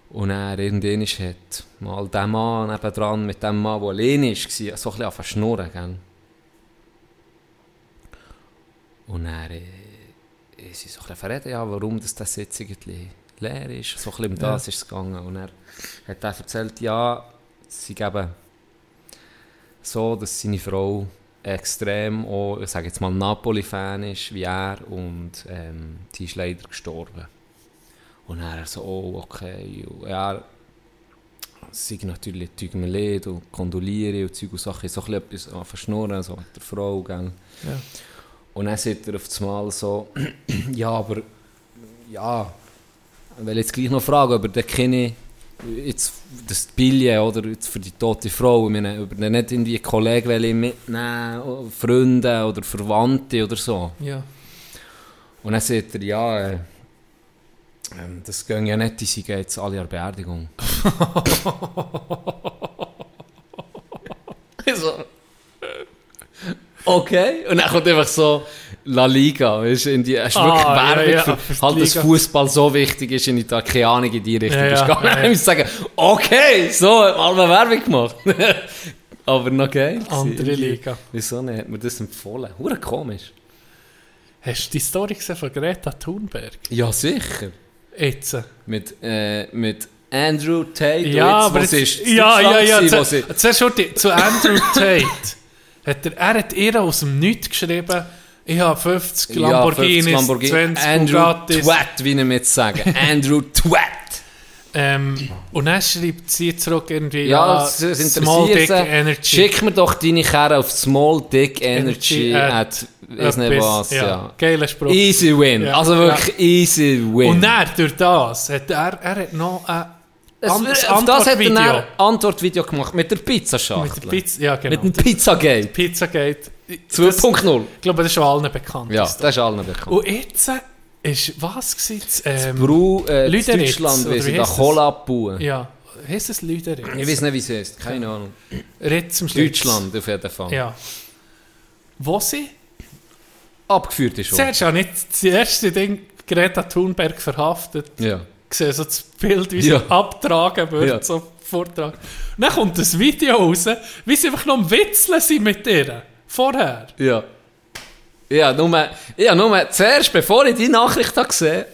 Und er irgendwann ist hat mal der Mann nebendran mit dem Mann, der alleine war, so ein bisschen schnurren. Gell? Und er äh, ist sie so ein bisschen verreden, ja, warum das der Sitz irgendwie leer ist. So ein bisschen um Ja. das ist es gegangen. Und er hat dann erzählt, ja, sie geben so, dass seine Frau extrem auch, ich sage jetzt mal, Napoli-Fan ist, wie er, und ähm, die ist leider gestorben. Und er so, oh, okay, und er sei natürlich, tut mir leid und kondoliere und Zeug und Sachen, so ein bisschen etwas verschnurren, so mit der Frau, gell. Ja. Und dann sagt er auf das Mal so, *clears throat* ja, aber, ja, ich will jetzt gleich noch fragen, aber der kenne ich jetzt das Billett oder jetzt für die tote Frau, ich meine, über den nicht irgendwie Kollegen will ich mitnehmen, oder Freunde oder Verwandte oder so. Ja. Und dann sagt er, ja, äh, ähm, das gehen ja nicht, die sind jetzt alle an Beerdigung. *laughs* so. Okay, und dann kommt einfach so La Liga, weißt du, in die, es ist wirklich Ah, ja, Werbung ja, für, halt, dass. Fußball so wichtig ist in Italien, keine Ahnung in die Richtung. Ja, ist ja, gar nicht. ja, *laughs* ja. Ich sagen, okay, so, haben wir Werbung gemacht. *laughs* Aber noch geil. Andere. Liga. Wieso nicht? Hat mir das empfohlen? Hure komisch. Hast du die Story gesehen von Greta Thunberg? Ja, sicher. Jetzt. Mit, äh, mit Andrew Tate. Ja, aber jetzt, jetzt, sie ist ja, ja, ja, sie- Zuerst zu Andrew Tate. Hat er, er hat ihr aus dem Nichts geschrieben, ich habe 50 Ja, Lamborghinis, 50 Lamborghini. 20 Andrew Bugattis. Twat, wie ich jetzt sagen. *laughs* Andrew Twat. Ähm, und dann schreibt sie zurück irgendwie, Ja, ja, es Small Dick Energy. Schick mir doch deine Kerne auf Small Dick Energy, Energy at, weiss nicht was, ja. ja. Geiler Spruch. Easy win. Ja. Also wirklich easy win. Und dann, durch das, hat er, er hat noch ein Es- an- auf ein das hat er Antwortvideo. ein Antwortvideo gemacht mit der Pizzaschachtel. Mit der Pizza, ja genau. Mit dem Pizzagate. Pizzagate. 2.0. Ich glaube, das ist schon allen bekannt. Ja, das ist allen bekannt. Und jetzt ist was gewesen? Ähm, Bru, äh, in Lüderitz, Deutschland, wie sie da? Cola abbauen. Ja, heisst es Lüderitz? Ich weiß nicht, wie es heißt. Keine Ahnung. Ritz zum Schluss. Deutschland auf jeden Fall. Ja. Wo sie? Abgeführt ist schon. Zuerst auch nicht das erste Ding Greta Thunberg verhaftet. Ja. Gesehen, so das Bild, wie sie Ja. abtragen wird, Ja. so Vortrag. Und dann kommt das Video raus, wie sie einfach noch am Witzeln sind mit ihr. Vorher. Ja. Ja, nur, ja, nur zuerst, bevor ich die Nachricht habe gesehen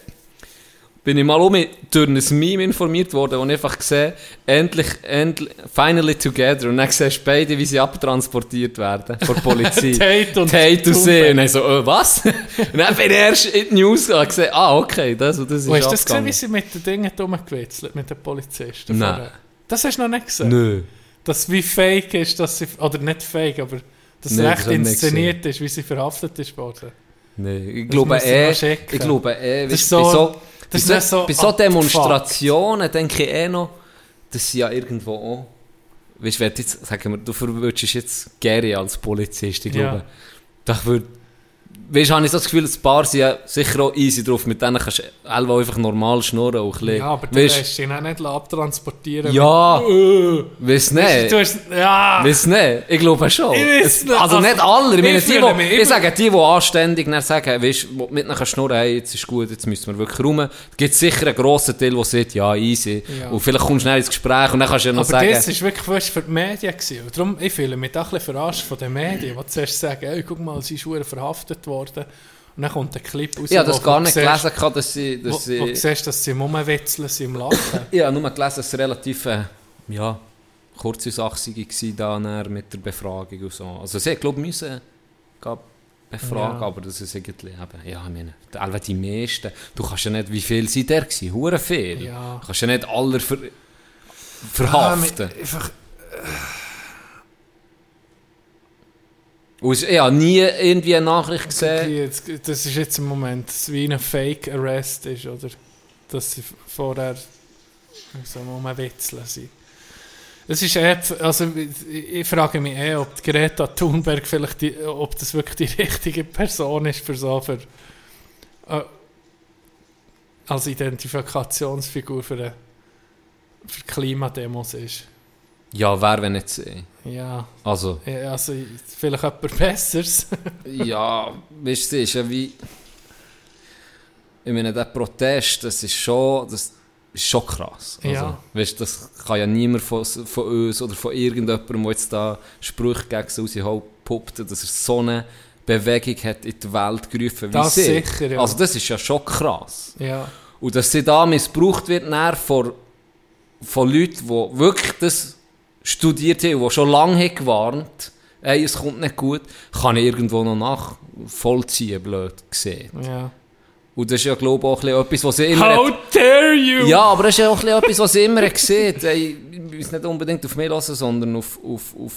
bin ich mal um durch ein Meme informiert worden, wo ich einfach gesehen endlich, endlich, finally together. Und dann siehst du beide, wie sie abtransportiert werden von der Polizei. *laughs* Tate und Tate und sie. Und dann so, äh, was? *laughs* und dann bin ich erst in die News und gesehen, ah, okay, das das ist Und hast du das gesehen, wie sie mit den Dingen rumgewitzelt, mit den Polizisten? Nein. vorher? Das hast du noch nicht gesehen? Nö. Dass wie fake ist, dass sie, oder nicht fake, aber dass Nein, das recht ich inszeniert ist, wie sie verhaftet ist worden. Nee, ich Das glaube eh, ich glaube eh, Das ist so- so, das bei so, so bei so. Demonstrationen denke ich eh noch, dass sie ja irgendwo auch, weißt du, jetzt, sagen wir, du verwünschst jetzt Gary als Polizist, ich Ja. glaube, da würde, weißt du, habe ich so das Gefühl, ein paar sind ja sicher auch easy drauf, mit denen kannst du einfach normal schnurren, auch ein bisschen, Ja, aber du weißt, lässt ihn auch nicht abtransportieren. Ja. mit- Äh. weiss Du nicht, hast, ja. weiss nicht, ich glaube schon, Ich weiss Es- nicht, also nicht also, alle, ich meine, die, mich ich sage, die, die anständig dann sagen, weißt du, mit ihnen kannst du schnurren, hey, jetzt ist gut, jetzt müssen wir wirklich rum, da gibt es sicher einen grossen Teil, der sagt, ja, easy, Ja. und vielleicht kommst du schnell ins Gespräch und dann kannst du ja noch Aber sagen, das war wirklich fast für die Medien. Gewesen. Und darum, ich fühle mich auch ein bisschen verarscht von den Medien, die zuerst sagen, hey, guck mal, sie ist verhaftet worden. Und dann kommt ein Clip raus, ich habe das gar nicht siehst- gelesen, gehabt, dass sie, Wo, dass wo du sie siehst, dass sie im Rumwitzeln sind, im Lachen. *coughs* habe nur gelesen, dass es relativ, äh, ja, kurze Sache war da mit der Befragung und so, also sie, glaube ich, müssen befragen, Ja. aber das ist irgendwie eben, ja, ich meine, alle die meisten, du kannst ja nicht, wie viel sind der gewesen, hure viel, Ja. du kannst ja nicht alle ver verhaften. Ah, mit- einfach, Und ich habe nie irgendwie eine Nachricht gesehen. das ist jetzt im Moment wie ein Fake-Arrest ist, oder? Dass sie vorher so rumwitzeln sind. Es ist eher, also ich, frage mich eh, ob Greta Thunberg vielleicht, die, ob das wirklich die *laughs* richtige Person ist für so, für, äh, als Identifikationsfigur für, eine, für Klimademos ist. Ja, wer wenn nicht sie? Ja, Also, eh, also vielleicht etwas Besseres. *laughs* ja, weißt du, ist ja wie. Ich meine, der Protest, das ist schon, das ist schon krass. Also, Ja. Weißt, das kann ja niemand von, von uns oder von irgendjemandem, der jetzt da Sprüche gegen sie rauspuppt, dass er so eine Bewegung hat in die Welt gerufen wie Das sie. sicher, ja. Also, das ist ja schon krass. ja. Und dass sie da missbraucht wird, von, von Leuten, die wirklich das studiert haben und die schon lange haben gewarnt ey, es kommt nicht gut, kann ich irgendwo noch nachvollziehen, blöd gesehen. Ja. Und das ist ja, glaube ich, auch ein bisschen etwas, was sie immer... How dare you! Ja, aber das ist ja auch ein bisschen etwas, was ich immer gesehen ey, Ich muss nicht unbedingt auf mich hören, sondern auf, auf, auf,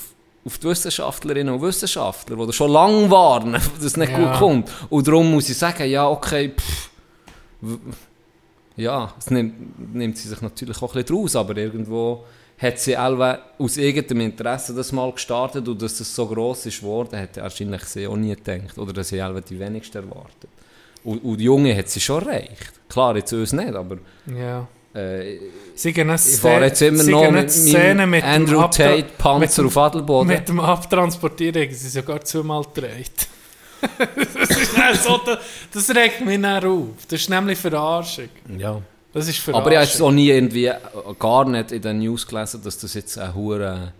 auf die Wissenschaftlerinnen und Wissenschaftler, die schon lange warnen, *laughs* dass es nicht Ja. gut kommt. Und darum muss ich sagen, ja, okay, pff, ja, es nimmt, nimmt sie sich natürlich auch ein bisschen draus, aber irgendwo hat sie alle aus irgendeinem Interesse das mal gestartet und dass das so gross ist geworden, hätte wahrscheinlich sie auch nie gedacht. Oder dass sie alle die wenigsten erwartet. Und, und die Junge hat sie schon erreicht. Klar, jetzt uns nicht, aber Ja. äh, Sie gehen eine ich fahre jetzt immer noch mit Szene mit dem Andrew Abtra- Tate mit Panzer dem- auf Adelboden. Mit dem Abtransportieren haben sie sogar zweimal gedreht. *laughs* das, ist so, das, das regt mich dann auf. Das ist nämlich Verarschung. Ja. Das ist Verarschung. Aber ich habe jetzt auch nie irgendwie, äh, gar nicht in den News gelesen, dass das jetzt ein hure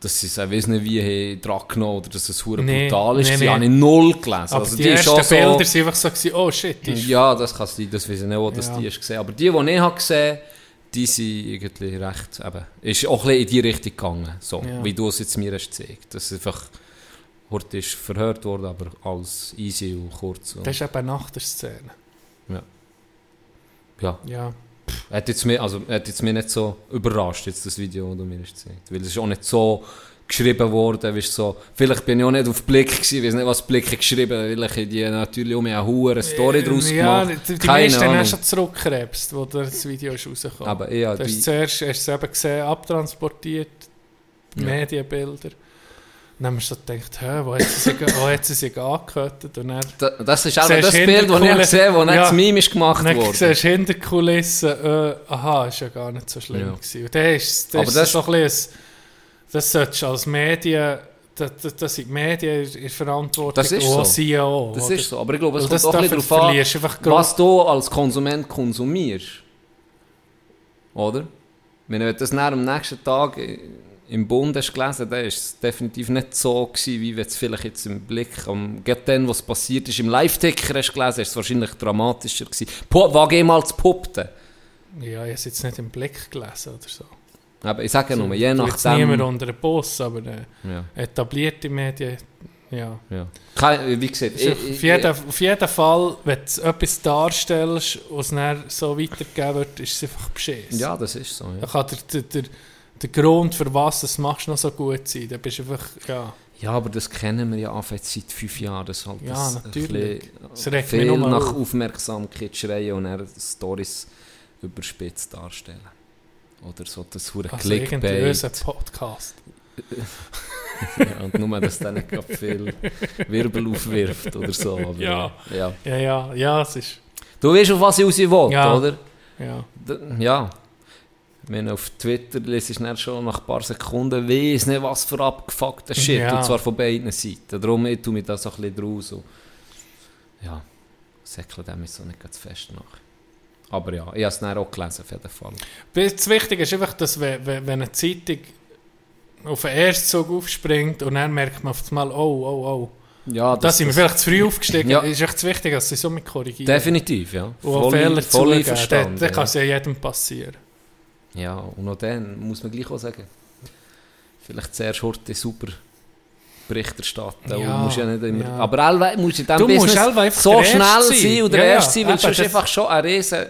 dass sie es, ich weiß nicht wie, dran genommen oder dass es hure Nee, brutal ist. nee, Sie nee. habe ich null gelesen. Aber also die, die ersten schon so, Bilder waren einfach so, gewesen, oh shit, ist Ja, das kann sein, das weiß ich nicht, wo das Ja. die ist gesehen. Aber die, die ich habe gesehen die sind irgendwie recht, eben, ist auch ein bisschen in die Richtung gegangen, so, Ja. wie du es jetzt mir hast gezeigt. Das ist einfach, heute ist verhört worden, aber alles easy und kurz. Und, Das ist eben nach der Szene. ja. Ja. Hat jetzt mir, also, hat jetzt mir nicht so überrascht, jetzt das Video, das du mir hast gezeigt. Weil es ist auch nicht so geschrieben worden, weißt, so, vielleicht bin ich auch nicht auf Blick gewesen, ich weiß nicht, was Blick hat geschrieben, weil ich die natürlich um eine hure Story draus ja, gemacht. die, die Keine meisten Ahnung. schon zurückgekrebst, wo das Video ist rausgekommen. Aber eher Du hast zuerst hast es eben gesehen, abtransportiert, Ja. Medienbilder. Dann haben wir so gedacht, hä, wo hat sie sich, wo hat sie sich angehört? Und dann, Da- Das ist auch das Bild, das ich gesehen habe, Ja. das Meme ist gemacht dann wurde. siehst du hinter den Kulissen, äh, aha, ist ja gar nicht so schlimm Ja. gewesen. Und dann ist, das Aber ist das- so ein bisschen, das solltest du als Medien, das, das, das sind die Medien in Verantwortung, Das ist so. sie auch. Das oder? ist so, aber ich glaube, es kommt das auch ein bisschen darauf an, was du als Konsument konsumierst. Oder? Wenn du das nach am nächsten Tag im Bund hast gelesen, dann war es definitiv nicht so, gewesen, wie wenn es vielleicht jetzt im Blick, am, gerade dann, was passiert ist, im Live-Ticker hast gelesen, ist es wahrscheinlich dramatischer gewesen. Po, wage mal zu puppten. Ja, ich habe es jetzt nicht im Blick gelesen oder so. Aber ich sage ja nur, je Jetzt nachdem... niemand unter den Boss, aber äh, Ja. etablierte Medien, ja. Ja. Kein- Wie gesagt, ich- auf, jeden, auf jeden Fall, wenn du etwas darstellst, was dann so weitergegeben wird, ist es einfach beschissen. Ja, das ist so. Da Ja, kann der, der, der, der Grund, für was du es machst, noch so gut sein. Da bist einfach, ja. ja aber das kennen wir ja einfach seit fünf Jahren. Das halt Ja, das natürlich. bisschen Das viel nach auf. Aufmerksamkeit schreien und dann Stories überspitzt darstellen. Oder so das hure Also Clickbait. Podcast. *laughs* ja, und nur, dass dann nicht viel Wirbel aufwirft oder so. Aber, Ja. ja. Ja, ja, ja, es ist, Du weißt, auf was ich raus will, Ja. oder? ja. Ja. Wenn auf Twitter lesest, dann schon nach ein paar Sekunden, weiss nicht, was für abgefuckter Shit. Ja. Und zwar von beiden Seiten. Darum ich tue mir das so ein bisschen draus. Und ja, säckle dem ist so nicht ganz fest nach. Aber ja, ich habe es dann auch gelesen, auf jeden Fall. Das Wichtige ist einfach, dass wenn, eine Zeitung auf den ersten Zug aufspringt und dann merkt man auf einmal, oh, oh, oh. Ja, Da sind wir vielleicht zu früh aufgestiegen. Ja. ist echt wichtig, dass sie so mit korrigieren. Definitiv, ja. Und auch Fehler voll zugeben. Dann, dann kann ja. es ja jedem passieren. Ja, und auch dann muss man gleich auch sagen, vielleicht zuerst heute super Bericht erstatten. Ja, und musst ja nicht immer, ja. Aber allweil musst du in diesem Du musst Business so schnell sein sein. und der Ja. Erste sein, weil sonst das- einfach schon ein riesen...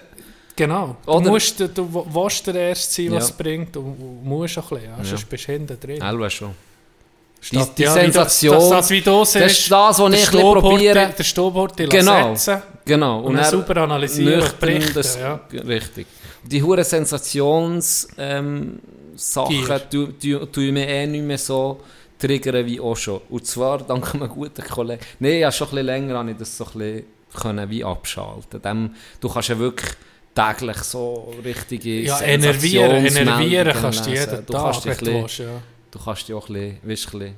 Genau. Du, Oder- musst, du, du willst der Erste sein, was es bringt. Und und musst auch ein bisschen. Ja. Sonst bist du hinten drin. Allweil schon. Die, Statt- die du- Sensation, das du das siehst, ist das, was ich probiere. Der Stobhorti Genau. setzen Genau. und, dann er super analysieren und nüchtern berichten. das-. Richtig. Die hure Sensations ähm, Sachen Gier. tu, tu, tu mich eh nicht mehr so triggern wie auch schon. Und zwar *laughs* dank einem guten Kollegen. Nein, ja, schon ein bisschen länger habe ich das so ein bisschen können wie abschalten. Dem, du kannst ja wirklich täglich so richtige Ja, enervieren, enervieren kannst du jeden du Tag, kannst dich bisschen, willst, ja. du kannst dich auch ein bisschen, ein bisschen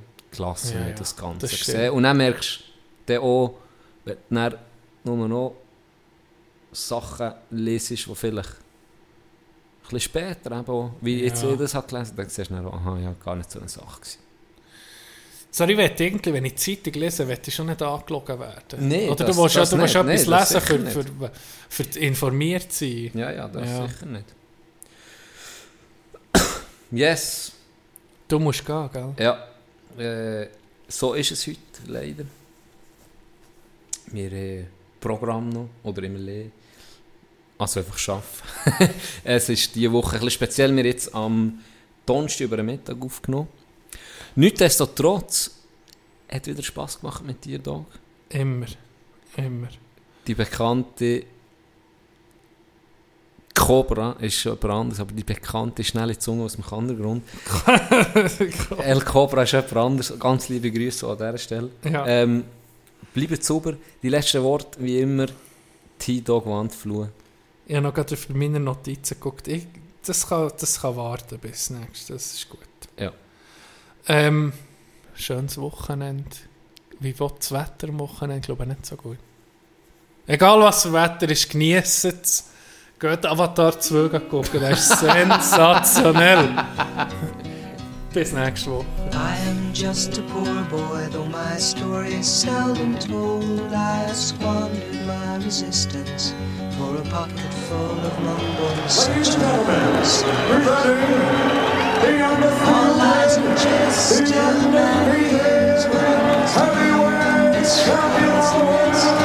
Ja, ja, das Ganze das sehen. Und dann merkst du auch, wenn du nur noch Sachen lesest, die vielleicht bisschen später, eben auch, wie jetzt Ja. ich das habe gelesen, dann siehst du dann, aha, ja, gar nicht so eine Sache gewesen. Sorry, ich will irgendwie, wenn ich die Zeitung lese, will ich schon nicht angelogen werden. Nee, Oder das- du willst ja, du willst etwas das lesen, für, für, für, für informiert zu sein. Ja, ja, das Ja. sicher nicht. *coughs* Yes, Du musst gehen, gell? ja. Äh, so ist es heute, leider. Wir haben Programm noch, oder immer leer. Also einfach arbeiten. *laughs* es ist diese Woche ein bisschen speziell. Wir haben jetzt am Donnerstag über den Mittag aufgenommen. Nichtsdestotrotz hat wieder Spass gemacht mit dir, Dog. Immer. Immer. Die bekannte Cobra ist schon jemand anderes, aber die bekannte schnelle Zunge aus dem Kandergrund. *laughs* El Cobra ist jemand anderes. Ganz liebe Grüße an dieser Stelle. Ja. Ähm, bleibt sauber. Die letzten Worte, wie immer, T-Dog Wandflur. Ich habe noch gerade auf meine Notizen geguckt. Ich, das, kann, das kann warten bis nächstes. Das ist gut. Ja. Ähm, schönes Wochenende. Wie wird das Wetter am Wochenende? Ich glaube nicht so gut. Egal was für Wetter ist, genießt es. Geht Avatar 2 gucken, das ist *laughs* sensationell. Bis nächste Woche. I am just a poor boy, though my story is seldom told. I have squandered my resistance for a pocket full of mumbles. Such All lies and jest, and memories when it's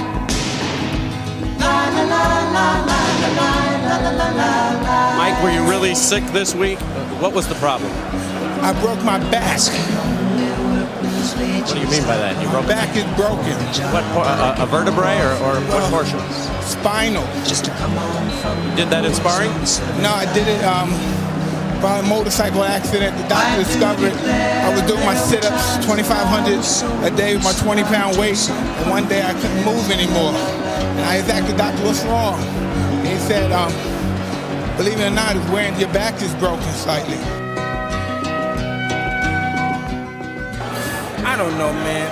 Mike, were you really sick this week? What was the problem? I broke my back. What do you mean by that? You broke Back is broken. what? por- A, a vertebrae or, or what portion? Spinal. Just to come on from Did that in sparring? No, I did it um, by a motorcycle accident. The doctor discovered I was doing my sit-ups, 2,500 a day with my 20-pound weight, and one day I couldn't move anymore. And I asked the doctor, what's wrong? And he said, um, believe it or not, it's wearing your back is broken slightly. I don't know, man.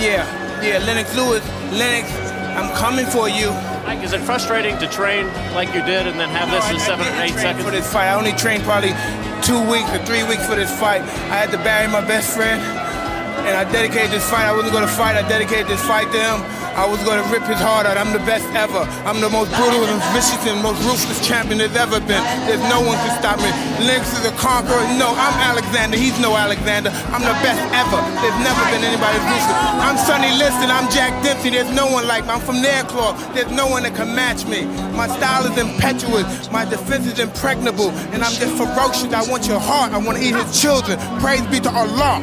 Yeah, yeah, Lennox Lewis, Lennox, I'm coming for you. Mike, is it frustrating to train like you did and then have this in seven or didn't eight train seconds? For this fight, I only trained probably two weeks or three weeks for this fight. I had to bury my best friend, and I dedicated this fight. I wasn't gonna fight. I dedicated this fight to him. I was gonna rip his heart out. I'm the best ever. I'm the most brutal and vicious and most ruthless champion there's ever been. There's no one can stop me. Lynx is a conqueror. No, I'm Alexander. He's no Alexander. I'm the best ever. There's never been anybody ruthless. I'm Sonny Liston. I'm Jack Dempsey. There's no one like me. I'm from Nairclaw. There's no one that can match me. My style is impetuous. My defense is impregnable. And I'm just ferocious. I want your heart. I want to eat his children. Praise be to Allah.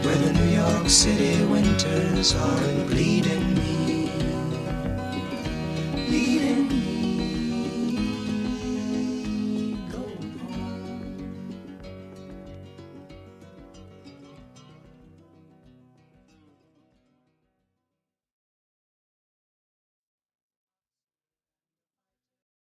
Where the New York City winters are bleeding